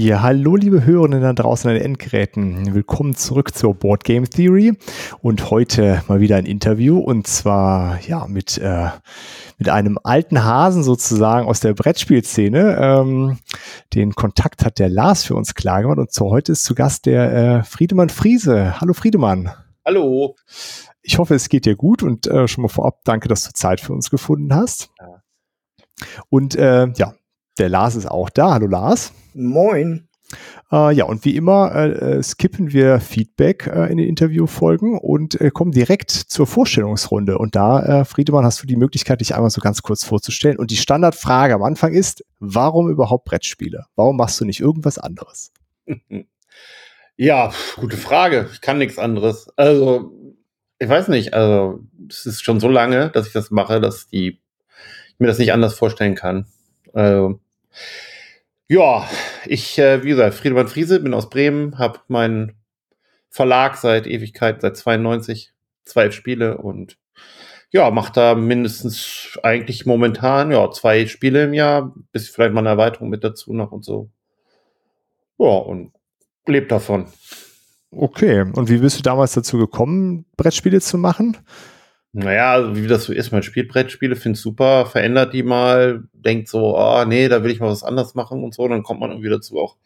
Ja, hallo liebe Hörenden da draußen an den Endgeräten. Willkommen zurück zur Board Game Theory und heute mal wieder ein Interview und zwar ja mit, äh, mit einem alten Hasen sozusagen aus der Brettspielszene. Ähm, den Kontakt hat der Lars für uns klar gemacht und so heute ist zu Gast der äh, Friedemann Friese. Hallo Friedemann. Hallo. Ich hoffe, es geht dir gut und äh, schon mal vorab danke, dass du Zeit für uns gefunden hast. Ja. Und äh, ja, der Lars ist auch da. Hallo Lars. Moin. Äh, ja, und wie immer äh, äh, skippen wir Feedback äh, in den Interviewfolgen und äh, kommen direkt zur Vorstellungsrunde. Und da, äh, Friedemann, hast du die Möglichkeit, dich einmal so ganz kurz vorzustellen. Und die Standardfrage am Anfang ist, warum überhaupt Brettspiele? Warum machst du nicht irgendwas anderes? Ja, gute Frage. Ich kann nichts anderes. Also, ich weiß nicht. Also, es ist schon so lange, dass ich das mache, dass die, ich mir das nicht anders vorstellen kann. Also, ja, ich, äh, wie gesagt, Friedemann Friese, bin aus Bremen, habe meinen Verlag seit Ewigkeit, seit 92, zwölf Spiele und ja, mache da mindestens eigentlich momentan ja zwei Spiele im Jahr, bis vielleicht mal eine Erweiterung mit dazu noch und so. Ja, und lebt davon. Okay, und wie bist du damals dazu gekommen, Brettspiele zu machen? Naja, wie das so ist, man spielt Brettspiele, findet super, verändert die mal, denkt so, ah, oh, nee, da will ich mal was anderes machen und so, dann kommt man irgendwie dazu auch,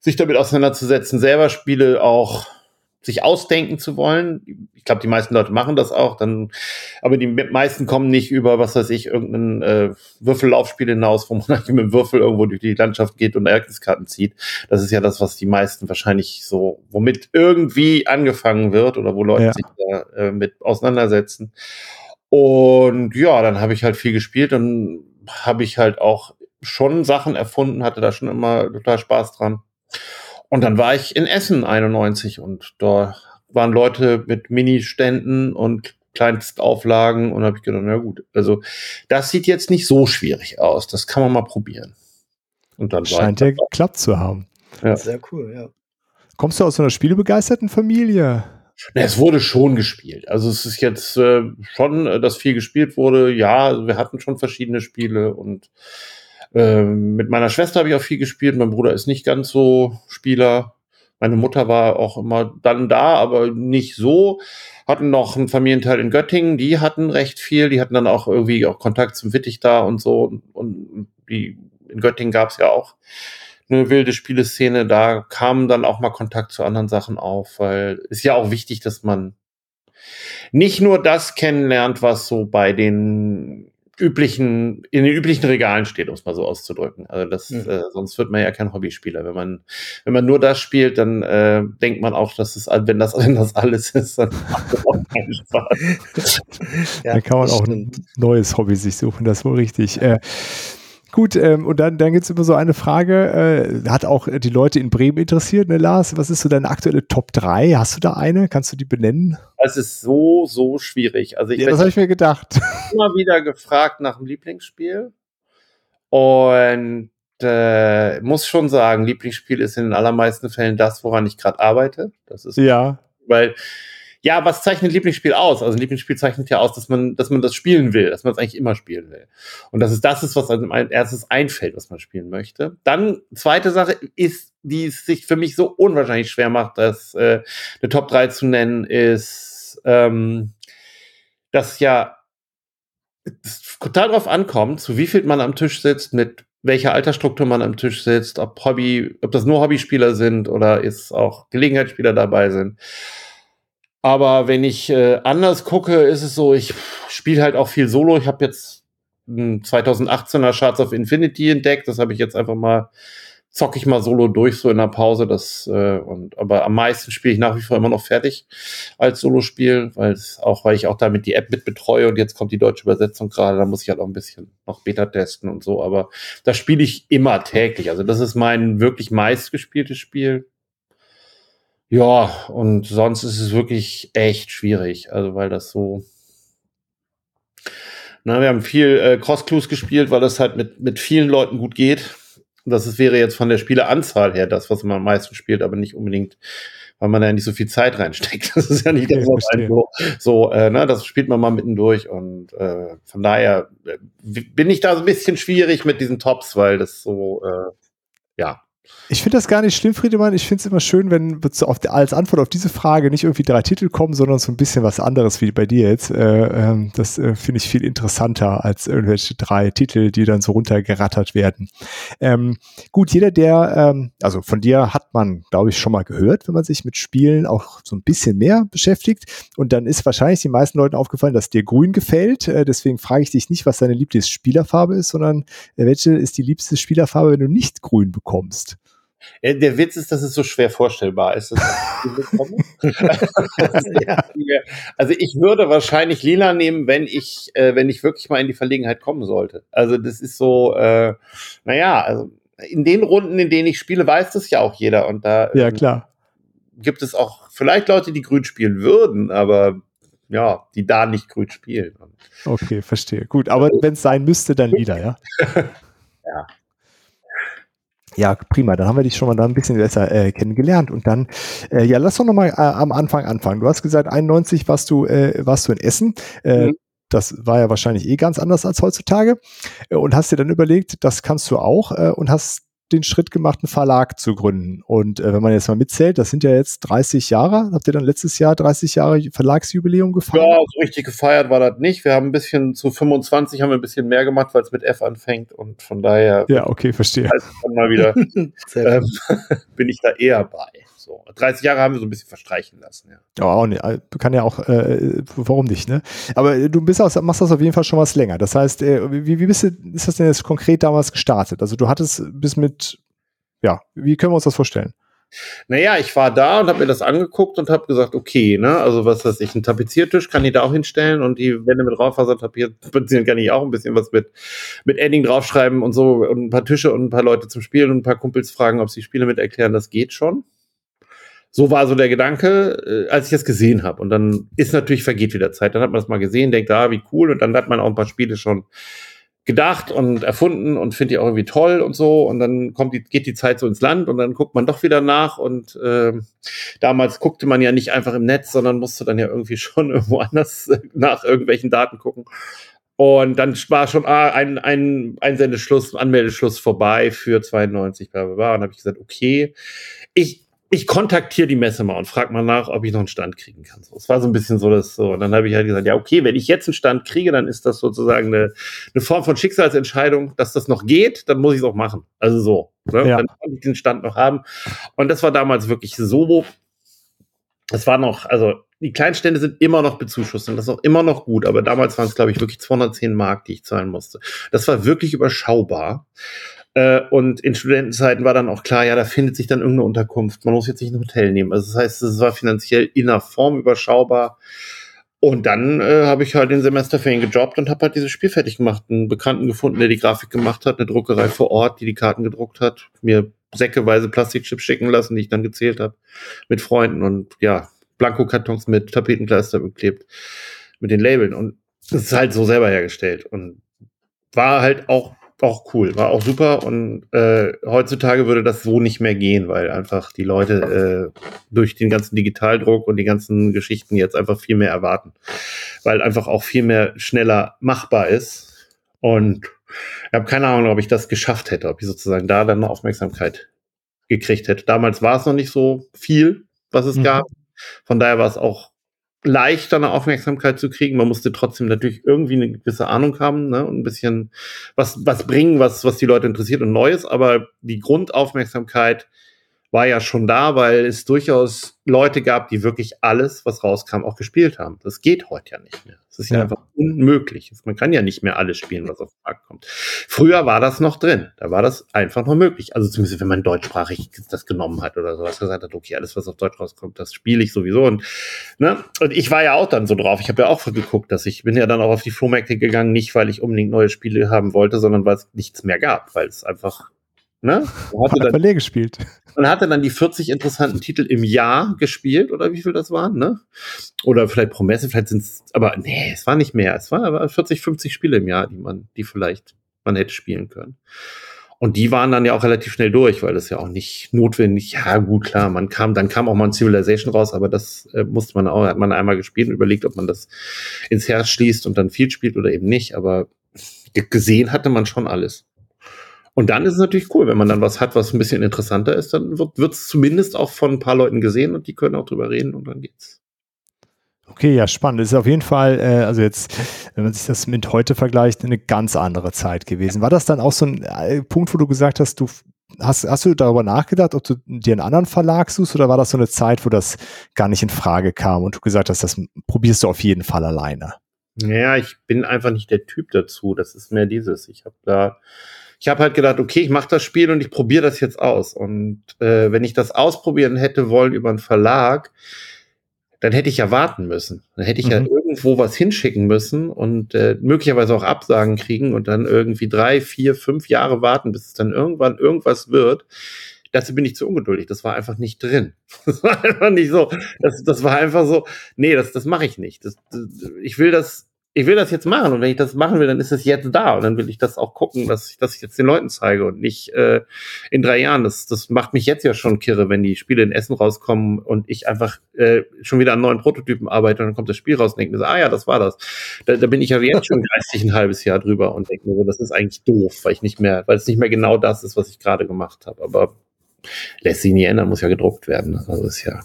sich damit auseinanderzusetzen, selber Spiele auch sich ausdenken zu wollen. Ich glaube, die meisten Leute machen das auch, dann, aber die meisten kommen nicht über, was weiß ich, irgendein äh, Würfellaufspiel hinaus, wo man mit dem Würfel irgendwo durch die Landschaft geht und Ereigniskarten zieht. Das ist ja das, was die meisten wahrscheinlich so, womit irgendwie angefangen wird oder wo Leute ja. sich da äh, mit auseinandersetzen. Und ja, dann habe ich halt viel gespielt, dann habe ich halt auch schon Sachen erfunden, hatte da schon immer total Spaß dran. Und dann war ich in Essen 91 und da waren Leute mit Mini-Ständen und Kleinstauflagen und habe ich gedacht, na gut, also das sieht jetzt nicht so schwierig aus. Das kann man mal probieren. Und dann scheint ja geklappt zu haben. Ja. Sehr cool, ja. Kommst du aus einer spielebegeisterten Familie? Na, es wurde schon gespielt. Also es ist jetzt äh, schon, äh, dass viel gespielt wurde. Ja, wir hatten schon verschiedene Spiele und ähm, mit meiner Schwester habe ich auch viel gespielt. Mein Bruder ist nicht ganz so Spieler. Meine Mutter war auch immer dann da, aber nicht so. Hatten noch einen Familienteil in Göttingen, die hatten recht viel. Die hatten dann auch irgendwie auch Kontakt zum Wittig da und so. Und die, in Göttingen gab es ja auch eine wilde Spieleszene. Da kam dann auch mal Kontakt zu anderen Sachen auf, weil ist ja auch wichtig, dass man nicht nur das kennenlernt, was so bei den üblichen, in den üblichen Regalen steht, um es mal so auszudrücken. Also das, mhm. äh, sonst wird man ja kein Hobbyspieler. Wenn man, wenn man nur das spielt, dann äh, denkt man auch, dass es, wenn das, wenn das alles ist, dann macht das auch keinen Spaß. ja, dann kann man auch stimmt. ein neues Hobby sich suchen, das ist wohl richtig. Äh, Gut, ähm, und dann, dann gibt es immer so eine Frage, äh, hat auch die Leute in Bremen interessiert, ne, Lars? Was ist so deine aktuelle Top 3? Hast du da eine? Kannst du die benennen? Es ist so, so schwierig. Also ich ja, das habe ich mir gedacht. Immer wieder gefragt nach dem Lieblingsspiel. Und äh, muss schon sagen, Lieblingsspiel ist in den allermeisten Fällen das, woran ich gerade arbeite. Das ist ja. Weil ja, was zeichnet Lieblingsspiel aus? Also ein Lieblingsspiel zeichnet ja aus, dass man, dass man das spielen will, dass man es eigentlich immer spielen will. Und das ist das ist, was einem als erstes einfällt, was man spielen möchte. Dann zweite Sache ist, die es sich für mich so unwahrscheinlich schwer macht, das äh, eine Top 3 zu nennen, ist, ähm, dass ja es total drauf ankommt, zu wie viel man am Tisch sitzt, mit welcher Altersstruktur man am Tisch sitzt, ob Hobby, ob das nur Hobbyspieler sind oder ist auch Gelegenheitsspieler dabei sind. Aber wenn ich äh, anders gucke, ist es so, ich spiele halt auch viel Solo. Ich habe jetzt 2018er Shards of Infinity entdeckt. Das habe ich jetzt einfach mal, zocke ich mal Solo durch, so in der Pause. Das, äh, und, aber am meisten spiele ich nach wie vor immer noch fertig als Solo-Spiel, weil auch, weil ich auch damit die App mit betreue und jetzt kommt die deutsche Übersetzung gerade, da muss ich halt auch ein bisschen noch Beta testen und so. Aber das spiele ich immer täglich. Also das ist mein wirklich meistgespieltes Spiel. Ja, und sonst ist es wirklich echt schwierig, also weil das so. Na, wir haben viel äh, Cross-Clues gespielt, weil das halt mit, mit vielen Leuten gut geht. Das ist, wäre jetzt von der Spieleanzahl her das, was man am meisten spielt, aber nicht unbedingt, weil man da nicht so viel Zeit reinsteckt. Das ist ja nicht Okay, verstehe. einen so, so äh, ne, das spielt man mal mittendurch und äh, von daher äh, bin ich da so ein bisschen schwierig mit diesen Tops, weil das so, äh, ja. Ich finde das gar nicht schlimm, Friedemann. Ich finde es immer schön, wenn als Antwort auf diese Frage nicht irgendwie drei Titel kommen, sondern so ein bisschen was anderes wie bei dir jetzt. Äh, ähm, das äh, finde ich viel interessanter als irgendwelche drei Titel, die dann so runtergerattert werden. Ähm, gut, jeder, der, ähm, also von dir hat man, glaube ich, schon mal gehört, wenn man sich mit Spielen auch so ein bisschen mehr beschäftigt. Und dann ist wahrscheinlich den meisten Leuten aufgefallen, dass dir grün gefällt. Äh, deswegen frage ich dich nicht, was deine Lieblingsspielerfarbe ist, sondern welche ist die liebste Spielerfarbe, wenn du nicht grün bekommst? Äh, Der Witz ist, dass es so schwer vorstellbar ist. also ich würde wahrscheinlich lila nehmen, wenn ich, äh, wenn ich wirklich mal in die Verlegenheit kommen sollte. Also das ist so, äh, naja, also in den Runden, in denen ich spiele, weiß das ja auch jeder. Und da Ja, ähm, klar. gibt es auch vielleicht Leute, die grün spielen würden, aber ja, die da nicht grün spielen. Okay, verstehe. Gut, aber wenn es sein müsste, dann wieder, ja? Ja. Ja, prima. Dann haben wir dich schon mal da ein bisschen besser äh, kennengelernt. Und dann, äh, ja, lass doch noch mal äh, am Anfang anfangen. Du hast gesagt, 91 warst du, äh, warst du in Essen. Äh, Mhm. Das war ja wahrscheinlich eh ganz anders als heutzutage. Äh, Und hast dir dann überlegt, das kannst du auch äh, und hast den Schritt gemacht, einen Verlag zu gründen. Und äh, wenn man jetzt mal mitzählt, das sind ja jetzt 30 Jahre. Habt ihr dann letztes Jahr 30 Jahre Verlagsjubileum gefeiert? Ja, so richtig gefeiert war das nicht. Wir haben ein bisschen zu 25 haben wir ein bisschen mehr gemacht, weil es mit F anfängt und von daher Ja, okay, verstehe. dann mal wieder ähm, bin ich da eher bei. So 30 Jahre haben wir so ein bisschen verstreichen lassen. Ja. Ja, auch nicht. äh, Kann ja auch, äh, warum nicht, ne? Aber äh, du bist aus, machst das auf jeden Fall schon was länger. Das heißt, äh, wie, wie bist du, ist das denn jetzt konkret damals gestartet? Also du hattest bis mit, ja, wie können wir uns das vorstellen? Naja, ich war da und habe mir das angeguckt und habe gesagt, okay, ne, also was weiß ich, ein Tapeziertisch kann ich da auch hinstellen und die Wände mit Raufasertapier beziehen kann ich auch ein bisschen was mit, mit Edding draufschreiben und so und ein paar Tische und ein paar Leute zum Spielen und ein paar Kumpels fragen, ob sie Spiele mit erklären, das geht schon. So war so der Gedanke, äh, als ich das gesehen habe. Und dann ist natürlich vergeht wieder Zeit. Dann hat man das mal gesehen, denkt, ah, wie cool. Und dann hat man auch ein paar Spiele schon gedacht und erfunden und findet die auch irgendwie toll und so. Und dann kommt die, geht die Zeit so ins Land und dann guckt man doch wieder nach. Und ähm, damals guckte man ja nicht einfach im Netz, sondern musste dann ja irgendwie schon irgendwo anders äh, nach irgendwelchen Daten gucken. Und dann war schon ah, ein, ein Einsendeschluss, Anmeldeschluss vorbei für 92, bla bla bla. Und habe ich gesagt, okay, ich, ich kontaktiere die Messe mal und frage mal nach, ob ich noch einen Stand kriegen kann. So, es war so ein bisschen so, dass so. Und dann habe ich halt gesagt, ja, okay, wenn ich jetzt einen Stand kriege, dann ist das sozusagen eine, eine Form von Schicksalsentscheidung, dass das noch geht, dann muss ich es auch machen. Also so. Ne? Ja. Dann kann ich den Stand noch haben. Und das war damals wirklich so. Es war noch, also die Kleinstände sind immer noch bezuschusst und das ist auch immer noch gut, aber damals waren es, glaube ich, wirklich 210 Mark, die ich zahlen musste. Das war wirklich überschaubar. Äh, und in Studentenzeiten war dann auch klar, ja, da findet sich dann irgendeine Unterkunft. Man muss jetzt nicht ein Hotel nehmen. Also das heißt, es war finanziell in einer Form überschaubar. Und dann äh, habe ich halt den Semesterferien gejobbt und habe halt dieses Spiel fertig gemacht. Einen Bekannten gefunden, der die Grafik gemacht hat, eine Druckerei vor Ort, die die Karten gedruckt hat, mir säckeweise Plastikchips schicken lassen, die ich dann gezählt habe mit Freunden und ja, Blankokartons mit Tapetenkleister beklebt, mit den Labeln. Und das ist halt so selber hergestellt. Und war halt auch, auch cool, war auch super. Und äh, heutzutage würde das so nicht mehr gehen, weil einfach die Leute äh, durch den ganzen Digitaldruck und die ganzen Geschichten jetzt einfach viel mehr erwarten. Weil einfach auch viel mehr schneller machbar ist. Und ich habe keine Ahnung, ob ich das geschafft hätte, ob ich sozusagen da dann eine Aufmerksamkeit gekriegt hätte. Damals war es noch nicht so viel, was es Mhm. gab. Von daher war es auch leichter, eine Aufmerksamkeit zu kriegen. Man musste trotzdem natürlich irgendwie eine gewisse Ahnung haben ne? und ein bisschen was, was bringen, was, was die Leute interessiert und Neues. Aber die Grundaufmerksamkeit war ja schon da, weil es durchaus Leute gab, die wirklich alles, was rauskam, auch gespielt haben. Das geht heute ja nicht mehr. Das ist ja, Ja. einfach unmöglich. Man kann ja nicht mehr alles spielen, was auf den Markt kommt. Früher war das noch drin. Da war das einfach noch möglich. Also zumindest, wenn man deutschsprachig das genommen hat oder sowas gesagt hat, okay, alles, was auf Deutsch rauskommt, das spiele ich sowieso. Und, ne? und ich war ja auch dann so drauf. Ich habe ja auch geguckt, dass ich bin ja dann auch auf die Flohmärkte gegangen, nicht weil ich unbedingt neue Spiele haben wollte, sondern weil es nichts mehr gab, weil es einfach Ne? Man hatte, Hat dann, gespielt. man hatte dann die 40 interessanten Titel im Jahr gespielt, oder wie viel das waren, ne? Oder vielleicht pro Messe, vielleicht sind es, aber nee, es war nicht mehr. Es waren aber 40, 50 Spiele im Jahr, die man, die vielleicht man hätte spielen können. Und die waren dann ja auch relativ schnell durch, weil das ja auch nicht notwendig, ja gut, klar, man kam, dann kam auch mal ein Civilization raus, aber das äh, musste man auch, hat man einmal gespielt und überlegt, ob man das ins Herz schließt und dann viel spielt oder eben nicht, aber gesehen hatte man schon alles. Und dann ist es natürlich cool, wenn man dann was hat, was ein bisschen interessanter ist, dann wird es zumindest auch von ein paar Leuten gesehen und die können auch drüber reden und dann geht's. Okay, ja, spannend. Das ist auf jeden Fall, äh, also jetzt, wenn man sich das mit heute vergleicht, eine ganz andere Zeit gewesen. War das dann auch so ein äh, Punkt, wo du gesagt hast, du hast, hast du darüber nachgedacht, ob du dir einen anderen Verlag suchst oder war das so eine Zeit, wo das gar nicht in Frage kam und du gesagt hast, das probierst du auf jeden Fall alleine? Ja, ich bin einfach nicht der Typ dazu. Das ist mehr dieses. Ich habe da, ich habe halt gedacht, okay, ich mache das Spiel und ich probiere das jetzt aus. Und äh, wenn ich das ausprobieren hätte wollen über einen Verlag, dann hätte ich ja warten müssen. Dann hätte ich mhm. ja irgendwo was hinschicken müssen und äh, möglicherweise auch Absagen kriegen und dann irgendwie drei, vier, fünf Jahre warten, bis es dann irgendwann irgendwas wird. Dazu bin ich zu ungeduldig. Das war einfach nicht drin. Das war einfach nicht so. Das, das war einfach so, nee, das, das mache ich nicht. Das, das, ich will das ich will das jetzt machen und wenn ich das machen will, dann ist es jetzt da und dann will ich das auch gucken, dass ich das jetzt den Leuten zeige und nicht äh, in drei Jahren. Das, das macht mich jetzt ja schon kirre, wenn die Spiele in Essen rauskommen und ich einfach äh, schon wieder an neuen Prototypen arbeite und dann kommt das Spiel raus und denke mir so, ah ja, das war das. Da, da bin ich ja jetzt schon geistig ein halbes Jahr drüber und denke mir so, das ist eigentlich doof, weil ich nicht mehr, weil es nicht mehr genau das ist, was ich gerade gemacht habe. Aber lässt sich nie ändern, muss ja gedruckt werden. Also ist ja,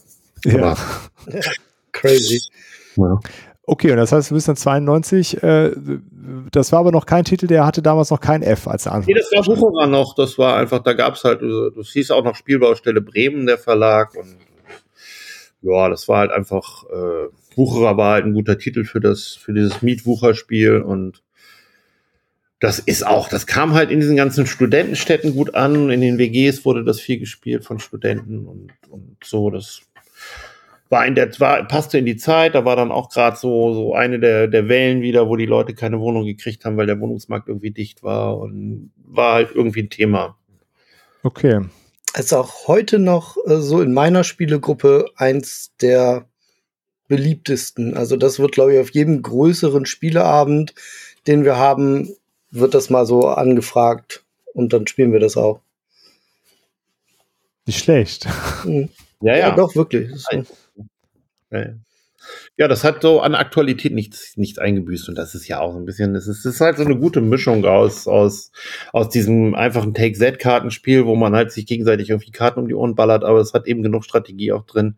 ja. crazy. Ja. Okay, und das heißt, du bist dann 92. Äh, das war aber noch kein Titel, der hatte damals noch kein F als Anfang. Nee, das war Wucherer noch. Das war einfach, da gab's halt, äh, das hieß auch noch Spielbaustelle Bremen, der Verlag. Und ja, das war halt einfach, äh, Wucherer war halt ein guter Titel für das, für dieses Mietwucherspiel und das ist auch, das kam halt in diesen ganzen Studentenstädten gut an. In den WGs wurde das viel gespielt von Studenten und, und so. Das war in der war, passte in die Zeit, da war dann auch gerade so so eine der der Wellen wieder, wo die Leute keine Wohnung gekriegt haben, weil der Wohnungsmarkt irgendwie dicht war und war halt irgendwie ein Thema. Okay. Ist auch heute noch äh, so in meiner Spielegruppe eins der beliebtesten. Also das wird glaube ich auf jedem größeren Spieleabend, den wir haben, wird das mal so angefragt und dann spielen wir das auch. Nicht schlecht. Mhm. Ja, ja, ja. doch, wirklich. Ja, das hat so an Aktualität nichts, nichts eingebüßt und das ist ja auch so ein bisschen, es ist, ist halt so eine gute Mischung aus, aus, aus diesem einfachen Take-Z-Kartenspiel, wo man halt sich gegenseitig irgendwie Karten um die Ohren ballert, aber es hat eben genug Strategie auch drin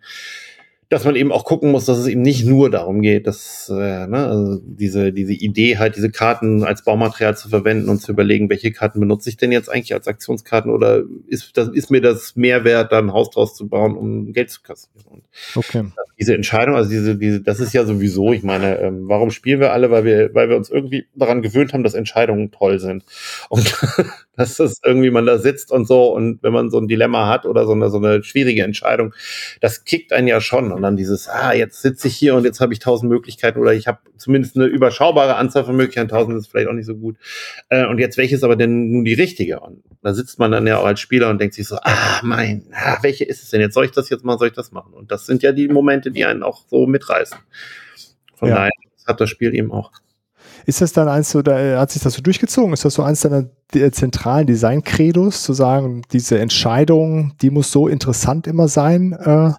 dass man eben auch gucken muss, dass es eben nicht nur darum geht, dass äh, ne, also diese diese Idee halt diese Karten als Baumaterial zu verwenden und zu überlegen, welche Karten benutze ich denn jetzt eigentlich als Aktionskarten oder ist das ist mir das Mehrwert, da ein Haus draus zu bauen, um Geld zu kassieren. Und okay. Diese Entscheidung, also diese diese das ist ja sowieso, ich meine, ähm, warum spielen wir alle, weil wir weil wir uns irgendwie daran gewöhnt haben, dass Entscheidungen toll sind und dass das irgendwie man da sitzt und so und wenn man so ein Dilemma hat oder so eine so eine schwierige Entscheidung, das kickt einen ja schon und dann dieses, ah, jetzt sitze ich hier und jetzt habe ich tausend Möglichkeiten oder ich habe zumindest eine überschaubare Anzahl von Möglichkeiten, tausend ist vielleicht auch nicht so gut. Äh, und jetzt, welche ist aber denn nun die richtige? Und da sitzt man dann ja auch als Spieler und denkt sich so, ah, mein, ah, welche ist es denn? Jetzt soll ich das jetzt mal, soll ich das machen? Und das sind ja die Momente, die einen auch so mitreißen. Von ja. daher hat das Spiel eben auch. Ist das dann eins so, da hat sich das so durchgezogen? Ist das so eins deiner zentralen Design-Credos, zu sagen, diese Entscheidung, die muss so interessant immer sein? Äh,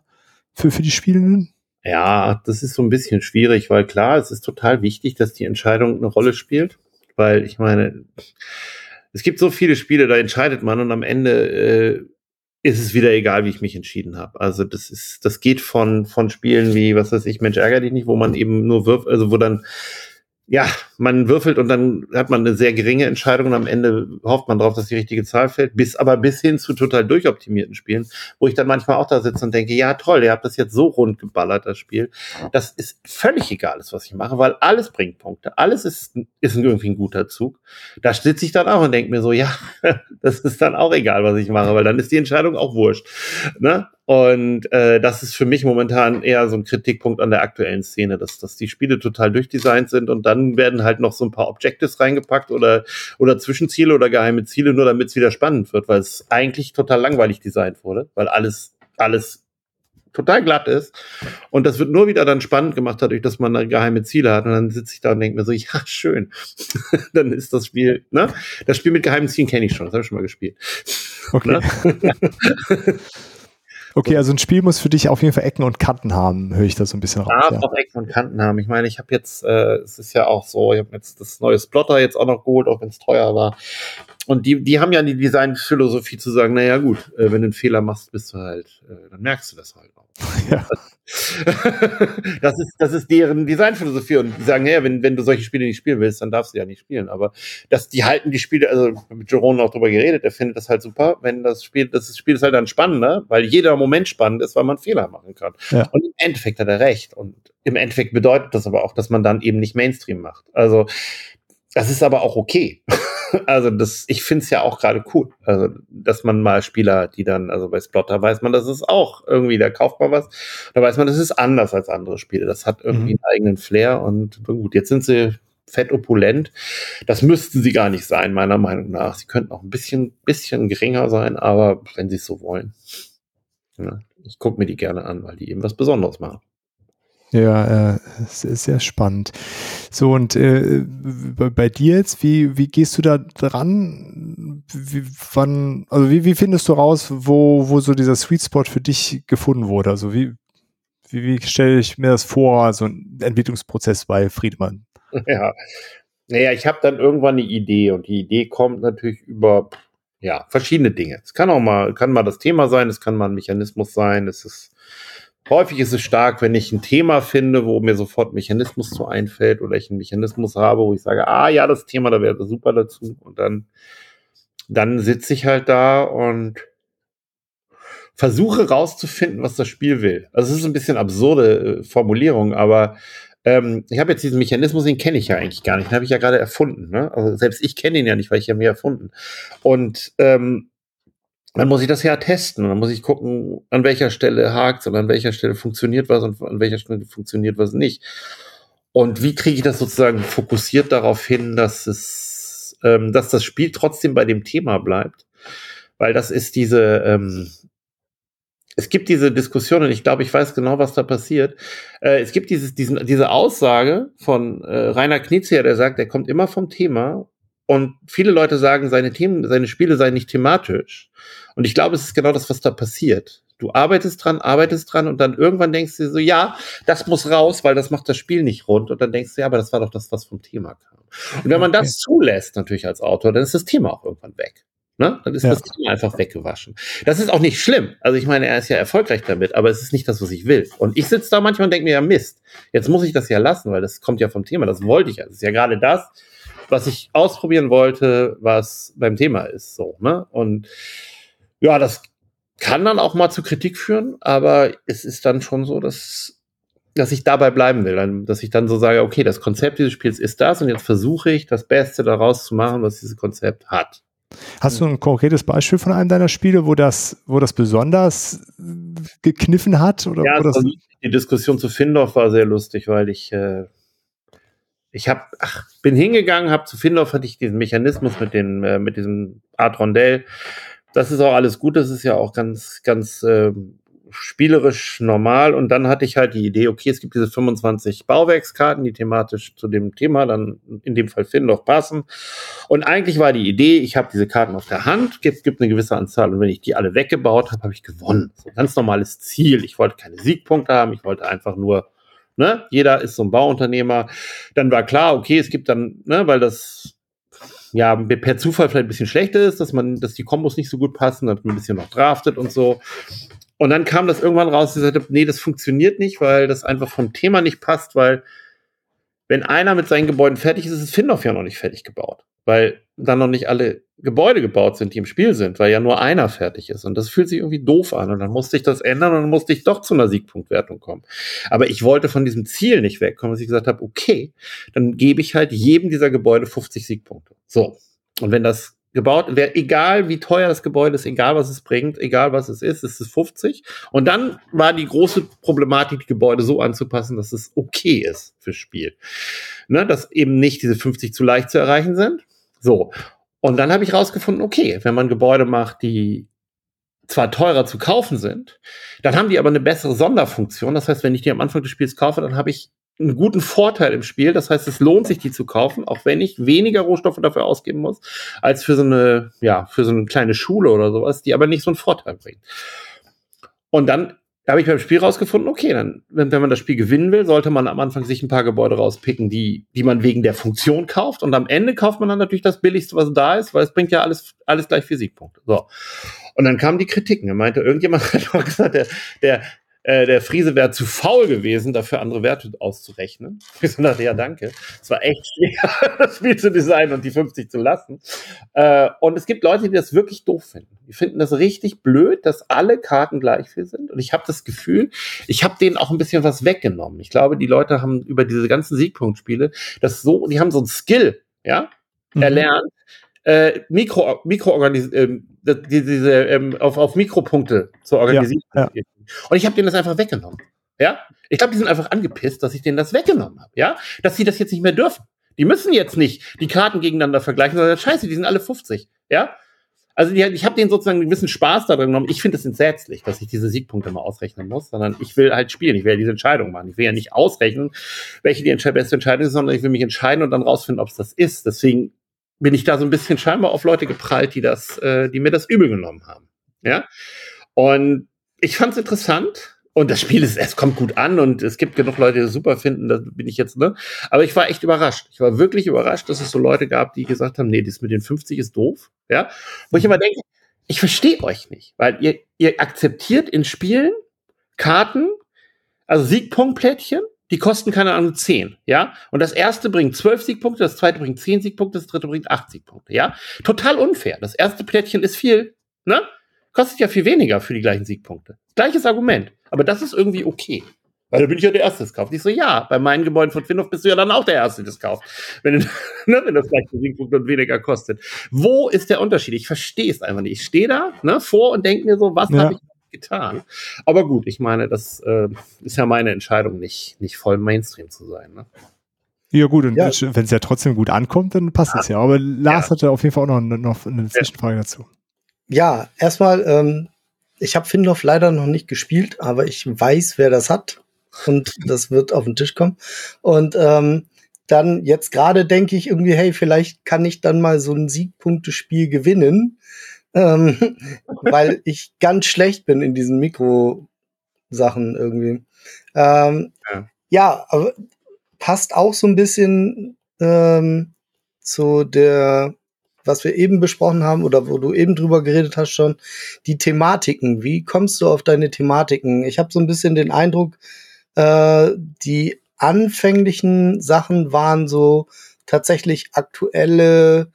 für, für die Spielenden? Ja, das ist so ein bisschen schwierig, weil klar, es ist total wichtig, dass die Entscheidung eine Rolle spielt, weil ich meine, es gibt so viele Spiele, da entscheidet man und am Ende äh, ist es wieder egal, wie ich mich entschieden habe. Also das ist, das geht von von Spielen wie, was weiß ich, Mensch ärger dich nicht, wo man eben nur wirft, also wo dann ja, man würfelt und dann hat man eine sehr geringe Entscheidung und am Ende hofft man darauf, dass die richtige Zahl fällt, bis aber bis hin zu total durchoptimierten Spielen, wo ich dann manchmal auch da sitze und denke, ja toll, ihr habt das jetzt so rund geballert, das Spiel. Das ist völlig egal, was ich mache, weil alles bringt Punkte, alles ist, ist irgendwie ein guter Zug. Da sitze ich dann auch und denke mir so, ja, das ist dann auch egal, was ich mache, weil dann ist die Entscheidung auch wurscht. Ne? Und äh, das ist für mich momentan eher so ein Kritikpunkt an der aktuellen Szene, dass, dass die Spiele total durchdesignt sind und dann werden halt noch so ein paar Objectives reingepackt oder, oder Zwischenziele oder geheime Ziele, nur damit es wieder spannend wird, weil es eigentlich total langweilig designt wurde, weil alles, alles total glatt ist. Und das wird nur wieder dann spannend gemacht dadurch, dass man da geheime Ziele hat. Und dann sitze ich da und denke mir so, ja, schön. dann ist das Spiel, ne? Das Spiel mit geheimen Zielen kenne ich schon, das habe ich schon mal gespielt. Okay. Okay, also ein Spiel muss für dich auf jeden Fall Ecken und Kanten haben, höre ich da so ein bisschen raus. Ja, auch Ecken und Kanten haben. Ich meine, ich habe jetzt, äh, es ist ja auch so, ich habe jetzt das neue Splotter jetzt auch noch geholt, auch wenn es teuer war. Und die, die haben ja die Designphilosophie zu sagen, naja gut, äh, wenn du einen Fehler machst, bist du halt, äh, dann merkst du das halt auch. Ja. das, ist, das ist deren Designphilosophie und die sagen, ja, wenn, wenn du solche Spiele nicht spielen willst, dann darfst du ja nicht spielen. Aber dass die halten die Spiele, also mit Jerome auch drüber geredet, der findet das halt super, wenn das Spiel, das Spiel ist halt dann spannender, weil jeder Moment spannend ist, weil man Fehler machen kann. Ja. Und im Endeffekt hat er recht. Und im Endeffekt bedeutet das aber auch, dass man dann eben nicht Mainstream macht. Also das ist aber auch okay. also das, ich finde es ja auch gerade cool. Also, dass man mal Spieler, die dann, also bei Splotter weiß man, das ist auch irgendwie, da kauft man was, da weiß man, das ist anders als andere Spiele. Das hat irgendwie mhm. einen eigenen Flair und gut, jetzt sind sie fett opulent. Das müssten sie gar nicht sein, meiner Meinung nach. Sie könnten auch ein bisschen, bisschen geringer sein, aber wenn sie es so wollen. Ja, ich gucke mir die gerne an, weil die eben was Besonderes machen. Ja, äh, sehr, sehr spannend. So, und äh, bei dir jetzt, wie, wie gehst du da dran? Wie, wann, also wie, wie findest du raus, wo, wo so dieser Sweet Spot für dich gefunden wurde? Also wie, wie, wie stelle ich mir das vor, so ein Entwicklungsprozess bei Friedmann? Ja, naja, ich habe dann irgendwann eine Idee und die Idee kommt natürlich über ja, verschiedene Dinge. Es kann auch mal, kann mal das Thema sein, es kann mal ein Mechanismus sein, es ist Häufig ist es stark, wenn ich ein Thema finde, wo mir sofort Mechanismus zu einfällt oder ich einen Mechanismus habe, wo ich sage, ah ja, das Thema, da wäre super dazu. Und dann, dann sitze ich halt da und versuche rauszufinden, was das Spiel will. Also es ist ein bisschen absurde äh, Formulierung, aber ähm, ich habe jetzt diesen Mechanismus, den kenne ich ja eigentlich gar nicht. Den habe ich ja gerade erfunden. Ne? Also selbst ich kenne ihn ja nicht, weil ich ja mehr erfunden. Und ähm, dann muss ich das ja testen dann muss ich gucken, an welcher Stelle hakt und an welcher Stelle funktioniert was und an welcher Stelle funktioniert was nicht. Und wie kriege ich das sozusagen fokussiert darauf hin, dass es, ähm, dass das Spiel trotzdem bei dem Thema bleibt? Weil das ist diese, ähm, es gibt diese Diskussion und ich glaube, ich weiß genau, was da passiert. Äh, es gibt dieses, diesen, diese Aussage von äh, Rainer Knizia, der sagt, er kommt immer vom Thema und viele Leute sagen, seine Themen, seine Spiele seien nicht thematisch. Und ich glaube, es ist genau das, was da passiert. Du arbeitest dran, arbeitest dran und dann irgendwann denkst du so, ja, das muss raus, weil das macht das Spiel nicht rund. Und dann denkst du, ja, aber das war doch das, was vom Thema kam. Und wenn man okay. das zulässt, natürlich als Autor, dann ist das Thema auch irgendwann weg. Ne? Dann ist ja. das Thema einfach weggewaschen. Das ist auch nicht schlimm. Also ich meine, er ist ja erfolgreich damit, aber es ist nicht das, was ich will. Und ich sitze da manchmal und denke mir, ja Mist, jetzt muss ich das ja lassen, weil das kommt ja vom Thema. Das wollte ich ja. Das ist ja gerade das, was ich ausprobieren wollte, was beim Thema ist. So, ne? Und ja, das kann dann auch mal zu Kritik führen, aber es ist dann schon so, dass, dass ich dabei bleiben will. Dass ich dann so sage, okay, das Konzept dieses Spiels ist das und jetzt versuche ich, das Beste daraus zu machen, was dieses Konzept hat. Hast du ein konkretes Beispiel von einem deiner Spiele, wo das, wo das besonders gekniffen hat? Oder ja, also die Diskussion zu Findorf war sehr lustig, weil ich äh, ich hab, ach, bin hingegangen, habe zu Findorf hatte ich diesen Mechanismus mit den äh, mit diesem Art Rondell das ist auch alles gut, das ist ja auch ganz, ganz äh, spielerisch normal. Und dann hatte ich halt die Idee, okay, es gibt diese 25 Bauwerkskarten, die thematisch zu dem Thema dann in dem Fall Finn noch passen. Und eigentlich war die Idee, ich habe diese Karten auf der Hand, gibt, gibt eine gewisse Anzahl und wenn ich die alle weggebaut habe, habe ich gewonnen. So ganz normales Ziel. Ich wollte keine Siegpunkte haben, ich wollte einfach nur Ne? Jeder ist so ein Bauunternehmer. Dann war klar, okay, es gibt dann, ne, weil das ja, per Zufall vielleicht ein bisschen schlechter ist, dass man, dass die Kombos nicht so gut passen, dass man ein bisschen noch draftet und so. Und dann kam das irgendwann raus, ich sagte, nee, das funktioniert nicht, weil das einfach vom Thema nicht passt, weil wenn einer mit seinen Gebäuden fertig ist, ist Findorf ja noch nicht fertig gebaut weil dann noch nicht alle Gebäude gebaut sind, die im Spiel sind, weil ja nur einer fertig ist. Und das fühlt sich irgendwie doof an. Und dann musste ich das ändern und dann musste ich doch zu einer Siegpunktwertung kommen. Aber ich wollte von diesem Ziel nicht wegkommen, dass ich gesagt habe, okay, dann gebe ich halt jedem dieser Gebäude 50 Siegpunkte. So. Und wenn das gebaut, wäre egal wie teuer das Gebäude ist, egal was es bringt, egal was es ist, ist es 50. Und dann war die große Problematik, die Gebäude so anzupassen, dass es okay ist fürs Spiel. Ne, dass eben nicht diese 50 zu leicht zu erreichen sind, so. Und dann habe ich rausgefunden, okay, wenn man Gebäude macht, die zwar teurer zu kaufen sind, dann haben die aber eine bessere Sonderfunktion. Das heißt, wenn ich die am Anfang des Spiels kaufe, dann habe ich einen guten Vorteil im Spiel. Das heißt, es lohnt sich, die zu kaufen, auch wenn ich weniger Rohstoffe dafür ausgeben muss, als für so eine, ja, für so eine kleine Schule oder sowas, die aber nicht so einen Vorteil bringt. Und dann habe ich beim Spiel rausgefunden, okay, dann, wenn, wenn man das Spiel gewinnen will, sollte man am Anfang sich ein paar Gebäude rauspicken, die, die man wegen der Funktion kauft. Und am Ende kauft man dann natürlich das Billigste, was da ist, weil es bringt ja alles, alles gleich vier Siegpunkte. So. Und dann kamen die Kritiken. Er meinte, irgendjemand hat auch gesagt, der, der, äh, der Friese wäre zu faul gewesen, dafür andere Werte auszurechnen. Ich so dachte, ja, danke. Es war echt schwer, das Spiel zu designen und die 50 zu lassen. Äh, und es gibt Leute, die das wirklich doof finden. Die finden das richtig blöd, dass alle Karten gleich viel sind. Und ich habe das Gefühl, ich habe denen auch ein bisschen was weggenommen. Ich glaube, die Leute haben über diese ganzen Siegpunktspiele das so, die haben so ein Skill, ja, mhm. Äh, Mikro, Mikro äh, diese, ähm, auf, auf Mikropunkte zu organisieren. Ja, ja. Und ich habe denen das einfach weggenommen. Ja, ich glaube, die sind einfach angepisst, dass ich denen das weggenommen habe. Ja, dass sie das jetzt nicht mehr dürfen. Die müssen jetzt nicht die Karten gegeneinander vergleichen, sondern scheiße, die sind alle 50. Ja, also die, ich habe denen sozusagen einen gewissen Spaß darin genommen. Ich finde es entsetzlich, dass ich diese Siegpunkte mal ausrechnen muss, sondern ich will halt spielen. Ich will ja diese Entscheidung machen. Ich will ja nicht ausrechnen, welche die beste Entscheidung ist, sondern ich will mich entscheiden und dann rausfinden, ob es das ist. Deswegen bin ich da so ein bisschen scheinbar auf Leute geprallt, die das, äh, die mir das übel genommen haben. Ja. Und ich fand es interessant. Und das Spiel ist, es kommt gut an und es gibt genug Leute, die es super finden, da bin ich jetzt, ne? Aber ich war echt überrascht. Ich war wirklich überrascht, dass es so Leute gab, die gesagt haben, nee, das mit den 50 ist doof, ja? Wo ich immer denke, ich verstehe euch nicht, weil ihr, ihr akzeptiert in Spielen Karten, also Siegpunktplättchen, die kosten keine Ahnung 10, ja? Und das erste bringt 12 Siegpunkte, das zweite bringt 10 Siegpunkte, das dritte bringt 8 Siegpunkte, ja? Total unfair. Das erste Plättchen ist viel, ne? Kostet ja viel weniger für die gleichen Siegpunkte. Gleiches Argument. Aber das ist irgendwie okay. Weil da bin ich ja der Erste, das kauft. Ich so, ja, bei meinen Gebäuden von Finhoff bist du ja dann auch der Erste, das kauft. Wenn, ne, wenn das gleiche Siegpunkt und weniger kostet. Wo ist der Unterschied? Ich verstehe es einfach nicht. Ich stehe da ne, vor und denke mir so, was ja. habe ich getan? Aber gut, ich meine, das äh, ist ja meine Entscheidung, nicht, nicht voll Mainstream zu sein. Ne? Ja, gut, und ja. wenn es ja trotzdem gut ankommt, dann passt es ja. Aber Lars ja. hatte auf jeden Fall auch noch, noch eine Zwischenfrage dazu. Ja, erstmal, ähm, ich habe Findorf leider noch nicht gespielt, aber ich weiß, wer das hat. Und das wird auf den Tisch kommen. Und ähm, dann jetzt gerade denke ich irgendwie, hey, vielleicht kann ich dann mal so ein Siegpunktespiel gewinnen, ähm, weil ich ganz schlecht bin in diesen Mikro-Sachen irgendwie. Ähm, ja. ja, aber passt auch so ein bisschen ähm, zu der was wir eben besprochen haben oder wo du eben drüber geredet hast schon, die Thematiken. Wie kommst du auf deine Thematiken? Ich habe so ein bisschen den Eindruck, äh, die anfänglichen Sachen waren so tatsächlich aktuelle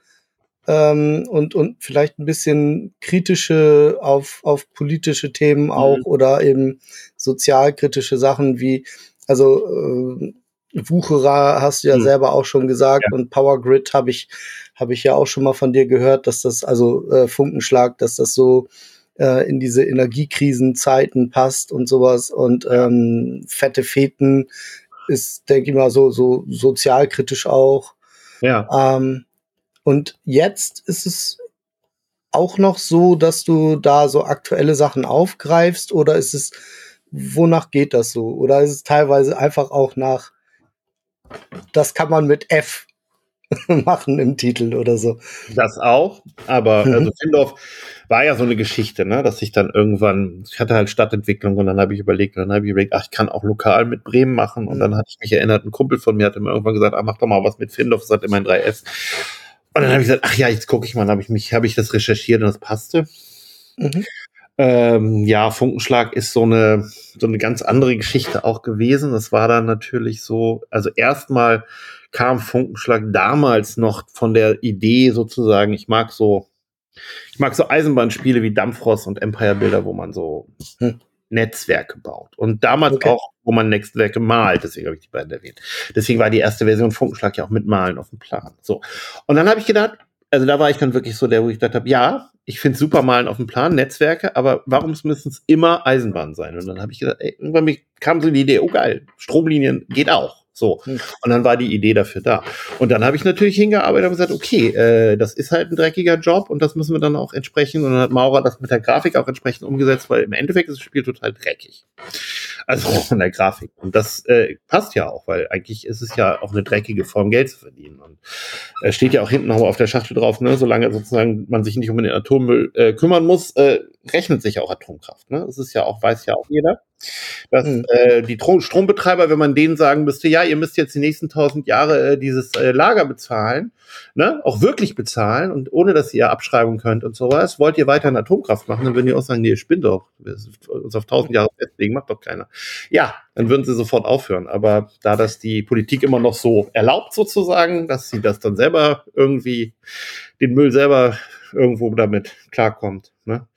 ähm, und, und vielleicht ein bisschen kritische auf, auf politische Themen mhm. auch oder eben sozialkritische Sachen wie, also äh, Wucherer hast du ja hm. selber auch schon gesagt ja. und Power Grid habe ich habe ich ja auch schon mal von dir gehört, dass das also äh, Funkenschlag, dass das so äh, in diese Energiekrisenzeiten passt und sowas und ähm, fette Feten ist denke ich mal so so sozialkritisch auch. Ja. Ähm, und jetzt ist es auch noch so, dass du da so aktuelle Sachen aufgreifst oder ist es wonach geht das so? Oder ist es teilweise einfach auch nach das kann man mit F machen im Titel oder so. Das auch, aber mhm. also Findorf war ja so eine Geschichte, ne, dass ich dann irgendwann, ich hatte halt Stadtentwicklung und dann habe ich überlegt, dann habe ich überlegt, ach, ich kann auch lokal mit Bremen machen und mhm. dann hatte ich mich erinnert, ein Kumpel von mir hatte mir irgendwann gesagt, ach, mach doch mal was mit Findorf, das hat immer ein 3F. Und dann habe ich gesagt, ach ja, jetzt gucke ich mal, habe ich mich, habe ich das recherchiert und das passte. Mhm. Ähm, ja, Funkenschlag ist so eine, so eine ganz andere Geschichte auch gewesen. Das war dann natürlich so, also erstmal kam Funkenschlag damals noch von der Idee sozusagen, ich mag so, ich mag so Eisenbahnspiele wie Dampfrost und Empire Builder, wo man so hm. Netzwerke baut. Und damals okay. auch, wo man Netzwerke malt, deswegen habe ich die beiden erwähnt. Deswegen war die erste Version Funkenschlag ja auch mit Malen auf dem Plan. So. Und dann habe ich gedacht, also da war ich dann wirklich so der, wo ich gedacht habe, ja, ich finde super malen auf dem Plan, Netzwerke, aber warum müssen es immer Eisenbahn sein? Und dann habe ich gedacht, ey, irgendwann kam so die Idee, oh geil, Stromlinien geht auch. So. Hm. Und dann war die Idee dafür da. Und dann habe ich natürlich hingearbeitet und gesagt, okay, äh, das ist halt ein dreckiger Job und das müssen wir dann auch entsprechend, und dann hat Maurer das mit der Grafik auch entsprechend umgesetzt, weil im Endeffekt ist das Spiel total dreckig. Also von der Grafik. Und das äh, passt ja auch, weil eigentlich ist es ja auch eine dreckige Form, Geld zu verdienen. Und äh, steht ja auch hinten nochmal auf der Schachtel drauf, ne, solange sozusagen man sich nicht um den Atommüll äh, kümmern muss, äh, rechnet sich auch Atomkraft. Ne? Das ist ja auch, weiß ja auch jeder dass mhm. äh, die Tro Strombetreiber, wenn man denen sagen müsste, ja, ihr müsst jetzt die nächsten tausend Jahre äh, dieses äh, Lager bezahlen, ne, auch wirklich bezahlen und ohne, dass ihr abschreiben könnt und sowas, wollt ihr weiter in Atomkraft machen, dann würden die auch sagen, nee, ihr spinnt doch, uns auf tausend Jahre festlegen, macht doch keiner. Ja, dann würden sie sofort aufhören. Aber da das die Politik immer noch so erlaubt sozusagen, dass sie das dann selber irgendwie, den Müll selber irgendwo damit klarkommt, ne,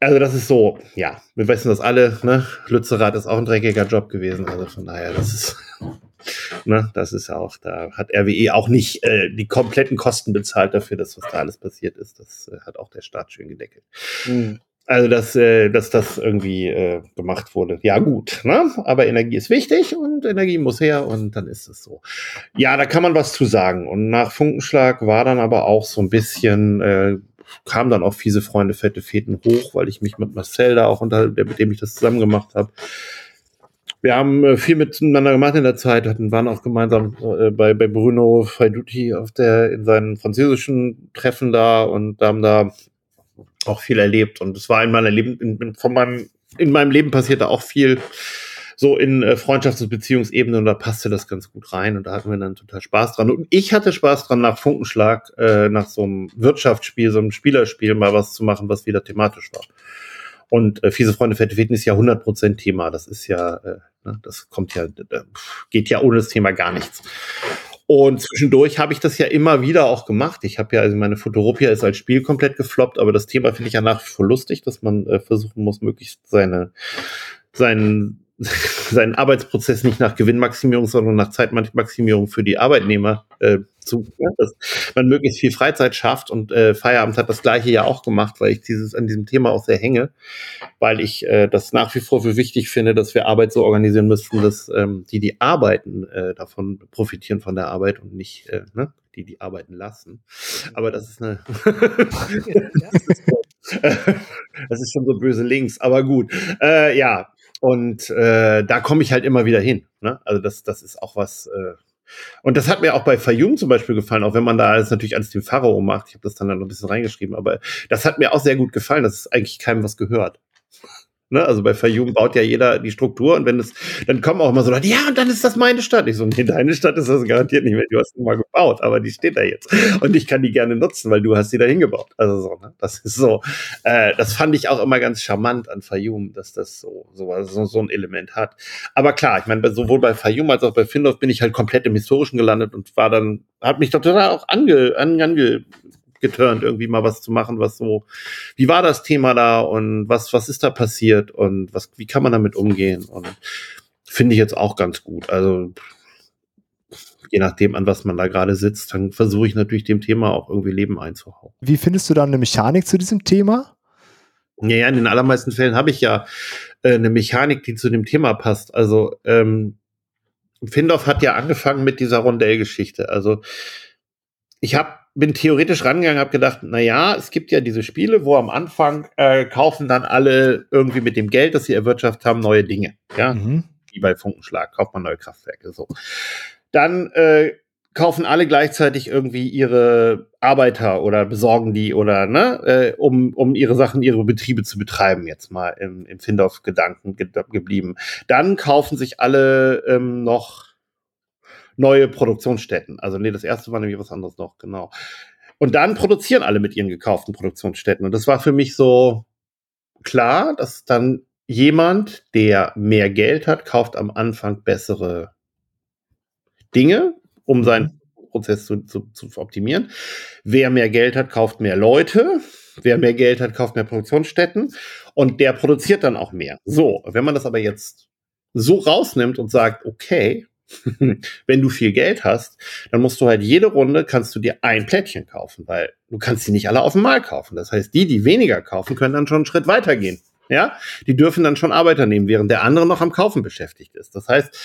also das ist so, ja, wir wissen das alle, ne? Lützerath ist auch ein dreckiger Job gewesen, also von daher, das ist, ne, das ist auch, da hat RWE auch nicht äh, die kompletten Kosten bezahlt dafür, dass was da alles passiert ist. Das äh, hat auch der Staat schön gedeckelt. Mhm. Also, dass, äh, dass das irgendwie äh, gemacht wurde. Ja, gut, ne? Aber Energie ist wichtig und Energie muss her und dann ist es so. Ja, da kann man was zu sagen. Und nach Funkenschlag war dann aber auch so ein bisschen äh, kam dann auch fiese Freunde, fette Feten hoch, weil ich mich mit Marcel da auch unter, mit dem ich das zusammen gemacht habe. Wir haben äh, viel miteinander gemacht in der Zeit, hatten, waren auch gemeinsam äh, bei, bei Bruno Faiduti auf der, in seinen französischen Treffen da und haben da auch viel erlebt. Und es war in meiner Leben, in, von meinem, in meinem Leben passierte auch viel so in äh, Freundschafts- und Beziehungsebene und da passte das ganz gut rein und da hatten wir dann total Spaß dran. Und ich hatte Spaß dran, nach Funkenschlag, äh, nach so einem Wirtschaftsspiel, so einem Spielerspiel mal was zu machen, was wieder thematisch war. Und äh, fiese Freunde Fette Feten ist ja 100% Thema. Das ist ja, äh, ne, das kommt ja, äh, geht ja ohne das Thema gar nichts. Und zwischendurch habe ich das ja immer wieder auch gemacht. Ich habe ja, also meine Futuropia ist als Spiel komplett gefloppt, aber das Thema finde ich ja nach wie vor lustig, dass man äh, versuchen muss, möglichst seine, seinen seinen Arbeitsprozess nicht nach Gewinnmaximierung, sondern nach Zeitmaximierung für die Arbeitnehmer äh, zu, ja, dass man möglichst viel Freizeit schafft und äh, Feierabend hat das gleiche ja auch gemacht, weil ich dieses an diesem Thema auch sehr hänge, weil ich äh, das nach wie vor für wichtig finde, dass wir Arbeit so organisieren müssten, dass ähm, die, die arbeiten, äh, davon profitieren von der Arbeit und nicht äh, ne, die, die arbeiten lassen. Aber das ist eine das ist schon so böse links, aber gut. Äh, ja, und äh, da komme ich halt immer wieder hin. Ne? Also das, das ist auch was. Äh, und das hat mir auch bei Fayum zum Beispiel gefallen, auch wenn man da alles natürlich als den Pharao macht. Ich habe das dann noch ein bisschen reingeschrieben, aber das hat mir auch sehr gut gefallen, dass es eigentlich keinem was gehört. Ne? Also bei Fayum baut ja jeder die Struktur und wenn es, dann kommen auch immer so Leute, ja, und dann ist das meine Stadt. Ich so, nee, deine Stadt ist das garantiert nicht mehr. Du hast sie mal gebaut, aber die steht da jetzt. Und ich kann die gerne nutzen, weil du hast sie da hingebaut. Also so, ne? Das ist so, äh, das fand ich auch immer ganz charmant an Fayum, dass das so, so, so, so ein Element hat. Aber klar, ich meine, sowohl bei Fayum als auch bei Findorf bin ich halt komplett im Historischen gelandet und war dann, hat mich total auch ange, ange, ange geturnt, irgendwie mal was zu machen, was so, wie war das Thema da und was, was ist da passiert und was, wie kann man damit umgehen? Und finde ich jetzt auch ganz gut. Also je nachdem, an was man da gerade sitzt, dann versuche ich natürlich dem Thema auch irgendwie Leben einzuhauen. Wie findest du da eine Mechanik zu diesem Thema? Ja, ja in den allermeisten Fällen habe ich ja äh, eine Mechanik, die zu dem Thema passt. Also ähm, Findorf hat ja angefangen mit dieser Rondellgeschichte. Also ich habe bin theoretisch rangegangen, habe gedacht, na ja, es gibt ja diese Spiele, wo am Anfang äh, kaufen dann alle irgendwie mit dem Geld, das sie erwirtschaftet haben, neue Dinge. Ja, mhm. wie bei Funkenschlag kauft man neue Kraftwerke. So, dann äh, kaufen alle gleichzeitig irgendwie ihre Arbeiter oder besorgen die oder ne, äh, um um ihre Sachen, ihre Betriebe zu betreiben. Jetzt mal im, im Findorf-Gedanken ge geblieben. Dann kaufen sich alle ähm, noch neue Produktionsstätten. Also nee, das erste war nämlich was anderes noch, genau. Und dann produzieren alle mit ihren gekauften Produktionsstätten. Und das war für mich so klar, dass dann jemand, der mehr Geld hat, kauft am Anfang bessere Dinge, um seinen Prozess zu, zu, zu optimieren. Wer mehr Geld hat, kauft mehr Leute. Wer mehr Geld hat, kauft mehr Produktionsstätten. Und der produziert dann auch mehr. So, wenn man das aber jetzt so rausnimmt und sagt, okay, wenn du viel Geld hast, dann musst du halt jede Runde kannst du dir ein Plättchen kaufen, weil du kannst sie nicht alle auf einmal kaufen. Das heißt, die, die weniger kaufen, können dann schon einen Schritt weiter gehen. Ja, die dürfen dann schon Arbeiter nehmen, während der andere noch am Kaufen beschäftigt ist. Das heißt,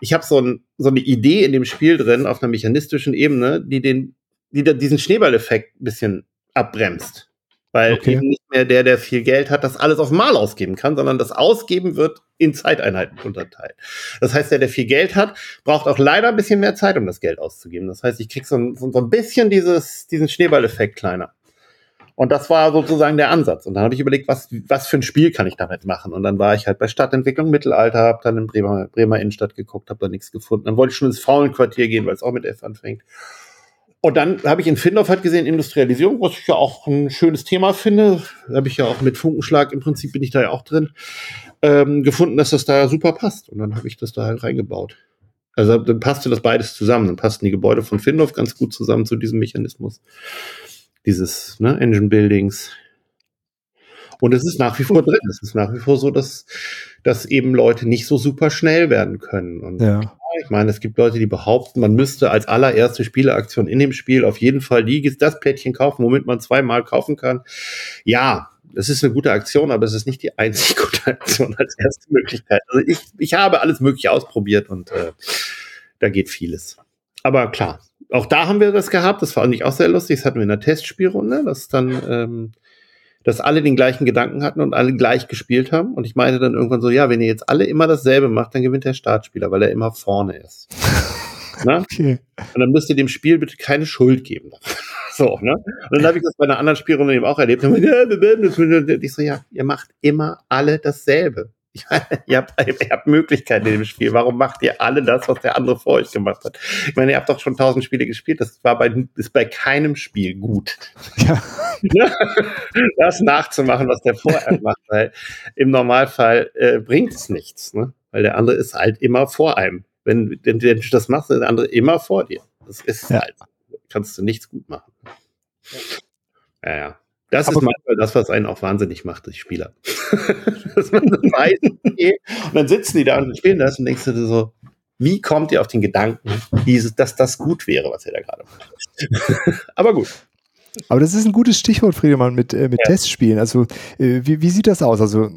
ich habe so, ein, so eine Idee in dem Spiel drin auf einer mechanistischen Ebene, die den, die diesen Schneeballeffekt ein bisschen abbremst. Weil okay. eben nicht mehr der, der viel Geld hat, das alles auf Mal ausgeben kann, sondern das Ausgeben wird in Zeiteinheiten unterteilt. Das heißt, der, der viel Geld hat, braucht auch leider ein bisschen mehr Zeit, um das Geld auszugeben. Das heißt, ich krieg so ein, so ein bisschen dieses, diesen Schneeballeffekt kleiner. Und das war sozusagen der Ansatz. Und dann habe ich überlegt, was, was für ein Spiel kann ich damit machen? Und dann war ich halt bei Stadtentwicklung Mittelalter, habe dann in Bremer, Bremer Innenstadt geguckt, habe da nichts gefunden. Dann wollte ich schon ins Frauenquartier gehen, weil es auch mit F anfängt. Und dann habe ich in Findorf halt gesehen, Industrialisierung, was ich ja auch ein schönes Thema finde. Habe ich ja auch mit Funkenschlag, im Prinzip bin ich da ja auch drin, ähm, gefunden, dass das da super passt. Und dann habe ich das da halt reingebaut. Also dann passte das beides zusammen. Dann passten die Gebäude von Findorf ganz gut zusammen zu diesem Mechanismus. Dieses ne, Engine Buildings. Und es ist nach wie vor drin. Es ist nach wie vor so, dass, dass eben Leute nicht so super schnell werden können. Und ja. Ich meine, es gibt Leute, die behaupten, man müsste als allererste Spieleaktion in dem Spiel auf jeden Fall die, das Plättchen kaufen, womit man zweimal kaufen kann. Ja, es ist eine gute Aktion, aber es ist nicht die einzig gute Aktion als erste Möglichkeit. Also ich, ich habe alles Mögliche ausprobiert und äh, da geht vieles. Aber klar, auch da haben wir das gehabt. Das war eigentlich auch sehr lustig. Das hatten wir in der Testspielrunde, dass dann ähm, dass alle den gleichen Gedanken hatten und alle gleich gespielt haben. Und ich meinte dann irgendwann so, ja, wenn ihr jetzt alle immer dasselbe macht, dann gewinnt der Startspieler, weil er immer vorne ist. Na? Okay. Und dann müsst ihr dem Spiel bitte keine Schuld geben. so, ne? Und dann habe ich das bei einer anderen Spielrunde eben auch erlebt. Und ich so, ja, ihr macht immer alle dasselbe. ihr, habt, ihr habt Möglichkeiten in dem Spiel. Warum macht ihr alle das, was der andere vor euch gemacht hat? Ich meine, ihr habt doch schon tausend Spiele gespielt. Das war bei, ist bei keinem Spiel gut. Ja. das nachzumachen, was der vorher macht, weil im Normalfall äh, bringt es nichts, ne? weil der andere ist halt immer vor einem. Wenn, wenn du das machst, ist der andere immer vor dir. Das ist ja. halt, kannst du nichts gut machen. Ja, ja. Das Aber ist manchmal das, was einen auch wahnsinnig macht, die Spieler. Dass man dann weiß, okay, und dann sitzen die da und spielen das und denkst du so, wie kommt ihr auf den Gedanken, dieses, dass das gut wäre, was ihr da gerade macht? Aber gut. Aber das ist ein gutes Stichwort, Friedemann, mit, äh, mit ja. Testspielen. Also, äh, wie, wie sieht das aus? Also,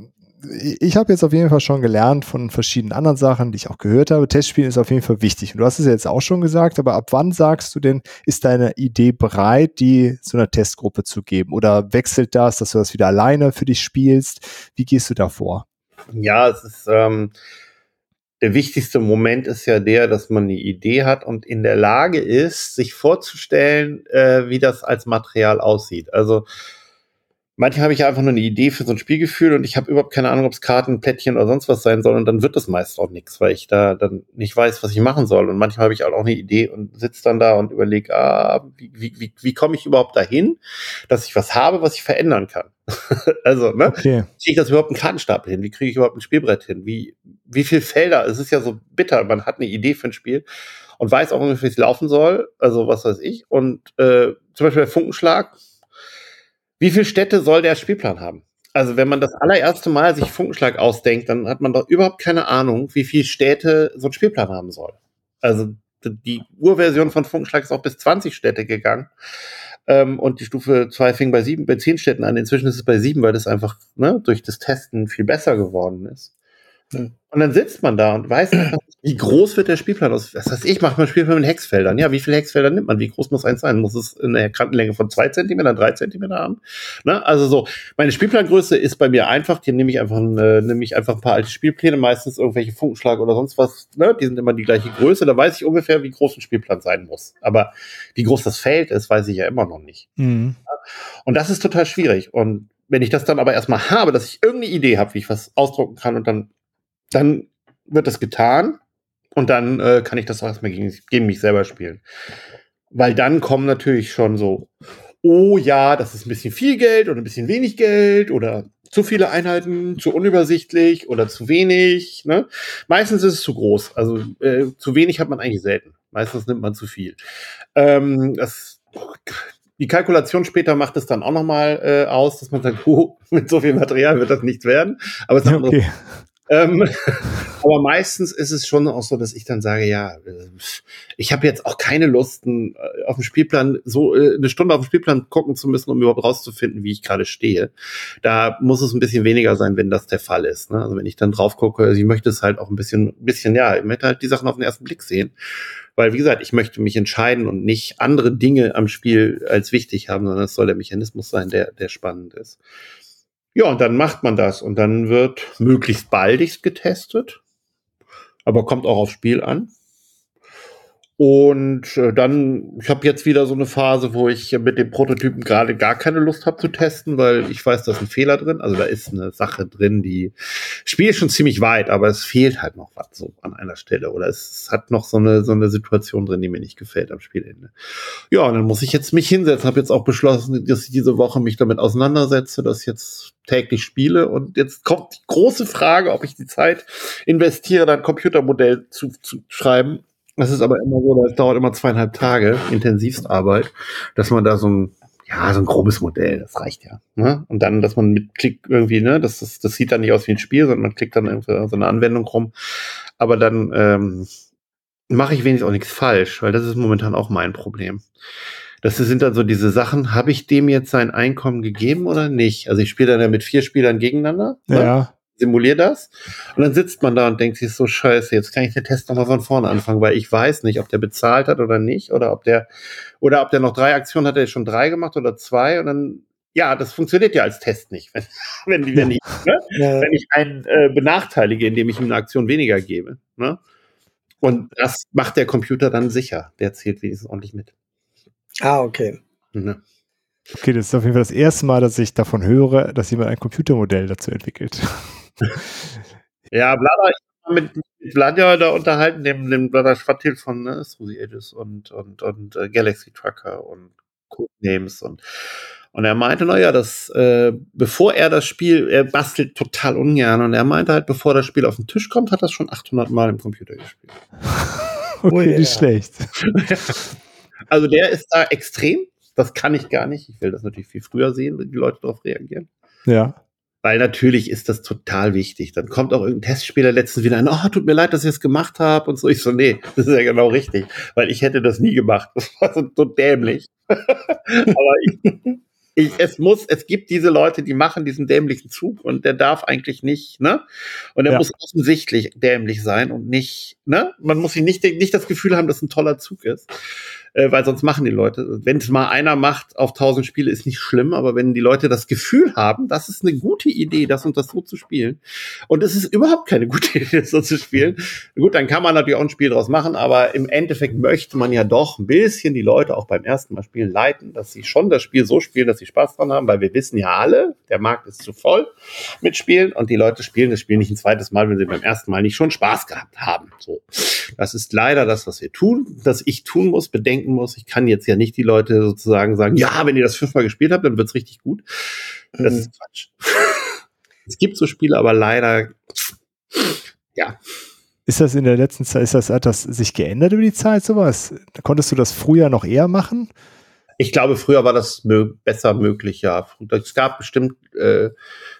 ich habe jetzt auf jeden Fall schon gelernt von verschiedenen anderen Sachen, die ich auch gehört habe. Testspielen ist auf jeden Fall wichtig. Und du hast es ja jetzt auch schon gesagt, aber ab wann sagst du denn, ist deine Idee bereit, die zu einer Testgruppe zu geben? Oder wechselt das, dass du das wieder alleine für dich spielst? Wie gehst du da vor? Ja, es ist, ähm, der wichtigste Moment ist ja der, dass man eine Idee hat und in der Lage ist, sich vorzustellen, äh, wie das als Material aussieht. Also manchmal habe ich einfach nur eine Idee für so ein Spielgefühl und ich habe überhaupt keine Ahnung, ob es Karten, Plättchen oder sonst was sein soll und dann wird das meist auch nichts, weil ich da dann nicht weiß, was ich machen soll. Und manchmal habe ich auch eine Idee und sitze dann da und überlege, ah, wie, wie, wie, wie komme ich überhaupt dahin, dass ich was habe, was ich verändern kann. also, ne? Okay. Kriege ich das überhaupt einen Kartenstapel hin? Wie kriege ich überhaupt ein Spielbrett hin? Wie, wie viel Felder? Es ist ja so bitter, man hat eine Idee für ein Spiel und weiß auch ungefähr, wie es laufen soll. Also, was weiß ich. Und äh, zum Beispiel der Funkenschlag, wie viele Städte soll der Spielplan haben? Also wenn man das allererste Mal sich Funkenschlag ausdenkt, dann hat man doch überhaupt keine Ahnung, wie viele Städte so ein Spielplan haben soll. Also die Urversion von Funkenschlag ist auch bis 20 Städte gegangen. Ähm, und die Stufe 2 fing bei sieben, bei zehn Städten an. Inzwischen ist es bei sieben, weil das einfach ne, durch das Testen viel besser geworden ist. Hm. Und dann sitzt man da und weiß einfach, wie groß wird der Spielplan aus. Das heißt, ich mache mal Spielplan mit Hexfeldern. Ja, wie viele Hexfelder nimmt man? Wie groß muss eins sein? Muss es eine Kantenlänge von zwei Zentimeter, drei Zentimeter haben? Ne? Also so, meine Spielplangröße ist bei mir einfach. Hier nehme ich einfach, äh, nehme ich einfach ein paar alte Spielpläne, meistens irgendwelche Funkenschlag oder sonst was. Ne? Die sind immer die gleiche Größe. Da weiß ich ungefähr, wie groß ein Spielplan sein muss. Aber wie groß das Feld ist, weiß ich ja immer noch nicht. Mhm. Und das ist total schwierig. Und wenn ich das dann aber erstmal habe, dass ich irgendeine Idee habe, wie ich was ausdrucken kann und dann dann wird das getan und dann äh, kann ich das auch erstmal gegen, gegen mich selber spielen. Weil dann kommen natürlich schon so, oh ja, das ist ein bisschen viel Geld oder ein bisschen wenig Geld oder zu viele Einheiten, zu unübersichtlich oder zu wenig. Ne? Meistens ist es zu groß. Also äh, zu wenig hat man eigentlich selten. Meistens nimmt man zu viel. Ähm, das, die Kalkulation später macht es dann auch noch mal äh, aus, dass man sagt, oh, mit so viel Material wird das nichts werden. Aber es ist okay. Ähm, aber meistens ist es schon auch so, dass ich dann sage, ja, äh, ich habe jetzt auch keine Lust, äh, auf dem Spielplan so äh, eine Stunde auf dem Spielplan gucken zu müssen, um überhaupt rauszufinden, wie ich gerade stehe. Da muss es ein bisschen weniger sein, wenn das der Fall ist. Ne? Also wenn ich dann drauf gucke, also ich möchte es halt auch ein bisschen, bisschen, ja, ich möchte halt die Sachen auf den ersten Blick sehen. Weil, wie gesagt, ich möchte mich entscheiden und nicht andere Dinge am Spiel als wichtig haben, sondern es soll der Mechanismus sein, der, der spannend ist. Ja, und dann macht man das und dann wird möglichst baldigst getestet, aber kommt auch aufs Spiel an. Und äh, dann, ich habe jetzt wieder so eine Phase, wo ich mit dem Prototypen gerade gar keine Lust habe zu testen, weil ich weiß, da ist ein Fehler drin. Also da ist eine Sache drin, die Spiel schon ziemlich weit, aber es fehlt halt noch was so an einer Stelle. Oder es hat noch so eine, so eine Situation drin, die mir nicht gefällt am Spielende. Ja, und dann muss ich jetzt mich hinsetzen. Habe jetzt auch beschlossen, dass ich diese Woche mich damit auseinandersetze, dass jetzt täglich spiele. Und jetzt kommt die große Frage, ob ich die Zeit investiere, dann Computermodell zu, zu schreiben das ist aber immer so, das dauert immer zweieinhalb Tage, intensivst Arbeit, dass man da so ein, ja, so ein grobes Modell, das reicht ja. Ne? Und dann, dass man mit Klick irgendwie, ne, das, das, das sieht dann nicht aus wie ein Spiel, sondern man klickt dann irgendwie so eine Anwendung rum. Aber dann ähm, mache ich wenigstens auch nichts falsch, weil das ist momentan auch mein Problem. Das sind dann so diese Sachen, habe ich dem jetzt sein Einkommen gegeben oder nicht? Also ich spiele dann ja mit vier Spielern gegeneinander. Ne? Simuliere das. Und dann sitzt man da und denkt sich so, scheiße, jetzt kann ich den Test nochmal von vorne anfangen, weil ich weiß nicht, ob der bezahlt hat oder nicht, oder ob der, oder ob der noch drei Aktionen hat, er schon drei gemacht oder zwei. Und dann, ja, das funktioniert ja als Test nicht, wenn, wenn, wenn ich, ne? ja. wenn ich einen äh, benachteilige, indem ich ihm eine Aktion weniger gebe. Ne? Und das macht der Computer dann sicher. Der zählt wenigstens ordentlich mit. Ah, okay. Ne? Okay, das ist auf jeden Fall das erste Mal, dass ich davon höre, dass jemand ein Computermodell dazu entwickelt. Ja, Blada, ich habe mit, Vladja da unterhalten, dem, dem Blada Schwartil von ne, Suzy Aegis und, und, und äh, Galaxy Trucker und Codenames und und er meinte, naja, das, äh, bevor er das Spiel, er bastelt total ungern. Und er meinte halt, bevor das Spiel auf den Tisch kommt, hat er schon 800 Mal im Computer gespielt. okay, oh, yeah. nicht schlecht. also der ist da extrem. Das kann ich gar nicht. Ich will das natürlich viel früher sehen, wenn die Leute darauf reagieren. Ja. Weil natürlich ist das total wichtig. Dann kommt auch irgendein Testspieler letztens wieder an, oh, tut mir leid, dass ich es gemacht habe und so. Ich so, nee, das ist ja genau richtig, weil ich hätte das nie gemacht. Das war so, so dämlich. Aber ich, ich, es muss, es gibt diese Leute, die machen diesen dämlichen Zug und der darf eigentlich nicht, ne? Und er ja. muss offensichtlich dämlich sein und nicht, ne? Man muss sich nicht, nicht das Gefühl haben, dass ein toller Zug ist äh, weil sonst machen die Leute. Wenn es mal einer macht auf tausend Spiele, ist nicht schlimm, aber wenn die Leute das Gefühl haben, das ist eine gute Idee, das und das so zu spielen, und es ist überhaupt keine gute Idee, das so zu spielen, gut, dann kann man natürlich auch ein Spiel draus machen, aber im Endeffekt möchte man ja doch ein bisschen die Leute auch beim ersten Mal spielen leiten, dass sie schon das Spiel so spielen, dass sie Spaß dran haben, weil wir wissen ja alle, der Markt ist zu voll mit Spielen und die Leute spielen das Spiel nicht ein zweites Mal, wenn sie beim ersten Mal nicht schon Spaß gehabt haben. So. Das ist leider das, was wir tun, dass ich tun muss, bedenken denken muss. Ich kann jetzt ja nicht die Leute sozusagen sagen, ja, wenn ihr das fünfmal gespielt habt, dann wird's richtig gut. Das mhm. ist Quatsch. es gibt so Spiele, aber leider, ja. Ist das in der letzten Zeit, ist das, hat das sich geändert über die Zeit, sowas? Konntest du das früher noch eher machen? Ich glaube, früher war das mö besser möglich, ja. Es gab bestimmt, äh,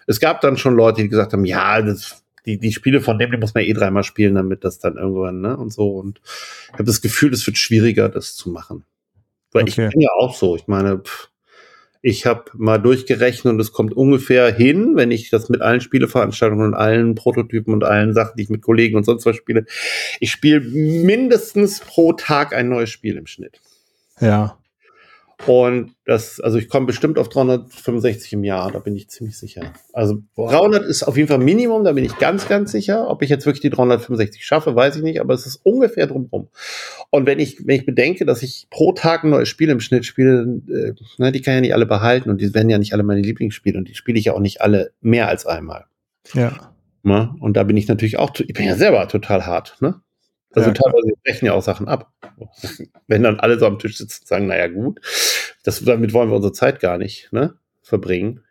es gab dann schon Leute, die gesagt haben, ja, das die, die Spiele von dem, die muss man eh dreimal spielen, damit das dann irgendwann, ne, und so. Und ich habe das Gefühl, es wird schwieriger, das zu machen. Weil okay. ich bin ja auch so. Ich meine, pff, ich habe mal durchgerechnet und es kommt ungefähr hin, wenn ich das mit allen Spieleveranstaltungen und allen Prototypen und allen Sachen, die ich mit Kollegen und sonst was spiele. Ich spiele mindestens pro Tag ein neues Spiel im Schnitt. Ja. Und das, also ich komme bestimmt auf 365 im Jahr, da bin ich ziemlich sicher. Also 300 ist auf jeden Fall Minimum, da bin ich ganz, ganz sicher. Ob ich jetzt wirklich die 365 schaffe, weiß ich nicht, aber es ist ungefähr drumherum. Und wenn ich, wenn ich bedenke, dass ich pro Tag ein neues Spiel im Schnitt spiele, äh, ne, die kann ich ja nicht alle behalten und die werden ja nicht alle meine Lieblingsspiele und die spiele ich ja auch nicht alle mehr als einmal. Ja. Ne? Und da bin ich natürlich auch, ich bin ja selber total hart, ne? Also ja. teilweise brechen ja auch Sachen ab. Wenn dann alle so am Tisch sitzen und sagen, naja gut, das, damit wollen wir unsere Zeit gar nicht ne, verbringen.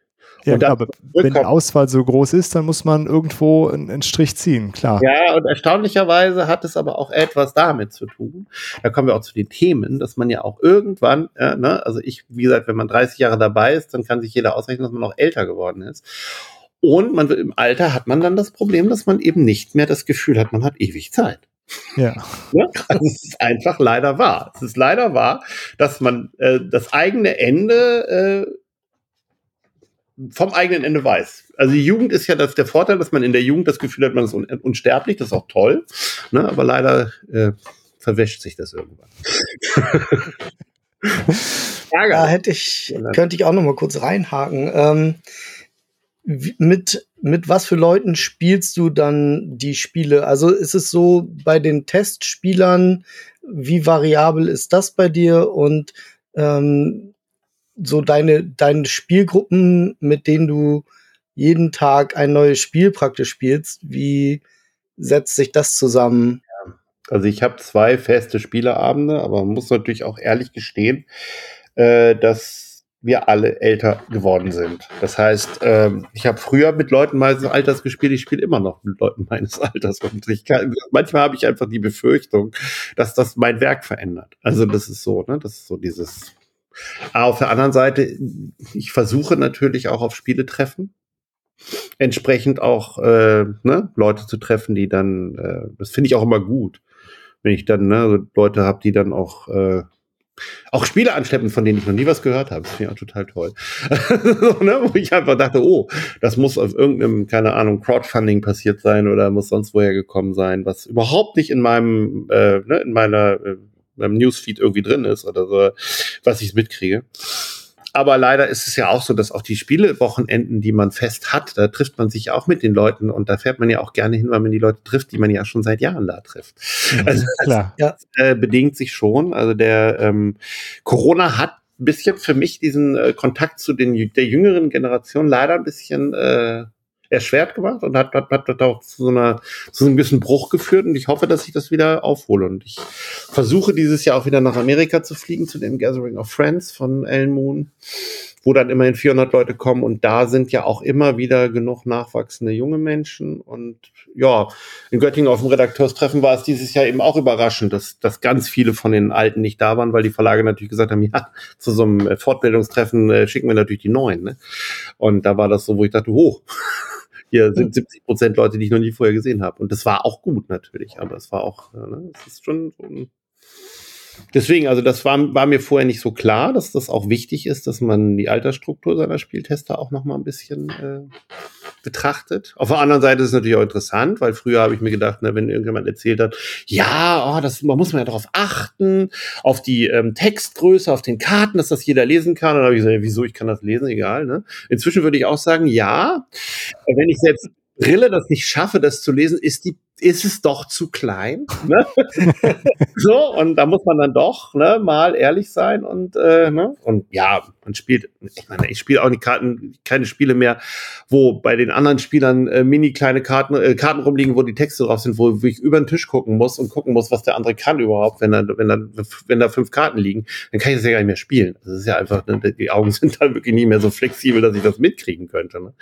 Ja, und aber wenn die Auswahl so groß ist, dann muss man irgendwo einen, einen, Strich ziehen, klar. Ja, und erstaunlicherweise hat es aber auch etwas damit zu tun. Da kommen wir auch zu den Themen, dass man ja auch irgendwann, äh, ne, also ich, wie gesagt, wenn man 30 Jahre dabei ist, dann kann sich jeder ausrechnen, dass man noch älter geworden ist. Und man im Alter hat man dann das Problem, dass man eben nicht mehr das Gefühl hat, man hat ewig Zeit. Ja. also es ist einfach leider wahr. Es ist leider wahr, dass man äh, das eigene Ende äh, vom eigenen Ende weiß. Also die Jugend ist ja das, der Vorteil, dass man in der Jugend das Gefühl hat, man ist un unsterblich, das ist auch toll. Ne? Aber leider äh, verwäscht sich das irgendwann. Da hätte ich, könnte ich auch noch mal kurz reinhaken. Ähm, mit, mit was für Leuten spielst du dann die Spiele? Also ist es so bei den Testspielern, wie variabel ist das bei dir? Und ähm, so deine, deine Spielgruppen, mit denen du jeden Tag ein neues Spiel praktisch spielst, wie setzt sich das zusammen? Also ich habe zwei feste Spieleabende, aber man muss natürlich auch ehrlich gestehen, äh, dass wir alle älter geworden sind. Das heißt, ähm, ich habe früher mit Leuten meines Alters gespielt, ich spiele immer noch mit Leuten meines Alters. Und ich kann, manchmal habe ich einfach die Befürchtung, dass das mein Werk verändert. Also das ist so, ne? Das ist so dieses. Aber auf der anderen Seite, ich versuche natürlich auch auf Spiele treffen. Entsprechend auch äh, ne, Leute zu treffen, die dann, äh, das finde ich auch immer gut, wenn ich dann ne, Leute habe, die dann auch äh, auch Spiele anschleppen, von denen ich noch nie was gehört habe. Das finde ich auch total toll. so, ne? Wo ich einfach dachte, oh, das muss auf irgendeinem, keine Ahnung, Crowdfunding passiert sein oder muss sonst woher gekommen sein, was überhaupt nicht in meinem, äh, ne, in meiner, äh, meinem Newsfeed irgendwie drin ist oder so, was ich mitkriege. Aber leider ist es ja auch so, dass auch die Spielewochenenden, die man fest hat, da trifft man sich auch mit den Leuten und da fährt man ja auch gerne hin, weil man die Leute trifft, die man ja schon seit Jahren da trifft. Mhm, also klar. Das, äh, bedingt sich schon. Also der ähm, Corona hat ein bisschen für mich diesen äh, Kontakt zu den der jüngeren Generation leider ein bisschen äh, erschwert gemacht und hat, hat, hat, hat auch zu so, einer, zu so einem gewissen Bruch geführt und ich hoffe, dass ich das wieder aufhole und ich versuche dieses Jahr auch wieder nach Amerika zu fliegen zu dem Gathering of Friends von Ellen Moon wo dann immerhin 400 Leute kommen und da sind ja auch immer wieder genug nachwachsende junge Menschen und ja, in Göttingen auf dem Redakteurstreffen war es dieses Jahr eben auch überraschend, dass, dass ganz viele von den Alten nicht da waren, weil die Verlage natürlich gesagt haben, ja, zu so einem Fortbildungstreffen äh, schicken wir natürlich die Neuen. Ne? Und da war das so, wo ich dachte, hoch, hier sind 70 Prozent Leute, die ich noch nie vorher gesehen habe. Und das war auch gut natürlich, aber es war auch, äh, ne, es ist schon Deswegen, also das war, war mir vorher nicht so klar, dass das auch wichtig ist, dass man die Altersstruktur seiner Spieltester auch noch mal ein bisschen äh, betrachtet. Auf der anderen Seite ist es natürlich auch interessant, weil früher habe ich mir gedacht, ne, wenn irgendjemand erzählt hat, ja, oh, das man muss man ja darauf achten, auf die ähm, Textgröße, auf den Karten, dass das jeder lesen kann. Und dann habe ich gesagt, ja, wieso, ich kann das lesen, egal. Ne? Inzwischen würde ich auch sagen, ja, wenn ich selbst Brille das nicht schaffe, das zu lesen, ist die ist es doch zu klein. Ne? so, und da muss man dann doch ne, mal ehrlich sein und, äh, ne? und ja, man spielt, ich meine, ich spiele auch die Karten, keine Spiele mehr, wo bei den anderen Spielern äh, mini kleine Karten, äh, Karten rumliegen, wo die Texte drauf sind, wo ich über den Tisch gucken muss und gucken muss, was der andere kann überhaupt, wenn da, wenn da, wenn da fünf Karten liegen, dann kann ich das ja gar nicht mehr spielen. Das ist ja einfach, ne, die Augen sind dann wirklich nicht mehr so flexibel, dass ich das mitkriegen könnte. Ne?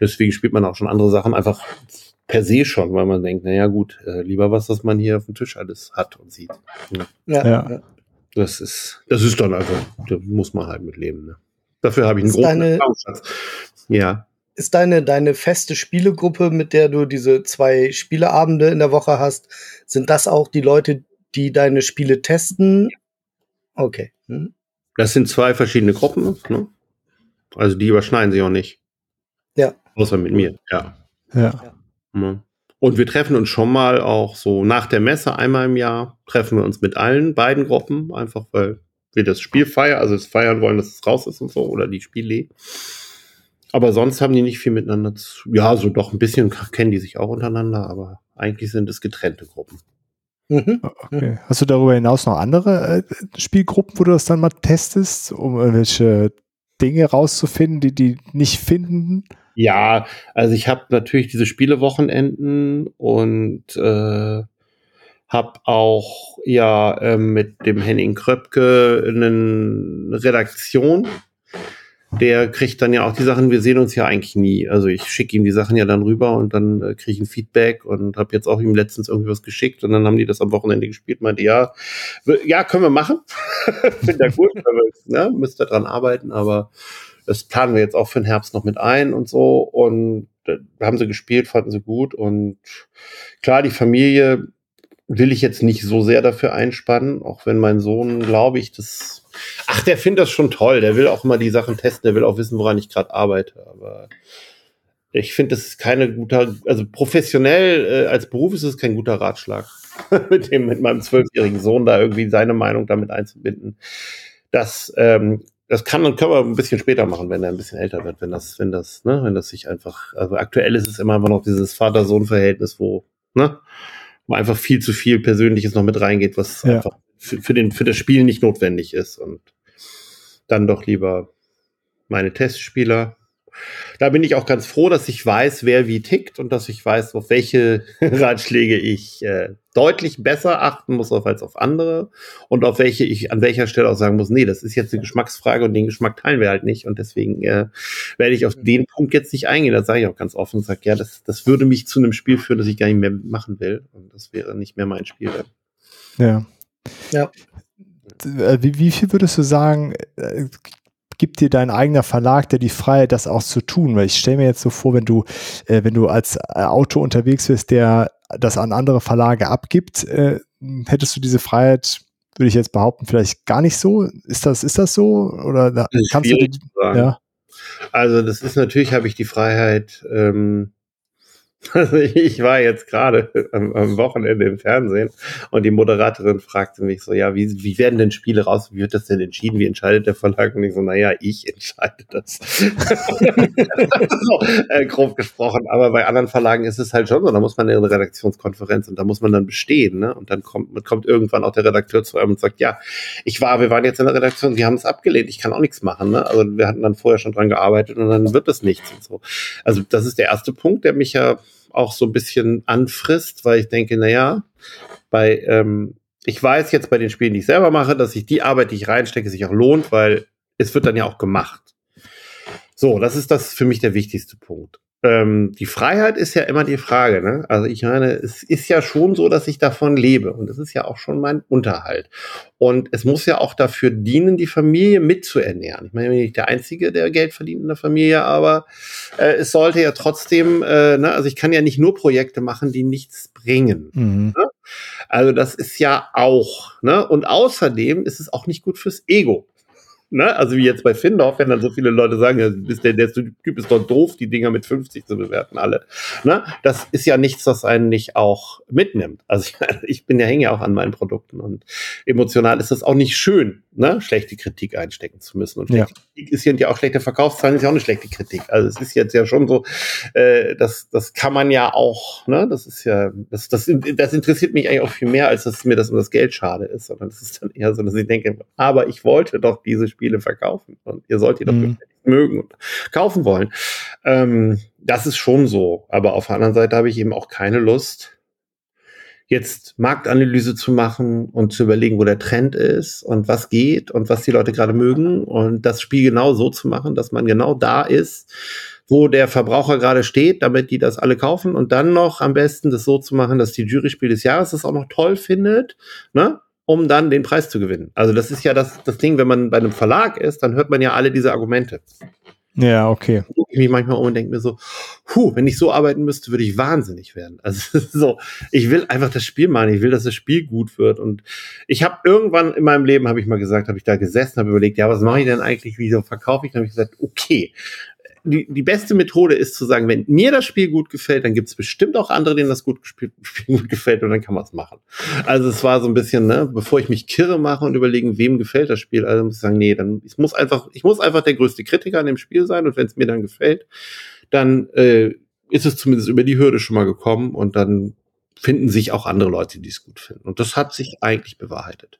Deswegen spielt man auch schon andere Sachen einfach per se schon, weil man denkt, naja gut, äh, lieber was, was man hier auf dem Tisch alles hat und sieht. Ja. ja. Das ist, das ist dann einfach, da muss man halt mit leben. Ne? Dafür habe ich einen ist großen deine, Ja. Ist deine, deine feste Spielegruppe, mit der du diese zwei Spieleabende in der Woche hast, sind das auch die Leute, die deine Spiele testen? Okay. Hm. Das sind zwei verschiedene Gruppen, ne? Also die überschneiden sich auch nicht. Ja. Außer mit mir, ja. Ja. Und wir treffen uns schon mal auch so nach der Messe einmal im Jahr, treffen wir uns mit allen beiden Gruppen, einfach weil wir das Spiel feiern, also es feiern wollen, dass es raus ist und so, oder die Spiele. Aber sonst haben die nicht viel miteinander zu. Ja, so doch ein bisschen kennen die sich auch untereinander, aber eigentlich sind es getrennte Gruppen. Mhm. Okay. Hast du darüber hinaus noch andere äh, Spielgruppen, wo du das dann mal testest, um irgendwelche Dinge rauszufinden, die die nicht finden? Ja, also ich habe natürlich diese Spielewochenenden und äh, habe auch ja äh, mit dem Henning Kröpke eine Redaktion. Der kriegt dann ja auch die Sachen, wir sehen uns ja eigentlich nie. Also ich schicke ihm die Sachen ja dann rüber und dann äh, kriege ich ein Feedback und habe jetzt auch ihm letztens irgendwie was geschickt und dann haben die das am Wochenende gespielt, meinte, ja, ja, können wir machen. Finde ja gut, ne, müsst ihr dran arbeiten, aber Das planen wir jetzt auch für den Herbst noch mit ein und so. Und äh, haben sie gespielt, fanden sie gut. Und klar, die Familie will ich jetzt nicht so sehr dafür einspannen, auch wenn mein Sohn, glaube ich, das. Ach, der findet das schon toll. Der will auch immer die Sachen testen. Der will auch wissen, woran ich gerade arbeite. Aber ich finde, das ist keine guter, also professionell äh, als Beruf ist es kein guter Ratschlag, mit dem, mit meinem zwölfjährigen Sohn da irgendwie seine Meinung damit einzubinden. Das, ähm, das kann und können wir ein bisschen später machen, wenn er ein bisschen älter wird, wenn das, wenn das, ne, wenn das sich einfach, also aktuell ist es immer einfach noch dieses Vater-Sohn-Verhältnis, wo, ne, wo einfach viel zu viel Persönliches noch mit reingeht, was ja. einfach für, für, den, für das Spiel nicht notwendig ist und dann doch lieber meine Testspieler da bin ich auch ganz froh, dass ich weiß, wer wie tickt und dass ich weiß, auf welche Ratschläge ich äh, deutlich besser achten muss als auf andere und auf welche ich an welcher Stelle auch sagen muss, nee, das ist jetzt eine Geschmacksfrage und den Geschmack teilen wir halt nicht und deswegen äh, werde ich auf den Punkt jetzt nicht eingehen. Das sage ich auch ganz offen und sage, ja, das, das würde mich zu einem Spiel führen, das ich gar nicht mehr machen will und das wäre nicht mehr mein Spiel. Ja. Ja. Äh, wie, wie viel würdest du sagen, äh, gibt dir dein eigener Verlag dir die Freiheit, das auch zu tun. Weil ich stelle mir jetzt so vor, wenn du, äh, wenn du als äh, Autor unterwegs bist, der das an andere Verlage abgibt, äh, hättest du diese Freiheit, würde ich jetzt behaupten, vielleicht gar nicht so. Ist das, ist das so? Oder da, kannst du die, ja? Also das ist natürlich, habe ich die Freiheit, ähm, also ich war jetzt gerade am, am, Wochenende im Fernsehen und die Moderatorin fragte mich so, ja, wie, wie werden denn Spiele raus? Wie wird das denn entschieden? Wie entscheidet der Verlag? Und ich so, naja, ich entscheide das. so, äh, grob gesprochen. Aber bei anderen Verlagen ist es halt schon so, da muss man in eine Redaktionskonferenz und da muss man dann bestehen. Ne? Und dann kommt, kommt irgendwann auch der Redakteur zu einem und sagt, ja, ich war, wir waren jetzt in der Redaktion, wir haben es abgelehnt, ich kann auch nichts machen. Ne? Also wir hatten dann vorher schon dran gearbeitet und dann wird es nichts und so. Also das ist der erste Punkt, der mich ja auch so ein bisschen anfrisst, weil ich denke, naja, bei, ähm, ich weiß jetzt bei den Spielen, die ich selber mache, dass sich die Arbeit, die ich reinstecke, sich auch lohnt, weil es wird dann ja auch gemacht. So, das ist das für mich der wichtigste Punkt ähm, die Freiheit ist ja immer die Frage. Ne? Also ich meine, es ist ja schon so, dass ich davon lebe und es ist ja auch schon mein Unterhalt. Und es muss ja auch dafür dienen, die Familie mitzuernähren. Ich meine, ich bin nicht der Einzige, der Geld verdient in der Familie, aber äh, es sollte ja trotzdem, äh, ne? also ich kann ja nicht nur Projekte machen, die nichts bringen. Mhm. Ne? Also das ist ja auch, ne? Und außerdem ist es auch nicht gut fürs Ego ne? Also wie jetzt bei Findorf, wenn dann so viele Leute sagen, ja, der, der Typ ist doch doof, die Dinger mit 50 zu bewerten, alle. Ne? Das ist ja nichts, was einen nicht auch mitnimmt. Also ich, ich bin ja hänge ja auch an meinen Produkten und emotional ist das auch nicht schön, ne? schlechte Kritik einstecken zu müssen. Und schlechte ja. Kritik ist ja auch schlechte Verkaufszahlen, ist ja auch eine schlechte Kritik. Also es ist jetzt ja schon so, äh, das, das kann man ja auch, ne? Das ist ja, das, das, das interessiert mich eigentlich auch viel mehr, als dass mir das um das Geld schade ist, sondern das ist dann eher so, dass ich denke, aber ich wollte doch diese Spiele Spiele verkaufen. Und ihr sollt die doch mhm. mögen und kaufen wollen. Ähm, das ist schon so. Aber auf der anderen Seite habe ich eben auch keine Lust, jetzt Marktanalyse zu machen und zu überlegen, wo der Trend ist und was geht und was die Leute gerade mögen und das Spiel genau so zu machen, dass man genau da ist, wo der Verbraucher gerade steht, damit die das alle kaufen und dann noch am besten das so zu machen, dass die Juryspiel des Jahres das auch noch toll findet, ne? Um dann den Preis zu gewinnen. Also das ist ja das, das Ding, wenn man bei einem Verlag ist, dann hört man ja alle diese Argumente. Ja, okay. Ich gucke mich manchmal um und denke mir so, puh, wenn ich so arbeiten müsste, würde ich wahnsinnig werden. Also so, ich will einfach das Spiel machen, ich will, dass das Spiel gut wird. Und ich habe irgendwann in meinem Leben, habe ich mal gesagt, habe ich da gesessen, habe überlegt, ja, was mache ich denn eigentlich, wieso verkaufe ich? Dann habe ich gesagt, okay, die, die beste Methode ist zu sagen, wenn mir das Spiel gut gefällt, dann gibt es bestimmt auch andere, denen das gut, Spiel, Spiel gut gefällt und dann kann man es machen. Also es war so ein bisschen, ne, bevor ich mich kirre mache und überlegen, wem gefällt das Spiel, also muss ich sagen, nee, dann ich muss einfach, ich muss einfach der größte Kritiker an dem Spiel sein und wenn es mir dann gefällt, dann äh, ist es zumindest über die Hürde schon mal gekommen und dann finden sich auch andere Leute, die es gut finden. Und das hat sich eigentlich bewahrheitet.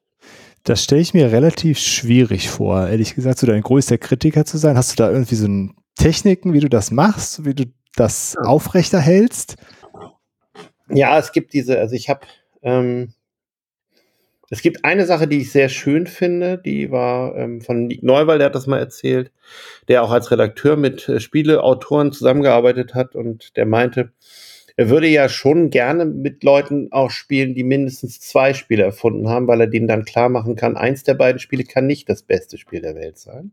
Das stelle ich mir relativ schwierig vor, ehrlich gesagt, so dein größter Kritiker zu sein. Hast du da irgendwie so ein Techniken, wie du das machst, wie du das aufrechterhältst? Ja, es gibt diese, also ich habe, ähm, es gibt eine Sache, die ich sehr schön finde, die war ähm, von Nick Neuwald, der hat das mal erzählt, der auch als Redakteur mit äh, Spieleautoren zusammengearbeitet hat und der meinte, er würde ja schon gerne mit Leuten auch spielen, die mindestens zwei Spiele erfunden haben, weil er denen dann klar machen kann, eins der beiden Spiele kann nicht das beste Spiel der Welt sein.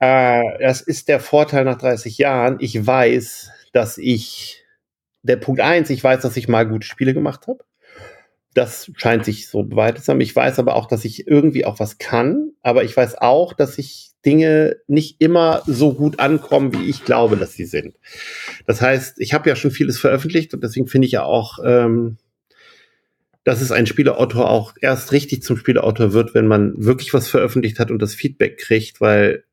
Äh, das ist der Vorteil nach 30 Jahren. Ich weiß, dass ich, der Punkt eins, ich weiß, dass ich mal gute Spiele gemacht habe. Das scheint sich so bewahrheitet zu haben. Ich weiß aber auch, dass ich irgendwie auch was kann. Aber ich weiß auch, dass ich Dinge nicht immer so gut ankommen, wie ich glaube, dass sie sind. Das heißt, ich habe ja schon vieles veröffentlicht und deswegen finde ich ja auch, ähm, dass es ein Spieleautor auch erst richtig zum Spieleautor wird, wenn man wirklich was veröffentlicht hat und das Feedback kriegt, weil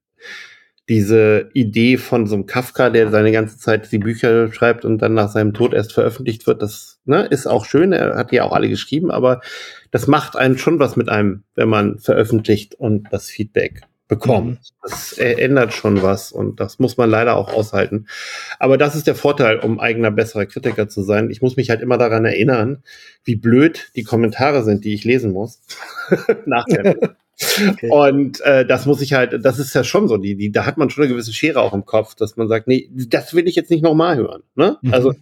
diese Idee von so einem Kafka, der seine ganze Zeit die Bücher schreibt und dann nach seinem Tod erst veröffentlicht wird, das ne, ist auch schön. Er hat die auch alle geschrieben, aber das macht einen schon was mit einem, wenn man veröffentlicht und das Feedback bekommt. Mhm. Das ändert schon was und das muss man leider auch aushalten. Aber das ist der Vorteil, um eigener besserer Kritiker zu sein. Ich muss mich halt immer daran erinnern, wie blöd die Kommentare sind, die ich lesen muss. Nachher. Okay. Und äh, das muss ich halt, das ist ja schon so, die, die, da hat man schon eine gewisse Schere auch im Kopf, dass man sagt, nee, das will ich jetzt nicht nochmal hören. Ne? Mhm. Also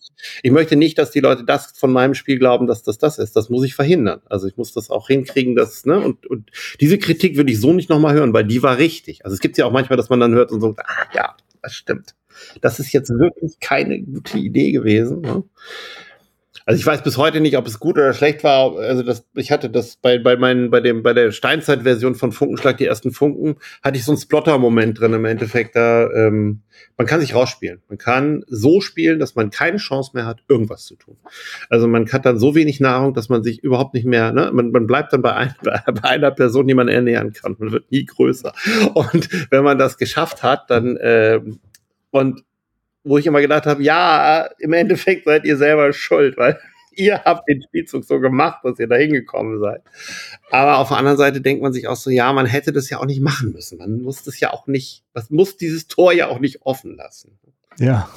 ich möchte nicht, dass die Leute das von meinem Spiel glauben, dass das das ist. Das muss ich verhindern. Also ich muss das auch hinkriegen, dass, ne, und, und diese Kritik würde ich so nicht nochmal hören, weil die war richtig. Also es gibt ja auch manchmal, dass man dann hört und so, ah ja, das stimmt. Das ist jetzt wirklich keine gute Idee gewesen. Ne? Also ich weiß bis heute nicht, ob es gut oder schlecht war. Also das, ich hatte das bei, bei meinen, bei dem, bei der Steinzeit-Version von Funkenschlag, die ersten Funken, hatte ich so einen Splotter-Moment drin im Endeffekt. Da, ähm, man kann sich rausspielen. Man kann so spielen, dass man keine Chance mehr hat, irgendwas zu tun. Also man hat dann so wenig Nahrung, dass man sich überhaupt nicht mehr, ne, man, man bleibt dann bei, ein, bei einer Person, die man ernähren kann. Man wird nie größer. Und wenn man das geschafft hat, dann äh, und wo ich immer gedacht habe, ja, im Endeffekt seid ihr selber schuld, weil ihr habt den Spielzug so gemacht, dass ihr da hingekommen seid. Aber auf der anderen Seite denkt man sich auch so, ja, man hätte das ja auch nicht machen müssen. Man muss das ja auch nicht, man muss dieses Tor ja auch nicht offen lassen. Ja.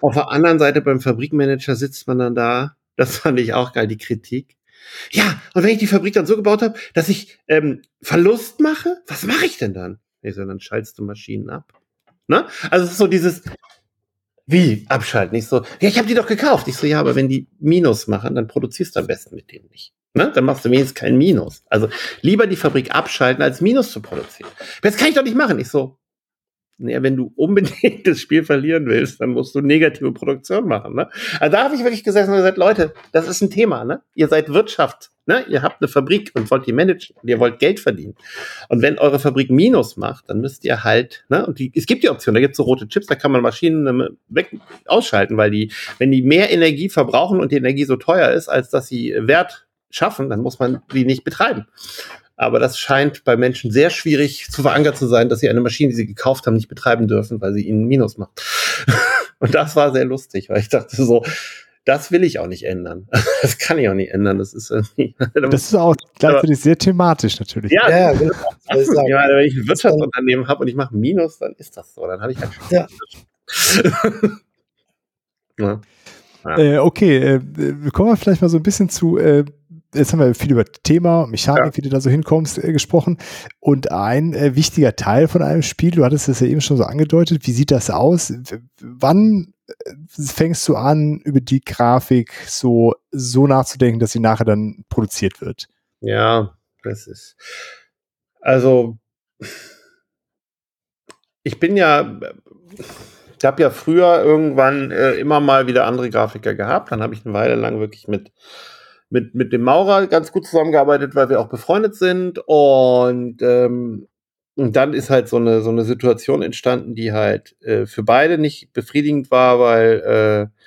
Auf der anderen Seite beim Fabrikmanager sitzt man dann da, das fand ich auch geil, die Kritik. Ja, und wenn ich die Fabrik dann so gebaut habe, dass ich ähm, Verlust mache, was mache ich denn dann? Ich so, dann schaltest du Maschinen ab. Ne? Also es ist so dieses, wie abschalten? Ich so, ja, ich habe die doch gekauft. Ich so, ja, aber wenn die Minus machen, dann produzierst du am besten mit denen nicht. Ne? Dann machst du wenigstens kein Minus. Also lieber die Fabrik abschalten, als Minus zu produzieren. Das kann ich doch nicht machen. Ich so, ja, wenn du unbedingt das Spiel verlieren willst, dann musst du negative Produktion machen. Ne? Also da habe ich wirklich gesessen und gesagt, Leute, das ist ein Thema. Ne? Ihr seid Wirtschaft. Ne? Ihr habt eine Fabrik und wollt die managen und ihr wollt Geld verdienen. Und wenn eure Fabrik Minus macht, dann müsst ihr halt, ne? und die, es gibt die Option, da gibt es so rote Chips, da kann man Maschinen ähm, weg ausschalten, weil die, wenn die mehr Energie verbrauchen und die Energie so teuer ist, als dass sie Wert schaffen, dann muss man die nicht betreiben. Aber das scheint bei Menschen sehr schwierig zu verankert zu sein, dass sie eine Maschine, die sie gekauft haben, nicht betreiben dürfen, weil sie ihnen Minus macht. Und das war sehr lustig, weil ich dachte so, das will ich auch nicht ändern. Das kann ich auch nicht ändern. Das ist irgendwie. Das ist auch gleichzeitig sehr thematisch natürlich. Ja, ja genau. ja, wenn ich ein Wirtschaftsunternehmen habe und ich mache Minus, dann ist das so. Dann habe ich halt schon. Ja. ja. Ja. Äh, okay, äh, kommen wir vielleicht mal so ein bisschen zu äh, jetzt haben wir viel über Thema, Mechanik, ja. wie du da so hinkommst, äh, gesprochen. Und ein äh, wichtiger Teil von einem Spiel, du hattest es ja eben schon so angedeutet, wie sieht das aus? Wann äh, fängst du an, über die Grafik so, so nachzudenken, dass sie nachher dann produziert wird? Ja, das ist, also, ich bin ja, ich habe ja früher irgendwann äh, immer mal wieder andere Grafiker gehabt. Dann habe ich eine Weile lang wirklich mit mit, mit dem Maurer ganz gut zusammengearbeitet, weil wir auch befreundet sind. Und, ähm, und dann ist halt so eine, so eine Situation entstanden, die halt äh, für beide nicht befriedigend war, weil äh,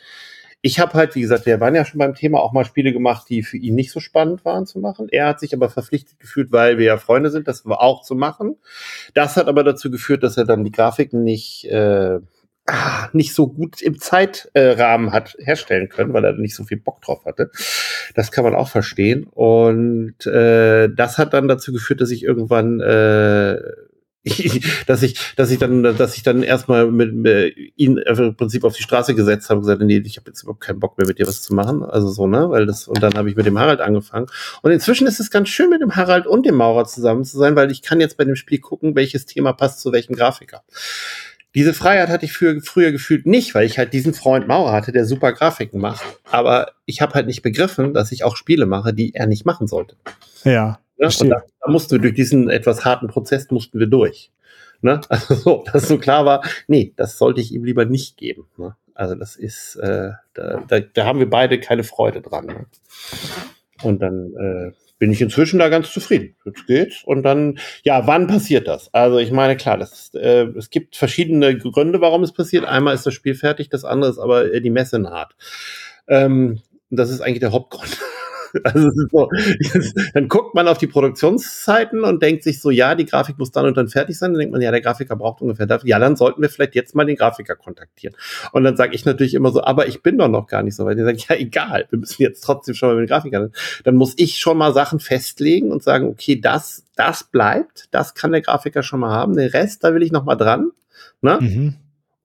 ich habe halt, wie gesagt, wir waren ja schon beim Thema auch mal Spiele gemacht, die für ihn nicht so spannend waren zu machen. Er hat sich aber verpflichtet gefühlt, weil wir ja Freunde sind, das auch zu machen. Das hat aber dazu geführt, dass er dann die Grafiken nicht äh, ah, nicht so gut im Zeitrahmen hat herstellen können, weil er nicht so viel Bock drauf hatte. Das kann man auch verstehen. Und äh, das hat dann dazu geführt, dass ich irgendwann äh, dass ich, dass ich dann, dass ich dann erstmal mit, mit ihn im Prinzip auf die Straße gesetzt habe und gesagt, nee, ich habe jetzt überhaupt keinen Bock mehr mit dir was zu machen. Also so, ne? Weil das, und dann habe ich mit dem Harald angefangen. Und inzwischen ist es ganz schön, mit dem Harald und dem Maurer zusammen zu sein, weil ich kann jetzt bei dem Spiel gucken, welches Thema passt zu welchem Grafiker. Diese Freiheit hatte ich für, früher gefühlt nicht, weil ich halt diesen Freund Maurer hatte, der super Grafiken macht. Aber ich habe halt nicht begriffen, dass ich auch Spiele mache, die er nicht machen sollte. Ja. ja und da, da mussten wir durch diesen etwas harten Prozess mussten wir durch. Ne? Also so, dass so klar war, nee, das sollte ich ihm lieber nicht geben. Ne? Also das ist, äh, da, da, da haben wir beide keine Freude dran. Ne? Und dann äh, bin ich inzwischen da ganz zufrieden. Jetzt geht's. Und dann, ja, wann passiert das? Also ich meine, klar, das, äh, es gibt verschiedene Gründe, warum es passiert. Einmal ist das Spiel fertig, das andere ist aber äh, die Messe naht. Ähm, das ist eigentlich der Hauptgrund. Also so, dann guckt man auf die Produktionszeiten und denkt sich so, ja, die Grafik muss dann und dann fertig sein. Dann denkt man, ja, der Grafiker braucht ungefähr dafür. Ja, dann sollten wir vielleicht jetzt mal den Grafiker kontaktieren. Und dann sage ich natürlich immer so, aber ich bin doch noch gar nicht so weit. Die sagen, ja, egal, wir müssen jetzt trotzdem schon mal mit dem Grafiker. Dann muss ich schon mal Sachen festlegen und sagen, okay, das, das bleibt, das kann der Grafiker schon mal haben. Den Rest, da will ich noch mal dran. Ne? Mhm.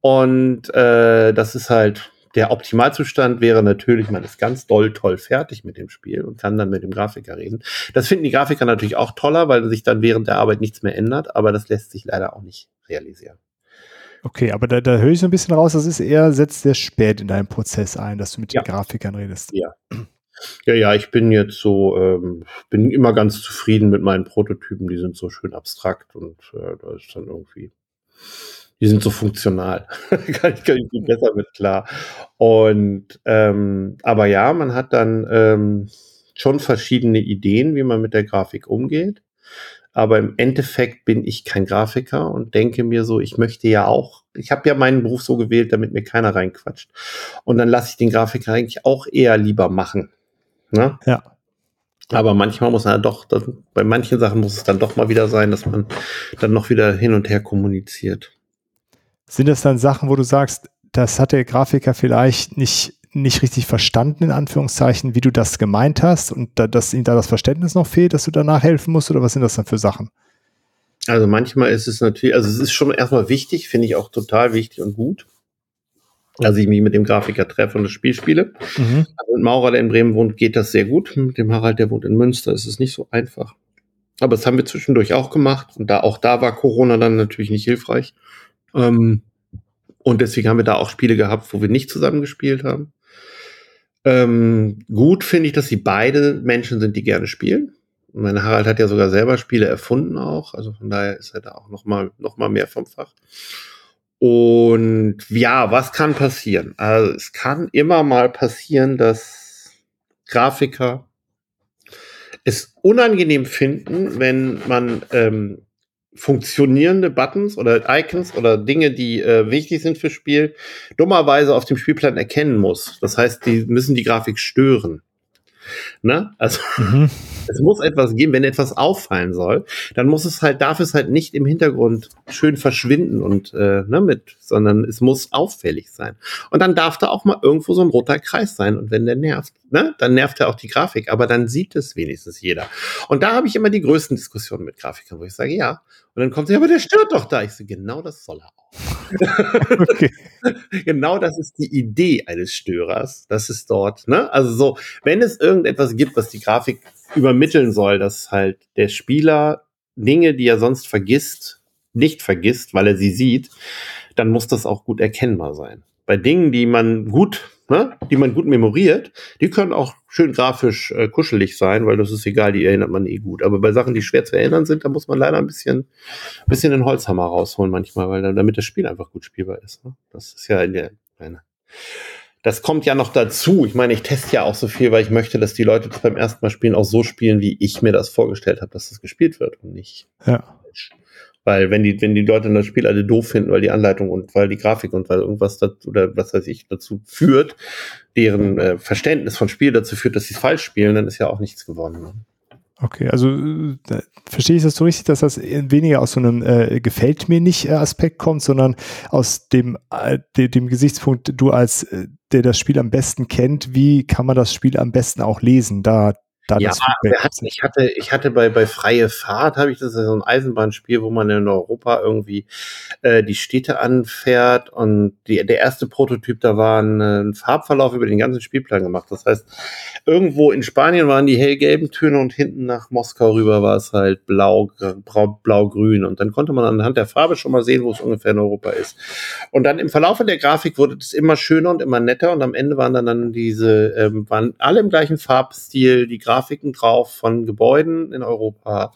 Und äh, das ist halt, der Optimalzustand wäre natürlich, man ist ganz doll toll fertig mit dem Spiel und kann dann mit dem Grafiker reden. Das finden die Grafiker natürlich auch toller, weil sich dann während der Arbeit nichts mehr ändert, aber das lässt sich leider auch nicht realisieren. Okay, aber da, da höre ich so ein bisschen raus, das ist eher, setzt sehr spät in deinem Prozess ein, dass du mit ja. den Grafikern redest. Ja. Ja, ja, ich bin jetzt so, ähm, bin immer ganz zufrieden mit meinen Prototypen, die sind so schön abstrakt und äh, da ist dann irgendwie die sind so funktional. kann ich, kann ich viel besser mit klar. Und ähm, aber ja, man hat dann ähm, schon verschiedene Ideen, wie man mit der Grafik umgeht. Aber im Endeffekt bin ich kein Grafiker und denke mir so, ich möchte ja auch, ich habe ja meinen Beruf so gewählt, damit mir keiner reinquatscht. Und dann lasse ich den Grafiker eigentlich auch eher lieber machen. Ne? Ja. Aber manchmal muss man doch, bei manchen Sachen muss es dann doch mal wieder sein, dass man dann noch wieder hin und her kommuniziert. Sind das dann Sachen, wo du sagst, das hat der Grafiker vielleicht nicht, nicht richtig verstanden, in Anführungszeichen, wie du das gemeint hast und da, dass ihm da das Verständnis noch fehlt, dass du danach helfen musst oder was sind das dann für Sachen? Also manchmal ist es natürlich, also es ist schon erstmal wichtig, finde ich auch total wichtig und gut, dass ich mich mit dem Grafiker treffe und das Spiel spiele. Mhm. Also mit Maurer, der in Bremen wohnt, geht das sehr gut. Mit dem Harald, der wohnt in Münster, ist es nicht so einfach. Aber das haben wir zwischendurch auch gemacht und da auch da war Corona dann natürlich nicht hilfreich. Ähm, und deswegen haben wir da auch Spiele gehabt, wo wir nicht zusammen gespielt haben. Ähm, gut finde ich, dass sie beide Menschen sind, die gerne spielen. Mein Harald hat ja sogar selber Spiele erfunden auch. Also von daher ist er da auch noch mal, noch mal mehr vom Fach. Und ja, was kann passieren? Also es kann immer mal passieren, dass Grafiker es unangenehm finden, wenn man ähm, funktionierende Buttons oder Icons oder Dinge, die äh, wichtig sind fürs Spiel, dummerweise auf dem Spielplan erkennen muss. Das heißt, die müssen die Grafik stören. Ne? Also mhm. es muss etwas geben, wenn etwas auffallen soll, dann muss es halt, darf es halt nicht im Hintergrund schön verschwinden und äh, ne, mit, sondern es muss auffällig sein. Und dann darf da auch mal irgendwo so ein roter Kreis sein. Und wenn der nervt, ne, dann nervt er auch die Grafik, aber dann sieht es wenigstens jeder. Und da habe ich immer die größten Diskussionen mit Grafikern, wo ich sage, ja. Und dann kommt sie, aber der stört doch da. Ich so, genau das soll er auch. okay. genau das ist die Idee eines Störers. Das ist dort, ne? Also so, wenn es irgendetwas gibt, was die Grafik übermitteln soll, dass halt der Spieler Dinge, die er sonst vergisst, nicht vergisst, weil er sie sieht, dann muss das auch gut erkennbar sein. Bei Dingen, die man gut ne, die man gut memoriert, die können auch schön grafisch äh, kuschelig sein, weil das ist egal, die erinnert man eh gut. Aber bei Sachen, die schwer zu erinnern sind, da muss man leider ein bisschen, bisschen den Holzhammer rausholen manchmal, weil damit das Spiel einfach gut spielbar ist. Ne? Das ist ja in der, eine. Das kommt ja noch dazu. Ich meine, ich teste ja auch so viel, weil ich möchte, dass die Leute das beim ersten Mal spielen auch so spielen, wie ich mir das vorgestellt habe, dass das gespielt wird und nicht. Ja. Weil wenn die, wenn die Leute das Spiel alle doof finden, weil die Anleitung und weil die Grafik und weil irgendwas dazu, oder was weiß ich dazu führt, deren äh, Verständnis von Spiel dazu führt, dass sie es falsch spielen, dann ist ja auch nichts gewonnen. Ne? Okay, also äh, verstehe ich das so richtig, dass das weniger aus so einem äh, gefällt mir nicht äh, Aspekt kommt, sondern aus dem, äh, de, dem Gesichtspunkt, du als äh, der das Spiel am besten kennt, wie kann man das Spiel am besten auch lesen? Da da ja, hat, ich hatte, ich hatte bei, bei Freie Fahrt, habe ich das so ein Eisenbahnspiel, wo man in Europa irgendwie äh, die Städte anfährt und die, der erste Prototyp, da war ein, ein Farbverlauf über den ganzen Spielplan gemacht. Das heißt, irgendwo in Spanien waren die hellgelben Töne und hinten nach Moskau rüber war es halt blau, blau-grün. Und dann konnte man anhand der Farbe schon mal sehen, wo es ungefähr in Europa ist. Und dann im Verlauf der Grafik wurde es immer schöner und immer netter und am Ende waren dann, dann diese, ähm, waren alle im gleichen Farbstil, die Grafik Grafiken drauf von Gebäuden in Europa.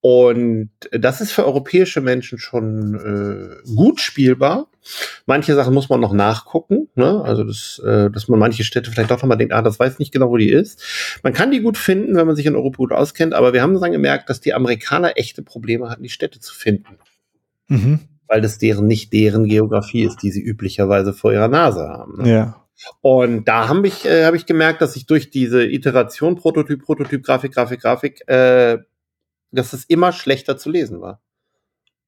Und das ist für europäische Menschen schon äh, gut spielbar. Manche Sachen muss man noch nachgucken. Ne? Also, das, äh, dass man manche Städte vielleicht doch nochmal denkt, ah, das weiß nicht genau, wo die ist. Man kann die gut finden, wenn man sich in Europa gut auskennt, aber wir haben dann gemerkt, dass die Amerikaner echte Probleme hatten, die Städte zu finden. Mhm. Weil das deren nicht deren Geografie ist, die sie üblicherweise vor ihrer Nase haben. Ne? Ja. Und da habe ich, äh, hab ich gemerkt, dass ich durch diese Iteration Prototyp, Prototyp, Grafik, Grafik, Grafik äh, dass es immer schlechter zu lesen war.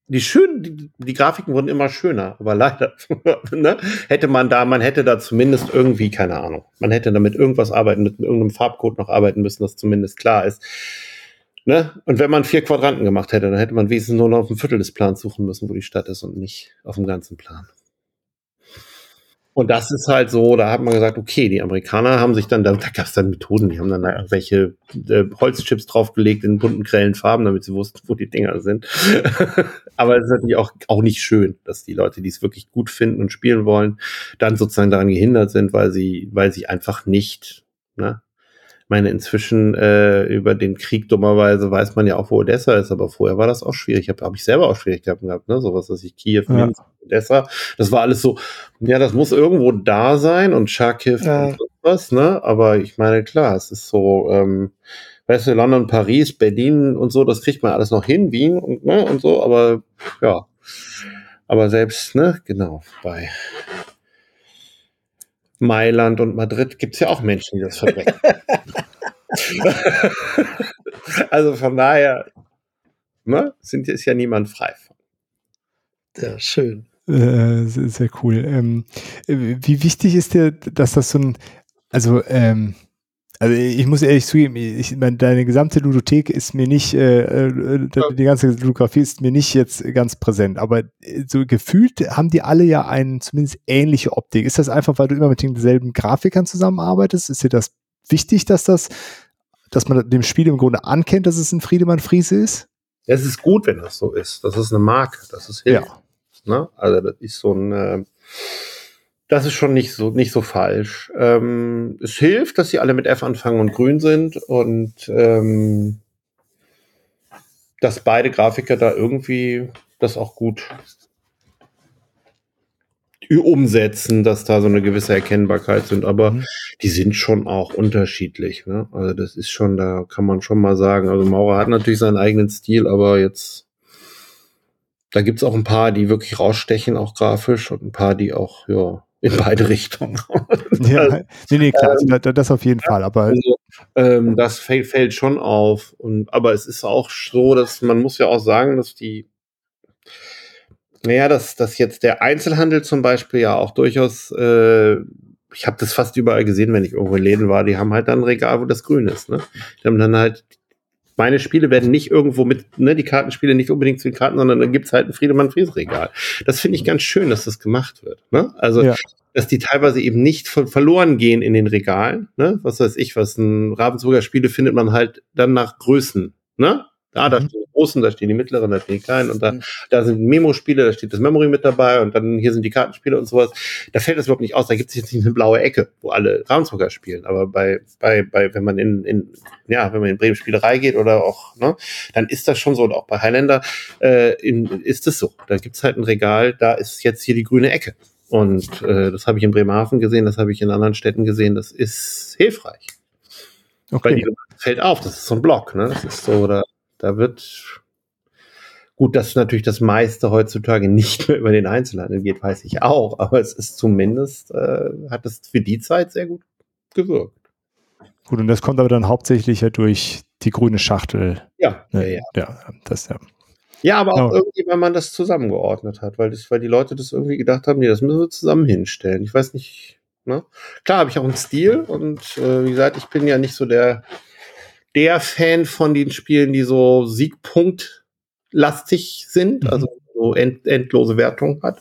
Die schönen, die, die Grafiken wurden immer schöner, aber leider ne, hätte man da, man hätte da zumindest irgendwie, keine Ahnung, man hätte damit irgendwas arbeiten, mit irgendeinem Farbcode noch arbeiten müssen, das zumindest klar ist. Ne? Und wenn man vier Quadranten gemacht hätte, dann hätte man wenigstens nur noch auf ein Viertel des Plans suchen müssen, wo die Stadt ist und nicht auf dem ganzen Plan. Und das ist halt so, da hat man gesagt, okay, die Amerikaner haben sich dann, da, da gab es dann Methoden, die haben dann da irgendwelche äh, Holzchips draufgelegt in bunten, grellen Farben, damit sie wussten, wo die Dinger sind. Aber es ist natürlich auch, auch nicht schön, dass die Leute, die es wirklich gut finden und spielen wollen, dann sozusagen daran gehindert sind, weil sie, weil sie einfach nicht, ne, meine, inzwischen äh, über den Krieg dummerweise weiß man ja auch, wo Odessa ist, aber vorher war das auch schwierig. Habe hab ich selber auch Schwierigkeiten gehabt, ne? Sowas, dass ich Kiew, ja. Minsk, Odessa. Das war alles so, ja, das muss irgendwo da sein und Charkiw ja. und was, ne? Aber ich meine, klar, es ist so, ähm, weißt du, London, Paris, Berlin und so, das kriegt man alles noch hin, Wien und, ne, und so, aber ja. Aber selbst, ne, genau, bei Mailand und Madrid gibt es ja auch Menschen, die das verbrechen. also von daher ne, sind, ist ja niemand frei von. Ja, schön. Äh, sehr, sehr, cool. Ähm, wie wichtig ist dir, dass das so ein, also ähm, also ich muss ehrlich zugeben, ich, meine, deine gesamte Ludothek ist mir nicht, äh, äh die ganze Ludografie ist mir nicht jetzt ganz präsent, aber äh, so gefühlt haben die alle ja eine zumindest ähnliche Optik. Ist das einfach, weil du immer mit denselben Grafikern zusammenarbeitest? Ist dir das wichtig, dass das, dass man dem Spiel im Grunde ankennt, dass es ein Friedemann Friese ist? Es ist gut, wenn das so ist. Das ist eine Marke, das ist hilft. Ja. Ne? Also das ist so ein äh, das ist schon nicht so, nicht so falsch. Ähm, es hilft, dass sie alle mit F anfangen und grün sind und ähm, dass beide Grafiker da irgendwie das auch gut umsetzen, dass da so eine gewisse Erkennbarkeit sind, aber mhm. die sind schon auch unterschiedlich. Ne? Also das ist schon, da kann man schon mal sagen. Also Maurer hat natürlich seinen eigenen Stil, aber jetzt da gibt's auch ein paar, die wirklich rausstechen, auch grafisch, und ein paar, die auch, ja, in beide Richtungen. ja, nee, nee, klar, ähm, das auf jeden ja, Fall, aber. Also, ähm, das fällt, fällt schon auf. Und, aber es ist auch so, dass man muss ja auch sagen, dass die, naja, dass, dass jetzt der Einzelhandel zum Beispiel ja auch durchaus, äh, ich habe das fast überall gesehen, wenn ich irgendwo in Läden war, die haben halt dann ein Regal, wo das grün ist. Ne? Die haben dann halt meine Spiele werden nicht irgendwo mit, ne, die Kartenspiele nicht unbedingt zu den Karten, sondern dann gibt's halt ein Friedemann Fries Regal. Das finde ich ganz schön, dass das gemacht wird. Ne? Also, ja. dass die teilweise eben nicht verloren gehen in den Regalen. Ne? Was weiß ich, was ein Ravensburger Spiele findet man halt dann nach Größen. Ne? Ah, da mhm. Großen, da stehen die mittleren, da stehen die kleinen und da, mhm. da sind Memo-Spiele, da steht das Memory mit dabei und dann hier sind die Kartenspiele und sowas. Da fällt das überhaupt nicht aus. Da gibt es jetzt nicht eine blaue Ecke, wo alle Ravensburger spielen. Aber bei, bei, bei, wenn man in, in, ja, wenn man in Bremen Spielerei geht oder auch, ne, dann ist das schon so. Und auch bei Highlander äh, in, ist es so. Da gibt's halt ein Regal, da ist jetzt hier die grüne Ecke. Und äh, das habe ich in Bremerhaven gesehen, das habe ich in anderen Städten gesehen. Das ist hilfreich. Okay. Weil die fällt auf, das ist so ein Block, ne? Das ist so, da da wird Gut, dass natürlich das meiste heutzutage nicht mehr über den Einzelhandel geht, weiß ich auch, aber es ist zumindest, äh, hat es für die Zeit sehr gut gewirkt. Gut, und das kommt aber dann hauptsächlich ja durch die grüne Schachtel. Ja, ne? ja, ja. ja, das, ja. Ja, aber auch ja. irgendwie, weil man das zusammengeordnet hat, weil, das, weil die Leute das irgendwie gedacht haben, nee, das müssen wir zusammen hinstellen. Ich weiß nicht, ne? Klar habe ich auch einen Stil und äh, wie gesagt, ich bin ja nicht so der der Fan von den Spielen, die so Siegpunktlastig sind, mhm. also so end, endlose Wertung hat.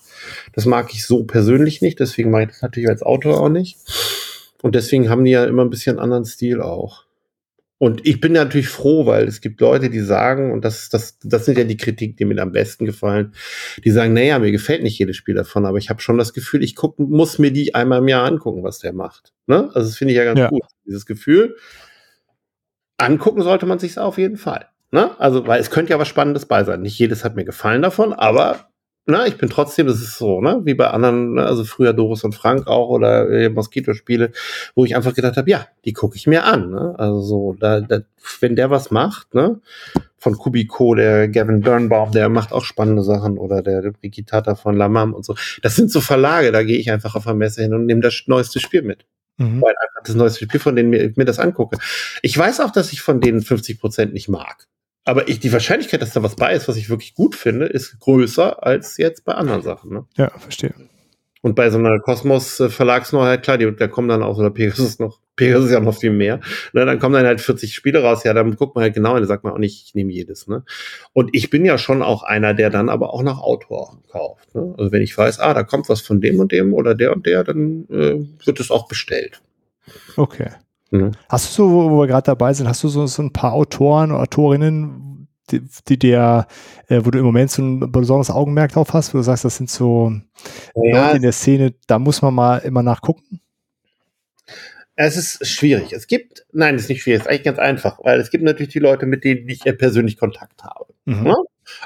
Das mag ich so persönlich nicht, deswegen mag ich das natürlich als Autor auch nicht. Und deswegen haben die ja immer ein bisschen anderen Stil auch. Und ich bin natürlich froh, weil es gibt Leute, die sagen, und das, das, das sind ja die Kritiken, die mir am besten gefallen, die sagen, naja, mir gefällt nicht jedes Spiel davon, aber ich habe schon das Gefühl, ich guck, muss mir die einmal im Jahr angucken, was der macht. Ne? Also das finde ich ja ganz ja. gut. Dieses Gefühl, angucken sollte man sich auf jeden Fall. Ne? Also, weil es könnte ja was Spannendes bei sein. Nicht jedes hat mir gefallen davon, aber na, ich bin trotzdem, das ist so, ne, wie bei anderen, ne, also früher Doris und Frank auch oder äh, Moskito-Spiele, wo ich einfach gedacht habe, ja, die gucke ich mir an. Ne? Also so, da, da, wenn der was macht, ne, von Kubiko, der Gavin Birnbaum, der macht auch spannende Sachen oder der, Brigitata von Lamam und so. Das sind so Verlage, da gehe ich einfach auf der Messe hin und nehme das neueste Spiel mit. Mhm. Weil einfach das neueste Spiel, von denen ich mir das angucke. Ich weiß auch, dass ich von denen 50 Prozent nicht mag. Aber ich, die Wahrscheinlichkeit, dass da was bei ist, was ich wirklich gut finde, ist größer als jetzt bei anderen Sachen. Ne? Ja, verstehe. Und bei so einer Kosmos-Verlagsneuheit, klar, die, da kommen dann auch, oder Pegasus noch, Pegasus ist ja noch viel mehr. Ne, dann kommen dann halt 40 Spiele raus, ja, dann guckt man halt genau, und dann sagt man auch nicht, ich nehme jedes. Ne? Und ich bin ja schon auch einer, der dann aber auch nach Autor kauft. Ne? Also wenn ich weiß, ah, da kommt was von dem und dem oder der und der, dann äh, wird es auch bestellt. Okay. Mhm. Hast du so, wo wir gerade dabei sind, hast du so, so ein paar Autoren oder Autorinnen, die, die der, äh, wo du im Moment so ein besonderes Augenmerk drauf hast, wo du sagst, das sind so ja, Leute in der Szene, da muss man mal immer nachgucken? Es ist schwierig. Es gibt, nein, es ist nicht schwierig, es ist eigentlich ganz einfach, weil es gibt natürlich die Leute, mit denen ich persönlich Kontakt habe. Mhm. Ne?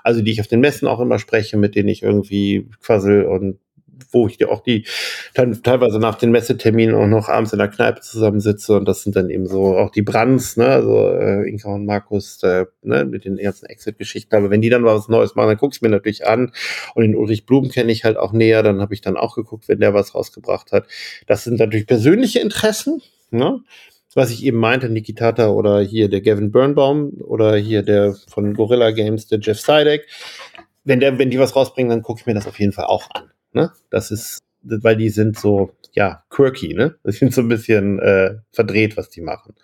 Also die ich auf den Messen auch immer spreche, mit denen ich irgendwie quassel und wo ich dir auch die dann teilweise nach den Messeterminen auch noch abends in der Kneipe zusammensitze und das sind dann eben so auch die Brands, ne, also äh, Inka und Markus, äh, ne, mit den ganzen Exit-Geschichten. Aber wenn die dann was Neues machen, dann gucke ich mir natürlich an und den Ulrich Blum kenne ich halt auch näher, dann habe ich dann auch geguckt, wenn der was rausgebracht hat. Das sind natürlich persönliche Interessen, ne? was ich eben meinte, Nikitata oder hier der Gavin Birnbaum oder hier der von Gorilla Games, der Jeff Sidek. Wenn der, wenn die was rausbringen, dann gucke ich mir das auf jeden Fall auch an. Ne? Das ist, weil die sind so, ja, quirky, ne? Die sind so ein bisschen äh, verdreht, was die machen.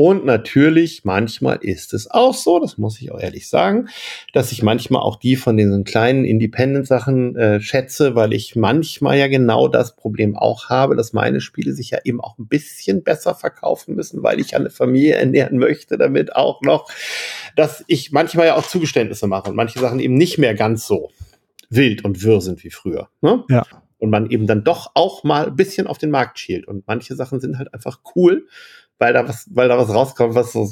Und natürlich, manchmal ist es auch so, das muss ich auch ehrlich sagen, dass ich manchmal auch die von diesen kleinen Independent-Sachen äh, schätze, weil ich manchmal ja genau das Problem auch habe, dass meine Spiele sich ja eben auch ein bisschen besser verkaufen müssen, weil ich eine Familie ernähren möchte, damit auch noch, dass ich manchmal ja auch Zugeständnisse mache und manche Sachen eben nicht mehr ganz so wild und wirr sind wie früher. Ne? Ja. Und man eben dann doch auch mal ein bisschen auf den Markt schielt. Und manche Sachen sind halt einfach cool, weil da was, weil da was rauskommt, was so,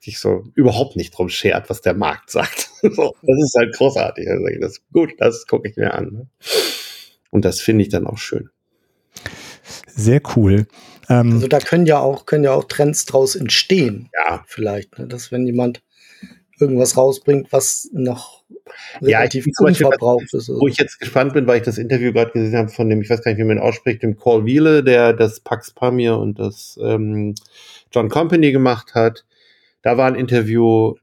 sich so überhaupt nicht drum schert, was der Markt sagt. so, das ist halt großartig. Also das ist gut, das gucke ich mir an. Ne? Und das finde ich dann auch schön. Sehr cool. Ähm, also da können ja auch, können ja auch Trends draus entstehen. Ja. Vielleicht, ne? dass wenn jemand irgendwas rausbringt, was noch relativ ja, unverbraucht ist. Wo ich jetzt gespannt bin, weil ich das Interview gerade gesehen habe von dem, ich weiß gar nicht, wie man ihn ausspricht, dem Call Wiele, der das Pax Pamir und das ähm, John Company gemacht hat. Da war ein Interview,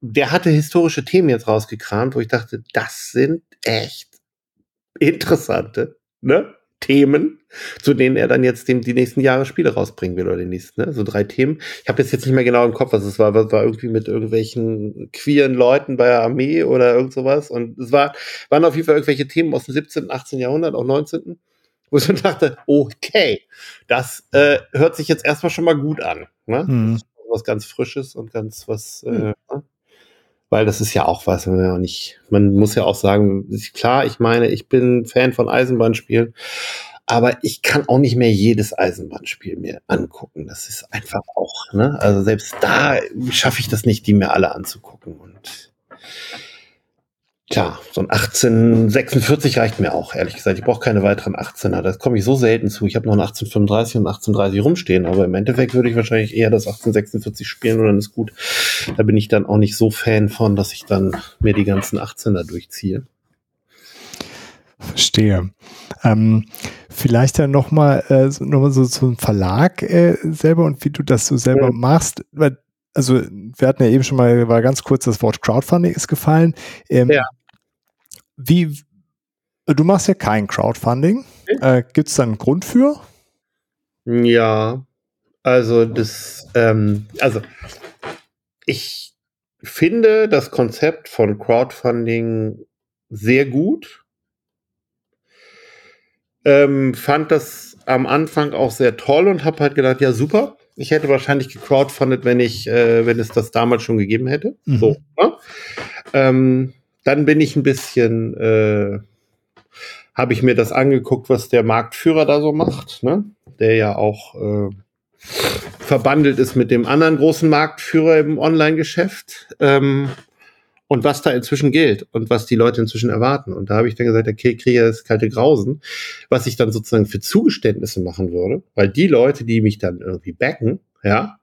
der hatte historische Themen jetzt rausgekramt, wo ich dachte, das sind echt interessante, ne? Themen, zu denen er dann jetzt dem, die nächsten Jahre Spiele rausbringen will oder die nächsten, ne? So drei Themen. Ich habe jetzt jetzt nicht mehr genau im Kopf, was es war. Was war irgendwie mit irgendwelchen queeren Leuten bei der Armee oder irgend sowas. Und es war, waren auf jeden Fall irgendwelche Themen aus dem 17., 18. Jahrhundert, auch 19. Wo ich so dachte, okay, das äh, hört sich jetzt erstmal schon mal gut an. Ne? Mhm. Was ganz Frisches und ganz was, äh, ne? Weil das ist ja auch was, man nicht, man muss ja auch sagen, klar, ich meine, ich bin Fan von Eisenbahnspielen, aber ich kann auch nicht mehr jedes Eisenbahnspiel mir angucken. Das ist einfach auch, ne? Also selbst da schaffe ich das nicht, die mir alle anzugucken. Und Tja, so ein 1846 reicht mir auch, ehrlich gesagt. Ich brauche keine weiteren 18er. Das komme ich so selten zu. Ich habe noch ein 1835 und ein 1830 rumstehen, aber im Endeffekt würde ich wahrscheinlich eher das 1846 spielen und dann ist gut. Da bin ich dann auch nicht so Fan von, dass ich dann mir die ganzen 18er durchziehe. Verstehe. Ähm, vielleicht dann nochmal äh, so, noch so, so ein Verlag äh, selber und wie du das so selber ja. machst. Weil also wir hatten ja eben schon mal, war ganz kurz das Wort Crowdfunding ist gefallen. Ähm, ja. Wie, du machst ja kein Crowdfunding. Äh, Gibt es da einen Grund für? Ja, also das, ähm, also ich finde das Konzept von Crowdfunding sehr gut. Ähm, fand das am Anfang auch sehr toll und habe halt gedacht, ja super. Ich hätte wahrscheinlich gecrowdfundet, wenn ich, äh, wenn es das damals schon gegeben hätte. Mhm. So. Ne? Ähm, dann bin ich ein bisschen, äh, habe ich mir das angeguckt, was der Marktführer da so macht, ne? Der ja auch äh, verbandelt ist mit dem anderen großen Marktführer im Online-Geschäft. Ähm, und was da inzwischen gilt und was die Leute inzwischen erwarten. Und da habe ich dann gesagt, okay, kriege das kalte Grausen, was ich dann sozusagen für Zugeständnisse machen würde, weil die Leute, die mich dann irgendwie backen, ja,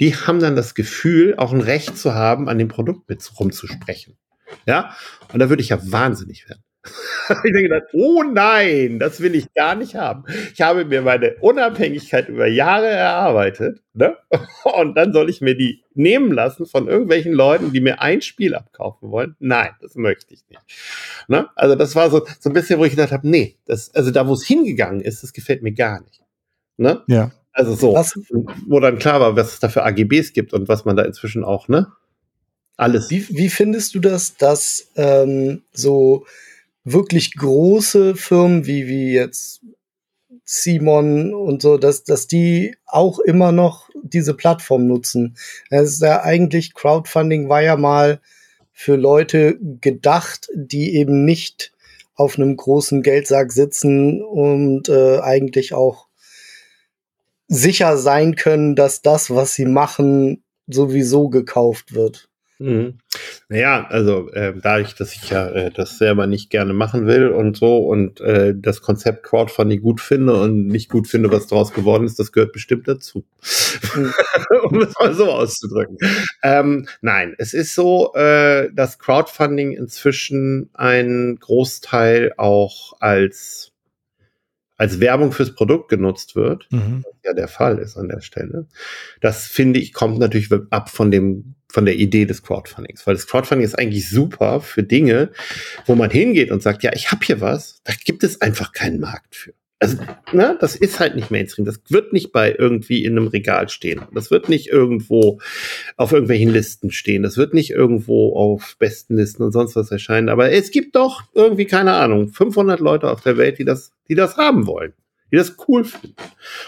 die haben dann das Gefühl, auch ein Recht zu haben, an dem Produkt mit rumzusprechen. Ja, und da würde ich ja wahnsinnig werden. ich denke dann, oh nein, das will ich gar nicht haben. Ich habe mir meine Unabhängigkeit über Jahre erarbeitet, ne? Und dann soll ich mir die nehmen lassen von irgendwelchen Leuten, die mir ein Spiel abkaufen wollen. Nein, das möchte ich nicht. Ne? Also das war so, so ein bisschen, wo ich gedacht habe, nee, das, also da, wo es hingegangen ist, das gefällt mir gar nicht. Ne? Ja. Also so, was? wo dann klar war, was es da für AGBs gibt und was man da inzwischen auch, ne? Alles. Wie, wie findest du das, dass ähm, so wirklich große Firmen wie, wie jetzt Simon und so, dass, dass die auch immer noch diese Plattform nutzen. Es ist ja eigentlich, Crowdfunding war ja mal für Leute gedacht, die eben nicht auf einem großen Geldsack sitzen und äh, eigentlich auch sicher sein können, dass das, was sie machen, sowieso gekauft wird. Mhm. Naja, also äh, dadurch, dass ich ja äh, das selber nicht gerne machen will und so und äh, das Konzept Crowdfunding gut finde und nicht gut finde, was daraus geworden ist, das gehört bestimmt dazu. Mhm. um es mal so auszudrücken. Ähm, nein, es ist so, äh, dass Crowdfunding inzwischen ein Großteil auch als als Werbung fürs Produkt genutzt wird, mhm. was ja der Fall ist an der Stelle. Das finde ich kommt natürlich ab von dem von der Idee des Crowdfundings, weil das Crowdfunding ist eigentlich super für Dinge, wo man hingeht und sagt, ja, ich habe hier was, da gibt es einfach keinen Markt für. Also, ne, das ist halt nicht Mainstream. Das wird nicht bei irgendwie in einem Regal stehen. Das wird nicht irgendwo auf irgendwelchen Listen stehen. Das wird nicht irgendwo auf besten Listen und sonst was erscheinen. Aber es gibt doch irgendwie, keine Ahnung, 500 Leute auf der Welt, die das, die das haben wollen die das cool finden.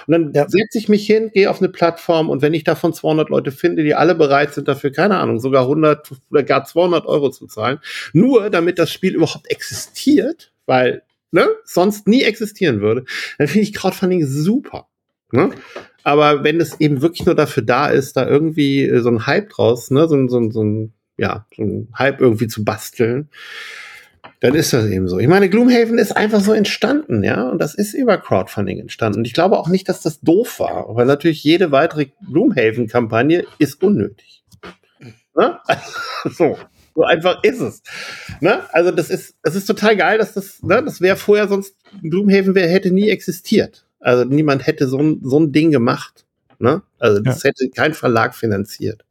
Und dann ja. setze ich mich hin, gehe auf eine Plattform und wenn ich davon 200 Leute finde, die alle bereit sind dafür, keine Ahnung, sogar 100 oder gar 200 Euro zu zahlen, nur damit das Spiel überhaupt existiert, weil ne, sonst nie existieren würde, dann finde ich Crowdfunding super. Ne? Aber wenn es eben wirklich nur dafür da ist, da irgendwie so ein Hype draus, ne, so, so, so ein, ja, so ein Hype irgendwie zu basteln, dann ist das eben so. Ich meine, Gloomhaven ist einfach so entstanden, ja, und das ist über Crowdfunding entstanden. Und ich glaube auch nicht, dass das doof war, weil natürlich jede weitere Gloomhaven-Kampagne ist unnötig. Ne? so. So einfach ist es. Ne? Also das ist, es ist total geil, dass das, ne, das wäre vorher sonst, Gloomhaven wär, hätte nie existiert. Also niemand hätte so ein, so ein Ding gemacht. Ne? Also das ja. hätte kein Verlag finanziert.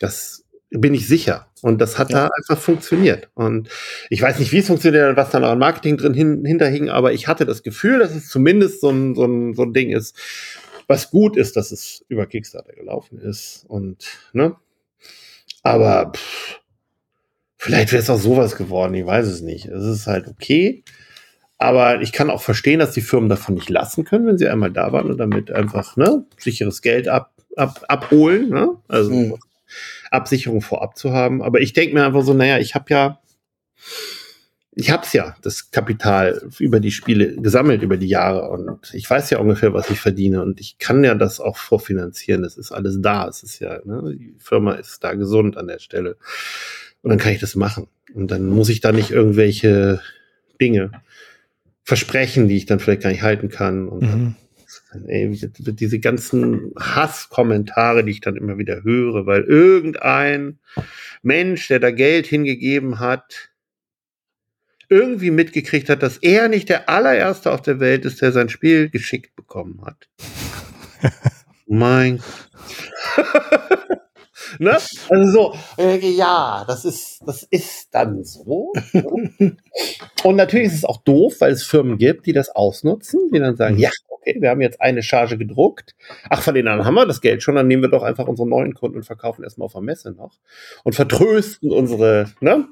Das bin ich sicher. Und das hat ja. da einfach funktioniert. Und ich weiß nicht, wie es funktioniert und was da noch an Marketing drin hin, hinterhing, aber ich hatte das Gefühl, dass es zumindest so ein, so ein, so ein Ding ist, was gut ist, dass es über Kickstarter gelaufen ist. Und, ne? Aber pff, vielleicht wäre es auch sowas geworden, ich weiß es nicht. Es ist halt okay. Aber ich kann auch verstehen, dass die Firmen davon nicht lassen können, wenn sie einmal da waren und damit einfach ne, sicheres Geld ab, ab, abholen. Ne? Also mhm. Absicherung vorab zu haben. Aber ich denke mir einfach so, naja, ich habe ja, ich habe es ja, das Kapital über die Spiele gesammelt über die Jahre und ich weiß ja ungefähr, was ich verdiene und ich kann ja das auch vorfinanzieren. Es ist alles da. Es ist ja, ne, die Firma ist da gesund an der Stelle und dann kann ich das machen und dann muss ich da nicht irgendwelche Dinge versprechen, die ich dann vielleicht gar nicht halten kann und mhm. Ey, diese ganzen Hasskommentare, die ich dann immer wieder höre, weil irgendein Mensch, der da Geld hingegeben hat, irgendwie mitgekriegt hat, dass er nicht der allererste auf der Welt ist, der sein Spiel geschickt bekommen hat. mein ne? Also so, äh, ja, das ist, das ist dann so. und natürlich ist es auch doof, weil es Firmen gibt, die das ausnutzen, die dann sagen, mhm. ja, okay, wir haben jetzt eine Charge gedruckt. Ach, von denen anderen haben wir das Geld schon, dann nehmen wir doch einfach unsere neuen Kunden und verkaufen erstmal auf der Messe noch und vertrösten unsere, ne?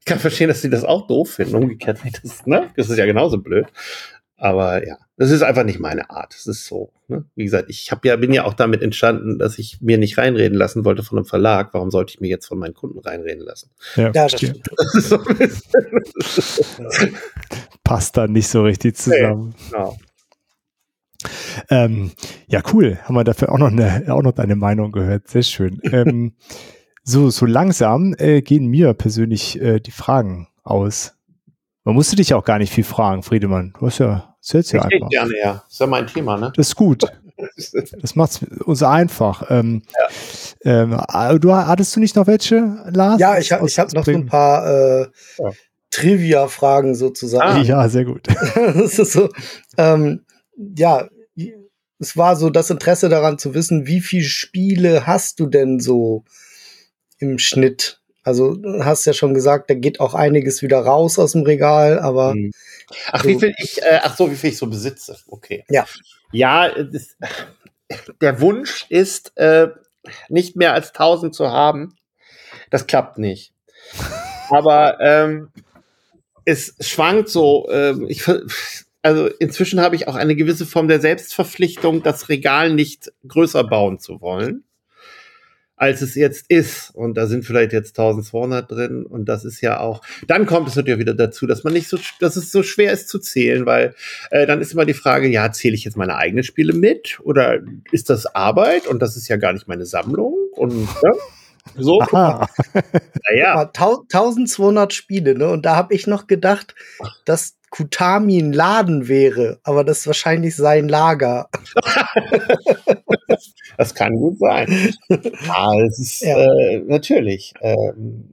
Ich kann verstehen, dass sie das auch doof finden. Umgekehrt, das, ne? Das ist ja genauso blöd. Aber ja, das ist einfach nicht meine Art. Es ist so. Ne? Wie gesagt, ich hab ja, bin ja auch damit entstanden, dass ich mir nicht reinreden lassen wollte von einem Verlag. Warum sollte ich mir jetzt von meinen Kunden reinreden lassen? Ja, ja das, das so Passt da nicht so richtig zusammen. Nee, genau. Ähm, ja, cool. Haben wir dafür auch noch eine, auch noch deine Meinung gehört. Sehr schön. ähm, so, so langsam äh, gehen mir persönlich äh, die Fragen aus. Man musste dich auch gar nicht viel fragen, Friedemann. Du hast ja, erzählst ja Ich einfach. gerne, ja. Das ist ja mein Thema, ne? Das ist gut. Das macht es uns einfach. Ähm, ähm, äh, du, hattest du nicht noch welche, Lars? Ja, ich, hab- habe noch so ein paar äh, Ja. Trivia-Fragen sozusagen. Ja, sehr gut. das ist so, ähm, ja, es war so das Interesse daran zu wissen, wie viele Spiele hast du denn so im Schnitt? Also, du hast ja schon gesagt, da geht auch einiges wieder raus aus dem Regal, aber Mhm. Ach, So. wie viel ich, äh, ach so, wie viel ich so besitze. Okay. Ja. Ja, das, der Wunsch ist, äh, nicht mehr als 1000 zu haben. Das klappt nicht. Aber ähm, es schwankt so. ähm, ich, also inzwischen habe ich auch eine gewisse Form der Selbstverpflichtung, das Regal nicht größer bauen zu wollen, als es jetzt ist. Und da sind vielleicht jetzt 1200 drin. Und das ist ja auch. Dann kommt es natürlich wieder dazu, dass man nicht so, dass es so schwer ist zu zählen, weil äh, dann ist immer die Frage: Ja, zähle ich jetzt meine eigenen Spiele mit oder ist das Arbeit? Und das ist ja gar nicht meine Sammlung. Und ja, so. Naja. Tau- 1200 Spiele, ne? Und da habe ich noch gedacht, dass Kutami ein Laden wäre, aber das ist wahrscheinlich sein Lager. Das kann gut sein. ja, es ist Ja. äh, natürlich. Ähm,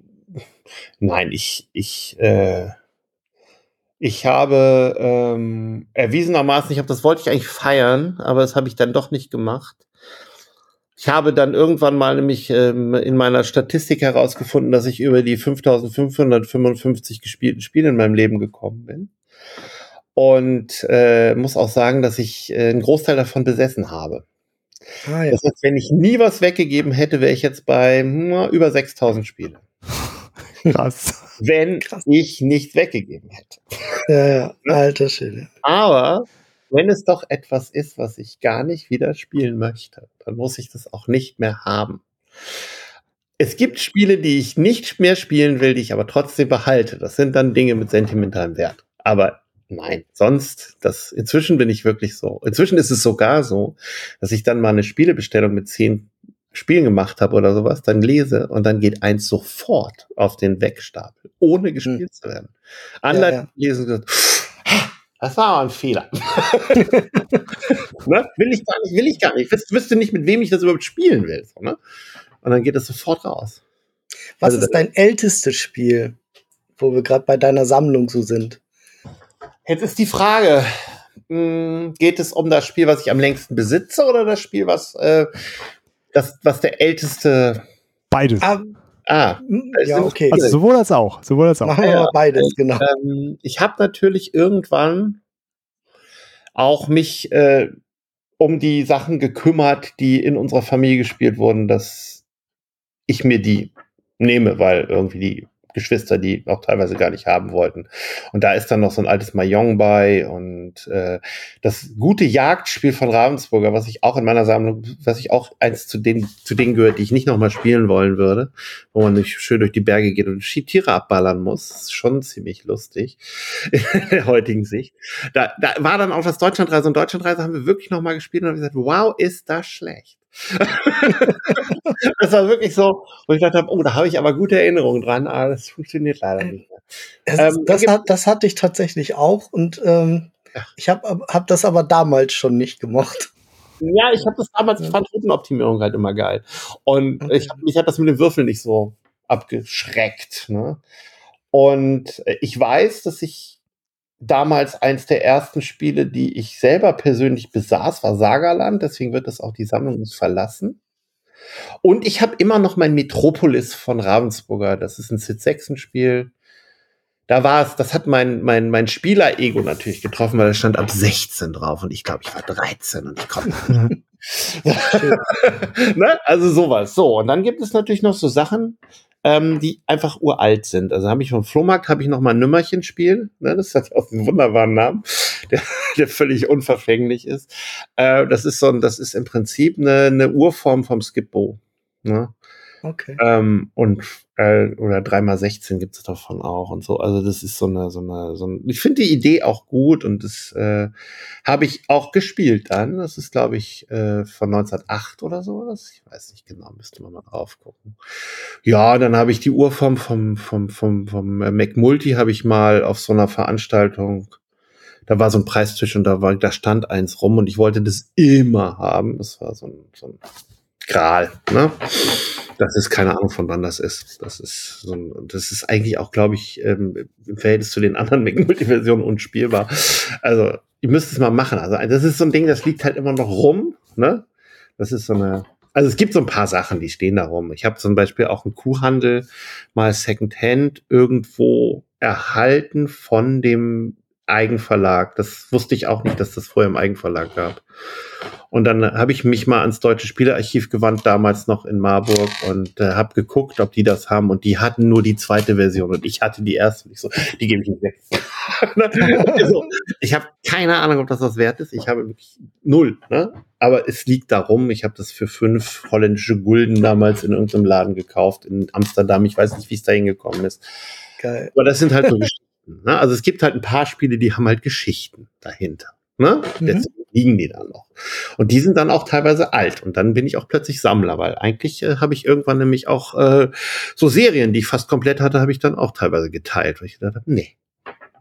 nein, ich, ich, äh, ich habe ähm, erwiesenermaßen, ich habe, das wollte ich eigentlich feiern, aber das habe ich dann doch nicht gemacht. Ich habe dann irgendwann mal nämlich ähm, in meiner Statistik herausgefunden, dass ich über die 5555 gespielten Spiele in meinem Leben gekommen bin. Und äh, muss auch sagen, dass ich äh, einen Großteil davon besessen habe. Ah, ja. Das heißt, wenn ich nie was weggegeben hätte, wäre ich jetzt bei hm, über 6000 Spiele. Krass. Wenn Krass. ich nicht weggegeben hätte. ja, ja, alter Schwede. Aber wenn es doch etwas ist, was ich gar nicht wieder spielen möchte, dann muss ich das auch nicht mehr haben. Es gibt Spiele, die ich nicht mehr spielen will, die ich aber trotzdem behalte. Das sind dann Dinge mit sentimentalem Wert. Aber nein, sonst, das, inzwischen bin ich wirklich so. Inzwischen ist es sogar so, dass ich dann mal eine Spielebestellung mit zehn Spielen gemacht habe oder sowas, dann lese und dann geht eins sofort auf den Wegstapel, ohne gespielt zu werden. Anleitung lesen und gesagt, das war aber ein Fehler. ne? Will ich gar nicht, will ich gar nicht. Ich wüs- wüsste nicht, mit wem ich das überhaupt spielen will. So, ne? Und dann geht das sofort raus. Was Also ist dein ältestes Spiel, wo wir gerade bei deiner Sammlung so sind? Jetzt ist die Frage, mh, geht es um das Spiel, was ich am längsten besitze oder das Spiel, was, äh, das, was der älteste, Beides. Ah, ah, hm, Das ja, okay. Also sowohl als auch. Sowohl als auch. Machen wir Ja, beides, genau. ähm, ich habe natürlich irgendwann auch mich äh, um die Sachen gekümmert, die in unserer Familie gespielt wurden, dass ich mir die nehme, weil irgendwie die Geschwister die auch teilweise gar nicht haben wollten. Und da ist dann noch so ein altes Mahjong bei und äh, das gute Jagdspiel von Ravensburger, was ich auch in meiner Sammlung, was ich auch eins zu den zu denen gehört, die ich nicht nochmal spielen wollen würde, wo man nicht schön durch die Berge geht und Tiere abballern muss, schon ziemlich lustig in der heutigen Sicht. Da, da war dann auch das Deutschlandreise und Deutschlandreise haben wir wirklich nochmal gespielt und haben gesagt, wow, ist das schlecht. das war wirklich so, wo ich gedacht habe, oh, da habe ich aber gute Erinnerungen dran, aber das funktioniert leider nicht mehr. Das, ähm, das, hat, das hatte ich tatsächlich auch und ähm, ich habe hab das aber damals schon nicht gemocht. Ja, ich habe das damals, ich fand Routenoptimierung halt immer geil. Und Okay. ich hab, mich hat das mit dem Würfel nicht so abgeschreckt. Ne? Und äh, ich weiß, dass ich damals eins der ersten Spiele, die ich selber persönlich besaß, war Sagaland. Deswegen wird das auch die Sammlung verlassen. Und ich habe immer noch mein Metropolis von Ravensburger. Das ist ein Sid-6-Spiel. Da war es, das hat mein, mein, mein Spieler-Ego natürlich getroffen, weil da stand ab 16 drauf und ich glaube, ich war 13 und ich konnte ne? Also sowas. So, und dann gibt es natürlich noch so Sachen, ähm, die einfach uralt sind. Also habe ich vom Flohmarkt habe ich noch mal ein Nümmerchenspiel. Ne? Das hat ja auch einen wunderbaren Namen, der, der völlig unverfänglich ist. Äh, das ist so ein, das ist im Prinzip eine, eine Urform vom Skippo. Ne? Okay. Ähm, und äh, oder 3x16 gibt es davon auch und so. Also das ist so eine, so eine, so ein, ich finde die Idee auch gut und das äh, habe ich auch gespielt dann. Das ist, glaube ich, äh, von 1908 oder so. Ich weiß nicht genau, müsste man mal drauf gucken. Ja, dann habe ich die Urform vom, vom, vom, vom Mac Multi habe ich mal auf so einer Veranstaltung da war so ein Preistisch und da war, da stand eins rum und ich wollte das immer haben. Das war so ein, so ein Gral, ne? Das ist keine Ahnung, von wann das ist. Das ist so ein, das ist eigentlich auch, glaube ich, ähm, im Verhältnis zu den anderen Multiversionen unspielbar. Also, ihr müsst es mal machen. Also, das ist so ein Ding, das liegt halt immer noch rum, ne? Das ist so eine, also es gibt so ein paar Sachen, die stehen da rum. Ich habe zum Beispiel auch einen Kuhhandel mal Secondhand irgendwo erhalten von dem Eigenverlag. Das wusste ich auch nicht, dass das vorher im Eigenverlag gab. Und dann habe ich mich mal ans Deutsche Spielearchiv gewandt, damals noch in Marburg, und äh, habe geguckt, ob die das haben. Und die hatten nur die zweite Version und ich hatte die erste. Und ich so, die gebe ich nicht weg. also, ich habe keine Ahnung, ob das was wert ist. Ich habe wirklich null. Ne? Aber es liegt darum. Ich habe das für fünf holländische Gulden damals in irgendeinem Laden gekauft in Amsterdam. Ich weiß nicht, wie es da hingekommen ist. Geil. Aber das sind halt so Geschichten. Ne? Also es gibt halt ein paar Spiele, die haben halt Geschichten dahinter. Ne? Mhm liegen die dann noch. Und die sind dann auch teilweise alt. Und dann bin ich auch plötzlich Sammler, weil eigentlich äh, habe ich irgendwann nämlich auch äh, so Serien, die ich fast komplett hatte, habe ich dann auch teilweise geteilt, weil ich gedacht habe, nee.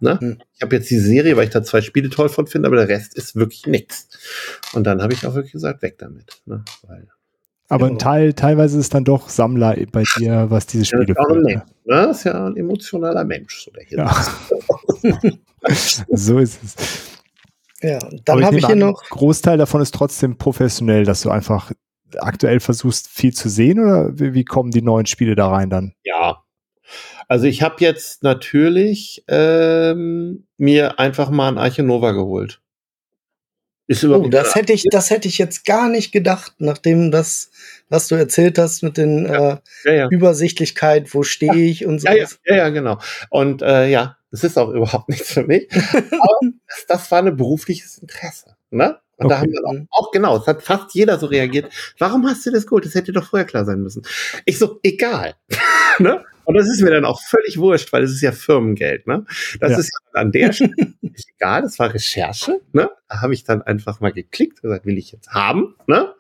Ne? Hm. Ich habe jetzt die Serie, weil ich da zwei Spiele toll von finde, aber der Rest ist wirklich nichts. Und dann habe ich auch wirklich gesagt, weg damit. Ne? Weil, aber ein Teil, teilweise ist dann doch Sammler bei dir, was diese Spiele ja, das, ne? das ist ja ein emotionaler Mensch, so der hier ja. so ist es. Ja, dann habe ich hier an, noch. Großteil davon ist trotzdem professionell, dass du einfach aktuell versuchst, viel zu sehen oder wie, wie kommen die neuen Spiele da rein dann? Ja. Also ich habe jetzt natürlich ähm, mir einfach mal ein Arche Nova geholt. Oh, das hätte ich, das hätte ich jetzt gar nicht gedacht, nachdem das, was du erzählt hast mit den ja, äh, ja, ja. Übersichtlichkeit, wo stehe ich und so. Ja, ja, genau. Und äh, ja, das ist auch überhaupt nichts für mich. Aber das, das war ein berufliches Interesse. Ne? Und okay. da haben wir auch, auch, genau, es hat fast jeder so reagiert. Warum hast du das geholt? Das hätte doch vorher klar sein müssen. Ich so, egal. ne? Und das ist mir dann auch völlig wurscht, weil es ist ja Firmengeld. Ne? Das ja. ist an der Stelle egal, das war Recherche. Ne? Da habe ich dann einfach mal geklickt und gesagt, will ich jetzt haben. Ne?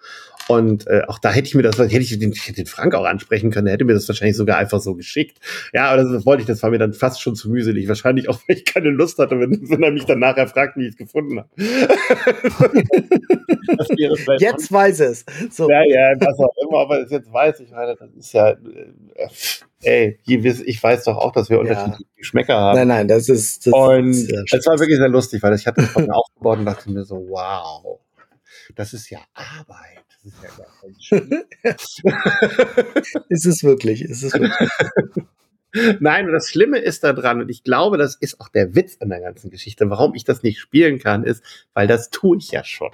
Und äh, auch da hätte ich mir das, hätte ich den, den Frank auch ansprechen können, der hätte mir das wahrscheinlich sogar einfach so geschickt. Ja, aber das, das wollte ich, das war mir dann fast schon zu mühselig. Wahrscheinlich auch, weil ich keine Lust hatte, wenn, wenn er mich dann nachher fragt, wie ich es gefunden habe. jetzt weiß es. So. Ja, ja, was auch immer, aber jetzt weiß ich, meine, das ist ja, äh, ey, ich weiß doch auch, dass wir unterschiedliche ja. Geschmäcker haben. Nein, nein, das ist. Das und es war wirklich sehr lustig, weil ich hatte das mir aufgebaut und dachte mir so, wow, das ist ja Arbeit. Das ist ja gar schön. ist es wirklich, ist es wirklich. Nein, und das Schlimme ist da dran, und ich glaube, das ist auch der Witz an der ganzen Geschichte, warum ich das nicht spielen kann, ist, weil das tue ich ja schon.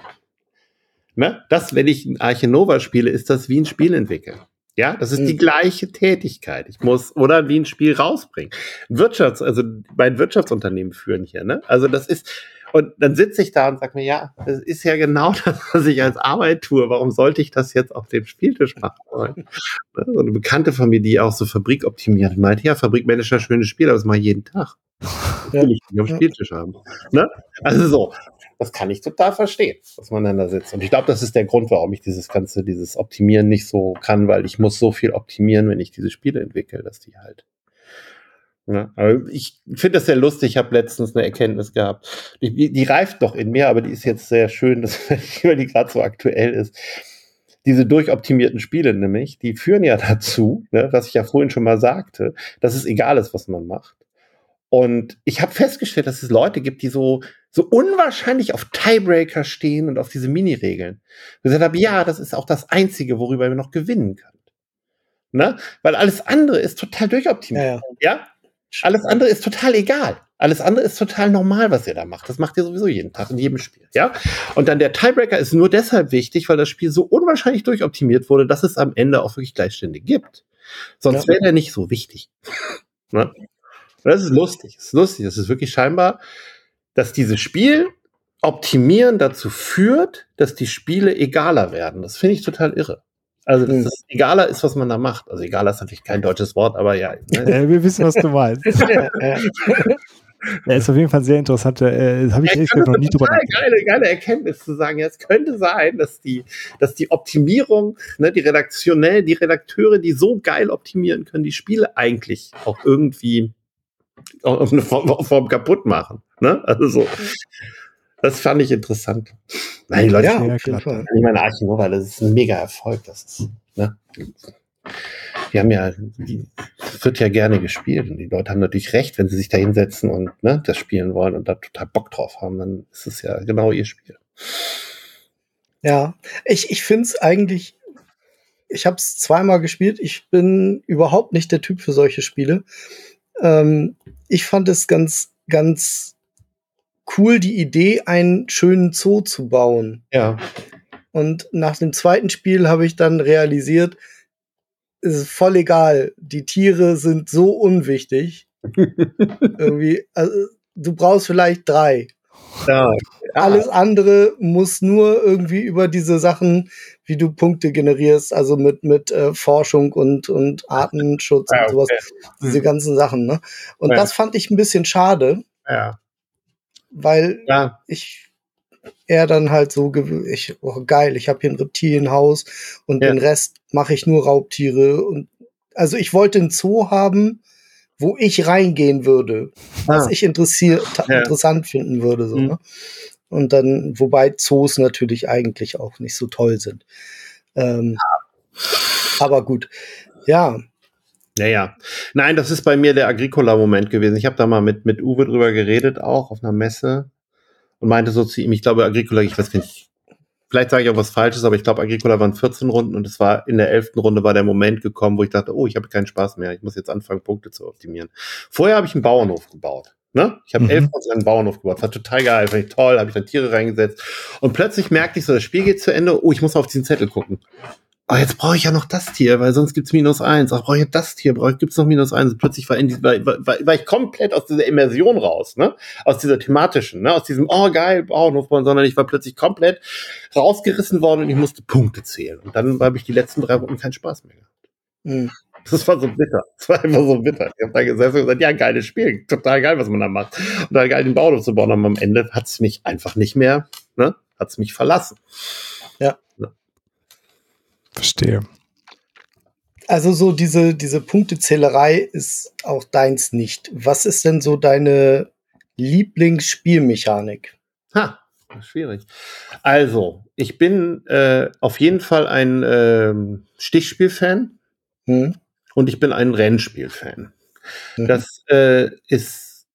Ne? Das, wenn ich ein Arche Nova spiele, ist das wie ein Spiel entwickeln. Ja, das ist die hm. gleiche Tätigkeit. Ich muss oder wie ein Spiel rausbringen. Wirtschafts, also mein Wirtschaftsunternehmen führen hier, ne? Also das ist, und dann sitze ich da und sage mir, ja, das ist ja genau das, was ich als Arbeit tue. Warum sollte ich das jetzt auf dem Spieltisch machen wollen? Ne, so eine Bekannte von mir, die auch so Fabrik optimiert, meinte, ja, Fabrikmanager, schönes Spiel, aber das mache ich jeden Tag. Ja. Will ich nicht auf dem Spieltisch haben. Ne? Also so, das kann ich total verstehen, dass man dann da sitzt. Und ich glaube, das ist der Grund, warum ich dieses ganze, dieses Optimieren nicht so kann, weil ich muss so viel optimieren, wenn ich diese Spiele entwickle, dass die halt ja, aber ich finde das sehr lustig. Ich habe letztens eine Erkenntnis gehabt. Die, die, reift doch in mir, aber die ist jetzt sehr schön, dass, weil die gerade so aktuell ist. Diese durchoptimierten Spiele nämlich, die führen ja dazu, ne, was ich ja vorhin schon mal sagte, dass es egal ist, was man macht. Und ich habe festgestellt, dass es Leute gibt, die so, so unwahrscheinlich auf Tiebreaker stehen und auf diese Mini-Regeln. Ich gesagt habe, ja, das ist auch das Einzige, worüber wir noch gewinnen können. Ne? Weil alles andere ist total durchoptimiert. Ja, ja. ja? Alles andere ist total egal. Alles andere ist total normal, was ihr da macht. Das macht ihr sowieso jeden Tag in jedem Spiel, ja? Und dann der Tiebreaker ist nur deshalb wichtig, weil das Spiel so unwahrscheinlich durchoptimiert wurde, dass es am Ende auch wirklich Gleichstände gibt. Sonst ja. wäre der nicht so wichtig. ne? Das ist lustig. Das ist lustig. Das ist wirklich scheinbar, dass dieses Spiel optimieren dazu führt, dass die Spiele egaler werden. Das finde ich total irre. Also, dass es egaler ist, was man da macht. Also, egaler ist natürlich kein deutsches Wort, aber ja. Ne? Wir wissen, was du meinst. Er ist auf jeden Fall sehr interessant. Äh, Habe ich Ja, das gesagt noch nie drüber geile, geile Erkenntnis zu sagen. Ja, es könnte sein, dass die, dass die Optimierung, ne, die redaktionell, die Redakteure, die so geil optimieren können, die Spiele eigentlich auch irgendwie auf eine Form, Form kaputt machen. Ne? Also so. Das fand ich interessant. Nein, die Leute, Ja, auf jeden. Fall. ich meine Archino, weil das ist ein mega Erfolg. Das ist, ne? Die haben ja, die wird ja gerne gespielt und die Leute haben natürlich recht, wenn sie sich da hinsetzen und ne, das spielen wollen und da total Bock drauf haben, dann ist es ja genau ihr Spiel. Ja, ich, ich finde es eigentlich, ich habe es zweimal gespielt. Ich bin überhaupt nicht der Typ für solche Spiele. Ähm, ich fand es ganz, ganz cool, die Idee, einen schönen Zoo zu bauen. Ja. Und nach dem zweiten Spiel habe ich dann realisiert, es ist voll egal. Die Tiere sind so unwichtig. Irgendwie, also, du brauchst vielleicht drei. ja. Alles andere muss nur irgendwie über diese Sachen, wie du Punkte generierst, also mit, mit äh, Forschung und, und Artenschutz Ja, und sowas, okay. diese ganzen Sachen, ne? Und Ja. das fand ich ein bisschen schade, Ja. Weil Ja. ich eher dann halt so ich oh geil, ich habe hier ein Reptilienhaus und Ja. den Rest mache ich nur Raubtiere und also ich wollte einen Zoo haben, wo ich reingehen würde, was Ah. ich interessiert Ja. interessant finden würde so, Mhm. ne? Und dann wobei Zoos natürlich eigentlich auch nicht so toll sind. Ähm, aber gut. Ja, Ja, ja. Nein, das ist bei mir der Agricola-Moment gewesen. Ich habe da mal mit, mit Uwe drüber geredet, auch auf einer Messe. Und meinte so zu ihm, ich glaube, Agricola, ich weiß nicht, vielleicht sage ich auch was Falsches, aber ich glaube, Agricola waren 14 Runden und es war in der 11. Runde war der Moment gekommen, wo ich dachte, oh, ich habe keinen Spaß mehr. Ich muss jetzt anfangen, Punkte zu optimieren. Vorher habe ich einen Bauernhof gebaut. Ne? Ich habe Mhm. elf Runden einen Bauernhof gebaut. War total geil, fand ich toll, habe ich dann Tiere reingesetzt. Und plötzlich merkte ich so, das Spiel geht zu Ende, oh, ich muss auf diesen Zettel gucken. Oh, jetzt brauche ich ja noch das Tier, weil sonst gibt's minus eins. Ach, brauche ich das Tier, brauche gibt's noch minus eins. Und plötzlich war, in die, war, war, war ich komplett aus dieser Immersion raus, ne? Aus dieser thematischen, ne? Aus diesem, oh geil, Bauernhof bauen, sondern ich war plötzlich komplett rausgerissen worden und ich musste Punkte zählen. Und dann habe ich die letzten drei Wochen keinen Spaß mehr gehabt. mh. Das war so bitter. Das war einfach so bitter. Ich habe da gesessen und gesagt, ja, geiles Spiel. Total geil, was man da macht. Und da geil den Bauernhof zu bauen. Aber am Ende hat's mich einfach nicht mehr, ne? Hat's mich verlassen. Verstehe. Also so diese, diese Punktezählerei ist auch deins nicht. Was ist denn so deine Lieblingsspielmechanik? Ha, das ist schwierig. Also, ich bin äh, auf jeden Fall ein ähm, Stichspiel-Fan Hm? und ich bin ein Rennspiel-Fan. Mhm. Das äh, ist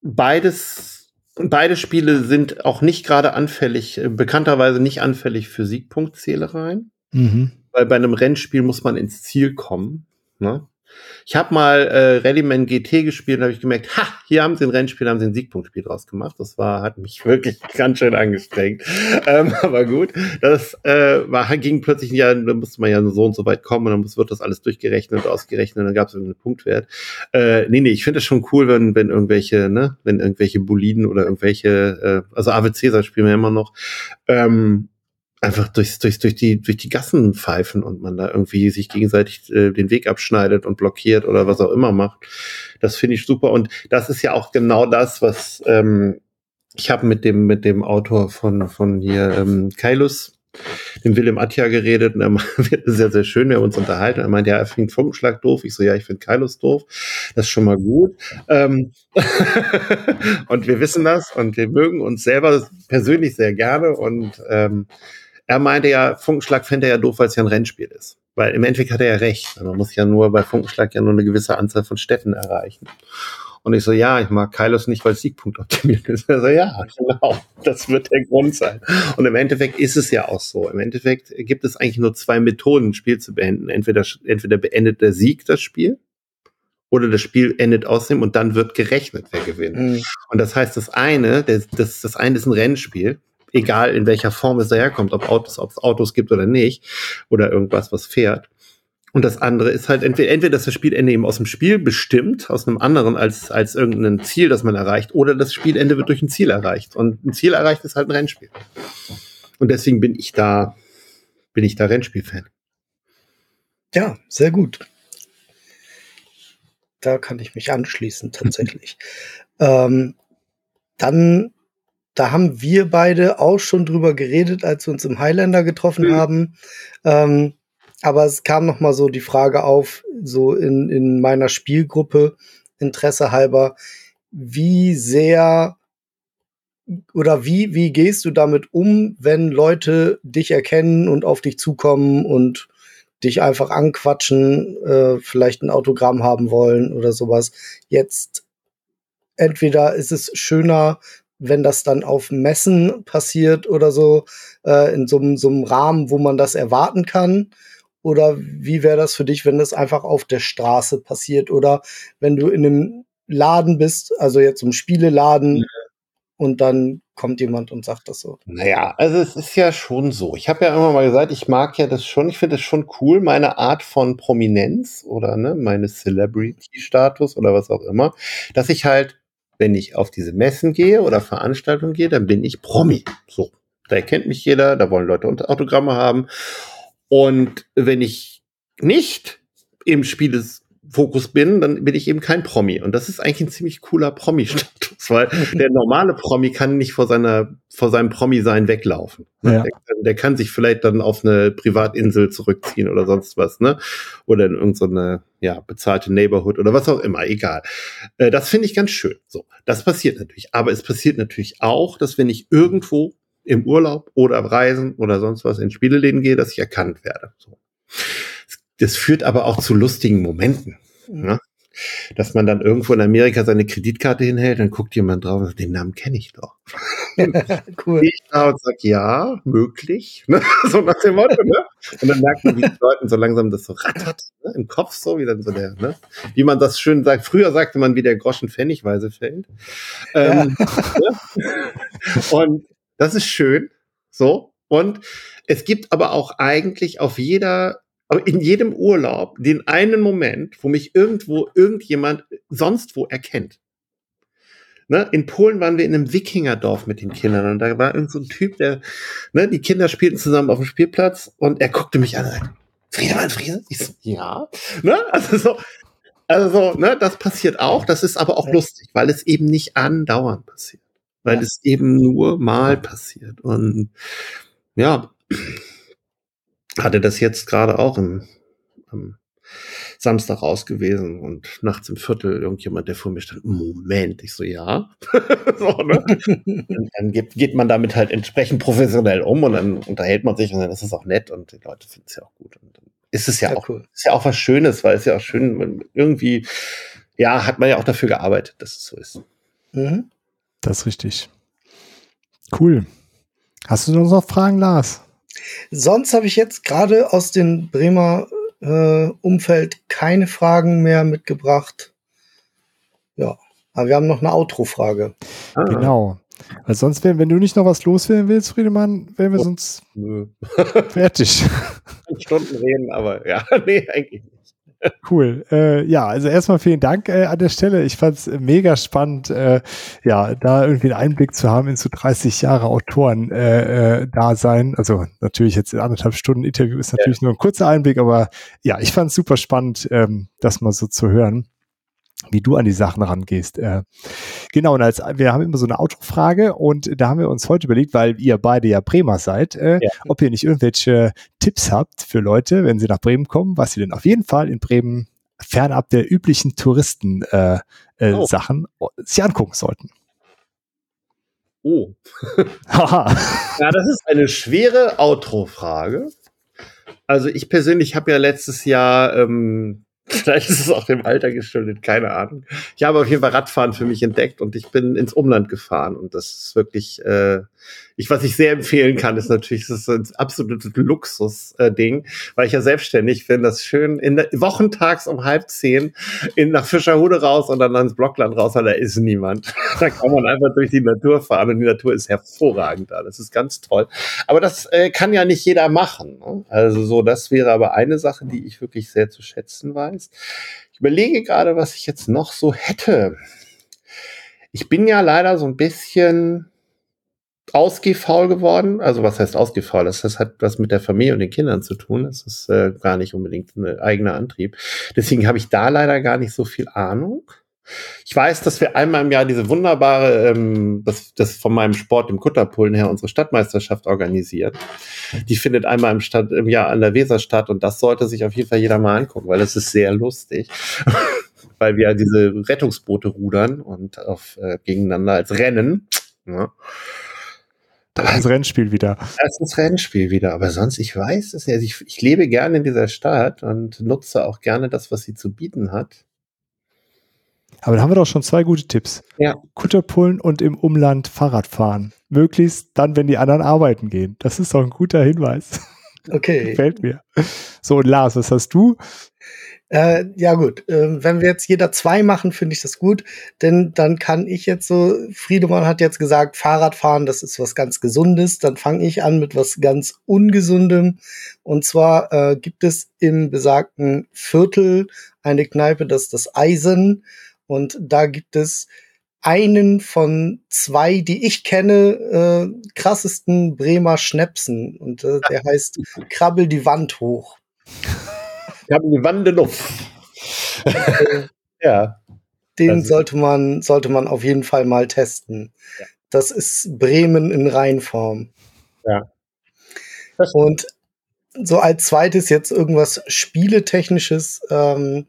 beides, beide Spiele sind auch nicht gerade anfällig, äh, bekannterweise nicht anfällig für Siegpunktzählereien, Mhm. weil bei einem Rennspiel muss man ins Ziel kommen. Ne? Ich habe mal äh, Rallyman GT gespielt und habe ich gemerkt, ha, hier haben sie ein Rennspiel, haben sie ein Siegpunktspiel draus gemacht. Das war, hat mich wirklich ganz schön angestrengt. Ähm, aber gut, das äh, war, ging plötzlich, ja, da musste man ja so und so weit kommen und dann wird das alles durchgerechnet und ausgerechnet und dann gab es irgendeinen Punktwert. Äh, nee, nee, ich finde es schon cool, wenn, wenn irgendwelche, ne, wenn irgendwelche Boliden oder irgendwelche, äh, also AWC, das spielen wir immer noch, ähm, einfach durchs, durchs, durch, die, durch die Gassen pfeifen und man da irgendwie sich gegenseitig äh, den Weg abschneidet und blockiert oder was auch immer macht. Das finde ich super. Und das ist ja auch genau das, was ähm, ich habe mit dem, mit dem Autor von, von hier, ähm, Kailus, dem Willem Atja geredet und er meinte, sehr, sehr schön, wir haben uns unterhalten. Er meinte, ja, er findet Funkenschlag doof. Ich so, ja, ich finde Kailus doof. Das ist schon mal gut. Ähm, und wir wissen das und wir mögen uns selber persönlich sehr gerne und ähm, er meinte ja, Funkenschlag fände er ja doof, weil es ja ein Rennspiel ist. Weil im Endeffekt hat er ja recht. Man muss ja nur bei Funkenschlag ja nur eine gewisse Anzahl von Städten erreichen. Und ich so, ja, ich mag Kylos nicht, weil es Siegpunkt optimiert ist. Er so, ja, genau, das wird der Grund sein. Und im Endeffekt ist es ja auch so. Im Endeffekt gibt es eigentlich nur zwei Methoden, ein Spiel zu beenden. Entweder, entweder beendet der Sieg das Spiel oder das Spiel endet außerdem und dann wird gerechnet, wer gewinnt. Hm. Und das heißt, das eine, das, das, das eine ist ein Rennspiel, egal in welcher Form es daherkommt, ob Autos, ob es Autos gibt oder nicht, oder irgendwas, was fährt. Und das andere ist halt entweder, entweder dass das Spielende eben aus dem Spiel bestimmt, aus einem anderen als, als irgendein Ziel, das man erreicht, oder das Spielende wird durch ein Ziel erreicht. Und ein Ziel erreicht ist halt ein Rennspiel. Und deswegen bin ich da, bin ich da Rennspielfan. Ja, sehr gut. Da kann ich mich anschließen, tatsächlich. ähm, dann, da haben wir beide auch schon drüber geredet, als wir uns im Highlander getroffen mhm. haben. Ähm, aber es kam noch mal so die Frage auf, so in, in meiner Spielgruppe, Interesse halber, wie sehr oder wie, wie gehst du damit um, wenn Leute dich erkennen und auf dich zukommen und dich einfach anquatschen, äh, vielleicht ein Autogramm haben wollen oder sowas. Jetzt entweder ist es schöner, wenn das dann auf Messen passiert oder so, äh, in so, so einem Rahmen, wo man das erwarten kann. Oder wie wäre das für dich, wenn das einfach auf der Straße passiert? Oder wenn du in einem Laden bist, also jetzt im Spieleladen, ja. und dann kommt jemand und sagt das so. Naja, also es ist ja schon so. Ich habe ja immer mal gesagt, ich mag ja das schon, ich finde es schon cool, meine Art von Prominenz oder ne, meine Celebrity-Status oder was auch immer, dass ich halt, wenn ich auf diese Messen gehe oder Veranstaltungen gehe, dann bin ich Promi. So, da erkennt mich jeder, da wollen Leute Autogramme haben. Und wenn ich nicht im Spiel des Fokus bin, dann bin ich eben kein Promi. Und das ist eigentlich ein ziemlich cooler Promi-Status, weil der normale Promi kann nicht vor seiner, vor seinem Promi-Sein weglaufen. Ja. Der, der, kann sich vielleicht dann auf eine Privatinsel zurückziehen oder sonst was, ne? Oder in irgendeine, ja, bezahlte Neighborhood oder was auch immer, egal. Äh, das finde ich ganz schön. So. Das passiert natürlich. Aber es passiert natürlich auch, dass wenn ich irgendwo im Urlaub oder Reisen oder sonst was in Spieleläden gehe, dass ich erkannt werde. So. Das führt aber auch zu lustigen Momenten. Mhm. Ne? Dass man dann irgendwo in Amerika seine Kreditkarte hinhält, dann guckt jemand drauf und sagt, den Namen kenne ich doch. cool. Ich da und sag, ja, möglich. Ne? So nach dem Motto, ne? Und dann merkt man, wie die Leute so langsam das so rattert, ne? im Kopf so, wie dann so der, ne? Wie man das schön sagt. Früher sagte man, wie der Groschen pfennigweise fällt. Ähm, ja. ne? Und das ist schön. So. Und es gibt aber auch eigentlich auf jeder aber in jedem Urlaub den einen Moment, wo mich irgendwo irgendjemand sonst wo erkennt. Ne? In Polen waren wir in einem Wikingerdorf mit den Kindern und da war irgend so ein Typ, der, ne, die Kinder spielten zusammen auf dem Spielplatz und er guckte mich an und sagte, Friedemann, Friede? Ich so, ja. Ne? Also so, also, ne, das passiert auch, das ist aber auch lustig, weil es eben nicht andauernd passiert. Weil ja. es eben nur mal passiert. Und ja, hatte das jetzt gerade auch im, am Samstag raus gewesen und nachts im Viertel irgendjemand, der vor mir stand, Moment, ich so, ja. so, ne? und dann geht, geht man damit halt entsprechend professionell um und dann unterhält man sich und dann ist es auch nett und die Leute finden es ja auch gut. Und dann ist es ja, ja auch, cool. ist ja auch was Schönes, weil es ja auch schön, irgendwie, ja, hat man ja auch dafür gearbeitet, dass es so ist. Mhm. Das ist richtig. Cool. Hast du noch Fragen, Lars? Sonst habe ich jetzt gerade aus dem Bremer äh, Umfeld keine Fragen mehr mitgebracht. Ja, aber wir haben noch eine Outro-Frage. Ah. Genau. Weil sonst, wenn, wenn du nicht noch was loswerden willst, Friedemann, wären wir oh, sonst nö. fertig. Stunden reden, aber ja, nee, eigentlich nicht. Cool. Äh, ja, also erstmal vielen Dank äh, an der Stelle. Ich fand es mega spannend, äh, ja, da irgendwie einen Einblick zu haben in so 30 Jahre Autoren äh, äh, da sein. Also natürlich jetzt in anderthalb Stunden Interview ist natürlich ja. nur ein kurzer Einblick, aber ja, ich fand es super spannend, ähm, das mal so zu hören wie du an die Sachen rangehst. Äh, genau, und als wir haben immer so eine Autofrage und da haben wir uns heute überlegt, weil ihr beide ja Bremer seid, äh, ja. ob ihr nicht irgendwelche Tipps habt für Leute, wenn sie nach Bremen kommen, was sie denn auf jeden Fall in Bremen fernab der üblichen Touristen-Sachen äh, äh, oh. Sachen sich angucken sollten. Oh. ja, das ist eine schwere Outro-Frage. Also ich persönlich habe ja letztes Jahr ähm, Vielleicht ist es auch dem Alter geschuldet, keine Ahnung. Ich habe auf jeden Fall Radfahren für mich entdeckt und ich bin ins Umland gefahren und das ist wirklich, äh, ich, was ich sehr empfehlen kann, ist natürlich, das ist ein absolutes Luxus-Ding, weil ich ja selbstständig bin, das schön in der, wochentags um halb zehn in, nach Fischerhude raus und dann ins Blockland raus, weil da ist niemand. da kann man einfach durch die Natur fahren und die Natur ist hervorragend da. Das ist ganz toll. Aber das äh, kann ja nicht jeder machen. Ne? Also so, das wäre aber eine Sache, die ich wirklich sehr zu schätzen weiß. Ich überlege gerade, was ich jetzt noch so hätte. Ich bin ja leider so ein bisschen ausgehfaul geworden. Also was heißt ausgehfaul? Das, das hat was mit der Familie und den Kindern zu tun. Das ist äh, gar nicht unbedingt ein eigener Antrieb. Deswegen habe ich da leider gar nicht so viel Ahnung. Ich weiß, dass wir einmal im Jahr diese wunderbare, ähm, das, das von meinem Sport im Kutterpullen her unsere Stadtmeisterschaft organisiert. Die findet einmal im, Stadt, im Jahr an der Weser statt und das sollte sich auf jeden Fall jeder mal angucken, weil es ist sehr lustig. weil wir diese Rettungsboote rudern und auf, äh, gegeneinander als Rennen. Ja. Das ist das Rennspiel wieder. Das ist das Rennspiel wieder. Aber sonst, ich weiß es ja. Ich, ich lebe gerne in dieser Stadt und nutze auch gerne das, was sie zu bieten hat. Aber da haben wir doch schon zwei gute Tipps. Ja. Kutterpullen und im Umland Fahrrad fahren. Möglichst dann, wenn die anderen arbeiten gehen. Das ist doch ein guter Hinweis. Okay. Gefällt mir. So, und Lars, was hast du? Äh, ja gut, äh, wenn wir jetzt jeder zwei machen, finde ich das gut, denn dann kann ich jetzt so, Friedemann hat jetzt gesagt, Fahrradfahren, das ist was ganz Gesundes, dann fange ich an mit was ganz Ungesundem und zwar äh, gibt es im besagten Viertel eine Kneipe, das ist das Eisen und da gibt es einen von zwei, die ich kenne, äh, krassesten Bremer Schnäpsen. Und äh, der heißt Krabbel die Wand hoch. Krabbel die Wand in Luft. ja. Den Also- sollte man, sollte man auf jeden Fall mal testen. Ja. Das ist Bremen in Reinform. Ja. Und so als zweites jetzt irgendwas Spieletechnisches. Ähm,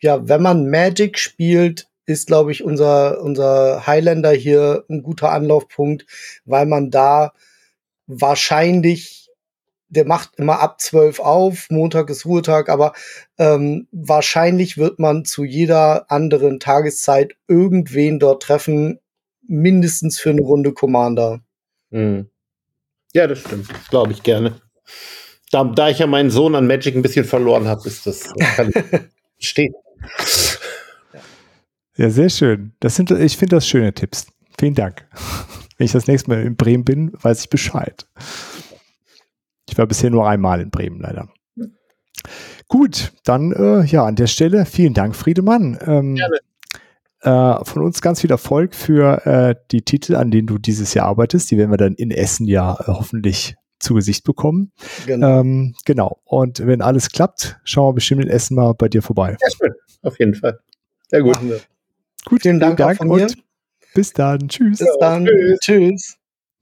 ja, wenn man Magic spielt, ist, glaube ich, unser, unser Highlander hier ein guter Anlaufpunkt, weil man da wahrscheinlich, der macht immer ab 12 auf, Montag ist Ruhetag, aber ähm, wahrscheinlich wird man zu jeder anderen Tageszeit irgendwen dort treffen, mindestens für eine Runde Commander. Hm. Ja, das stimmt. Das glaube ich gerne. Da, da ich ja meinen Sohn an Magic ein bisschen verloren habe, ist das, kann stehen. Ja, sehr schön. Das sind, ich finde das schöne Tipps. Vielen Dank. Wenn ich das nächste Mal in Bremen bin, weiß ich Bescheid. Ich war bisher nur einmal in Bremen, leider. Gut, dann äh, ja, an der Stelle vielen Dank, Friedemann. Ähm, Gerne. Äh, von uns ganz viel Erfolg für äh, die Titel, an denen du dieses Jahr arbeitest. Die werden wir dann in Essen ja äh, hoffentlich zu Gesicht bekommen. Genau. Ähm, genau. Und wenn alles klappt, schauen wir bestimmt in Essen mal bei dir vorbei. Ja, schön. Auf jeden Fall. Sehr gut. Wir. Gut, Vielen Dank, auch von mir. und bis dann. Tschüss. Bis dann. tschüss. Tschüss.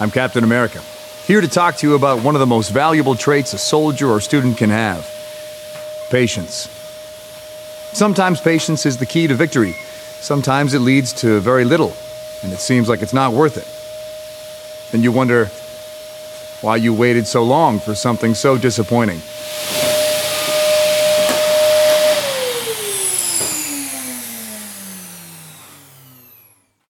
I'm Captain America, here to talk to you about one of the most valuable traits a soldier or student can have patience. Sometimes patience is the key to victory, sometimes it leads to very little, and it seems like it's not worth it. Then you wonder why you waited so long for something so disappointing.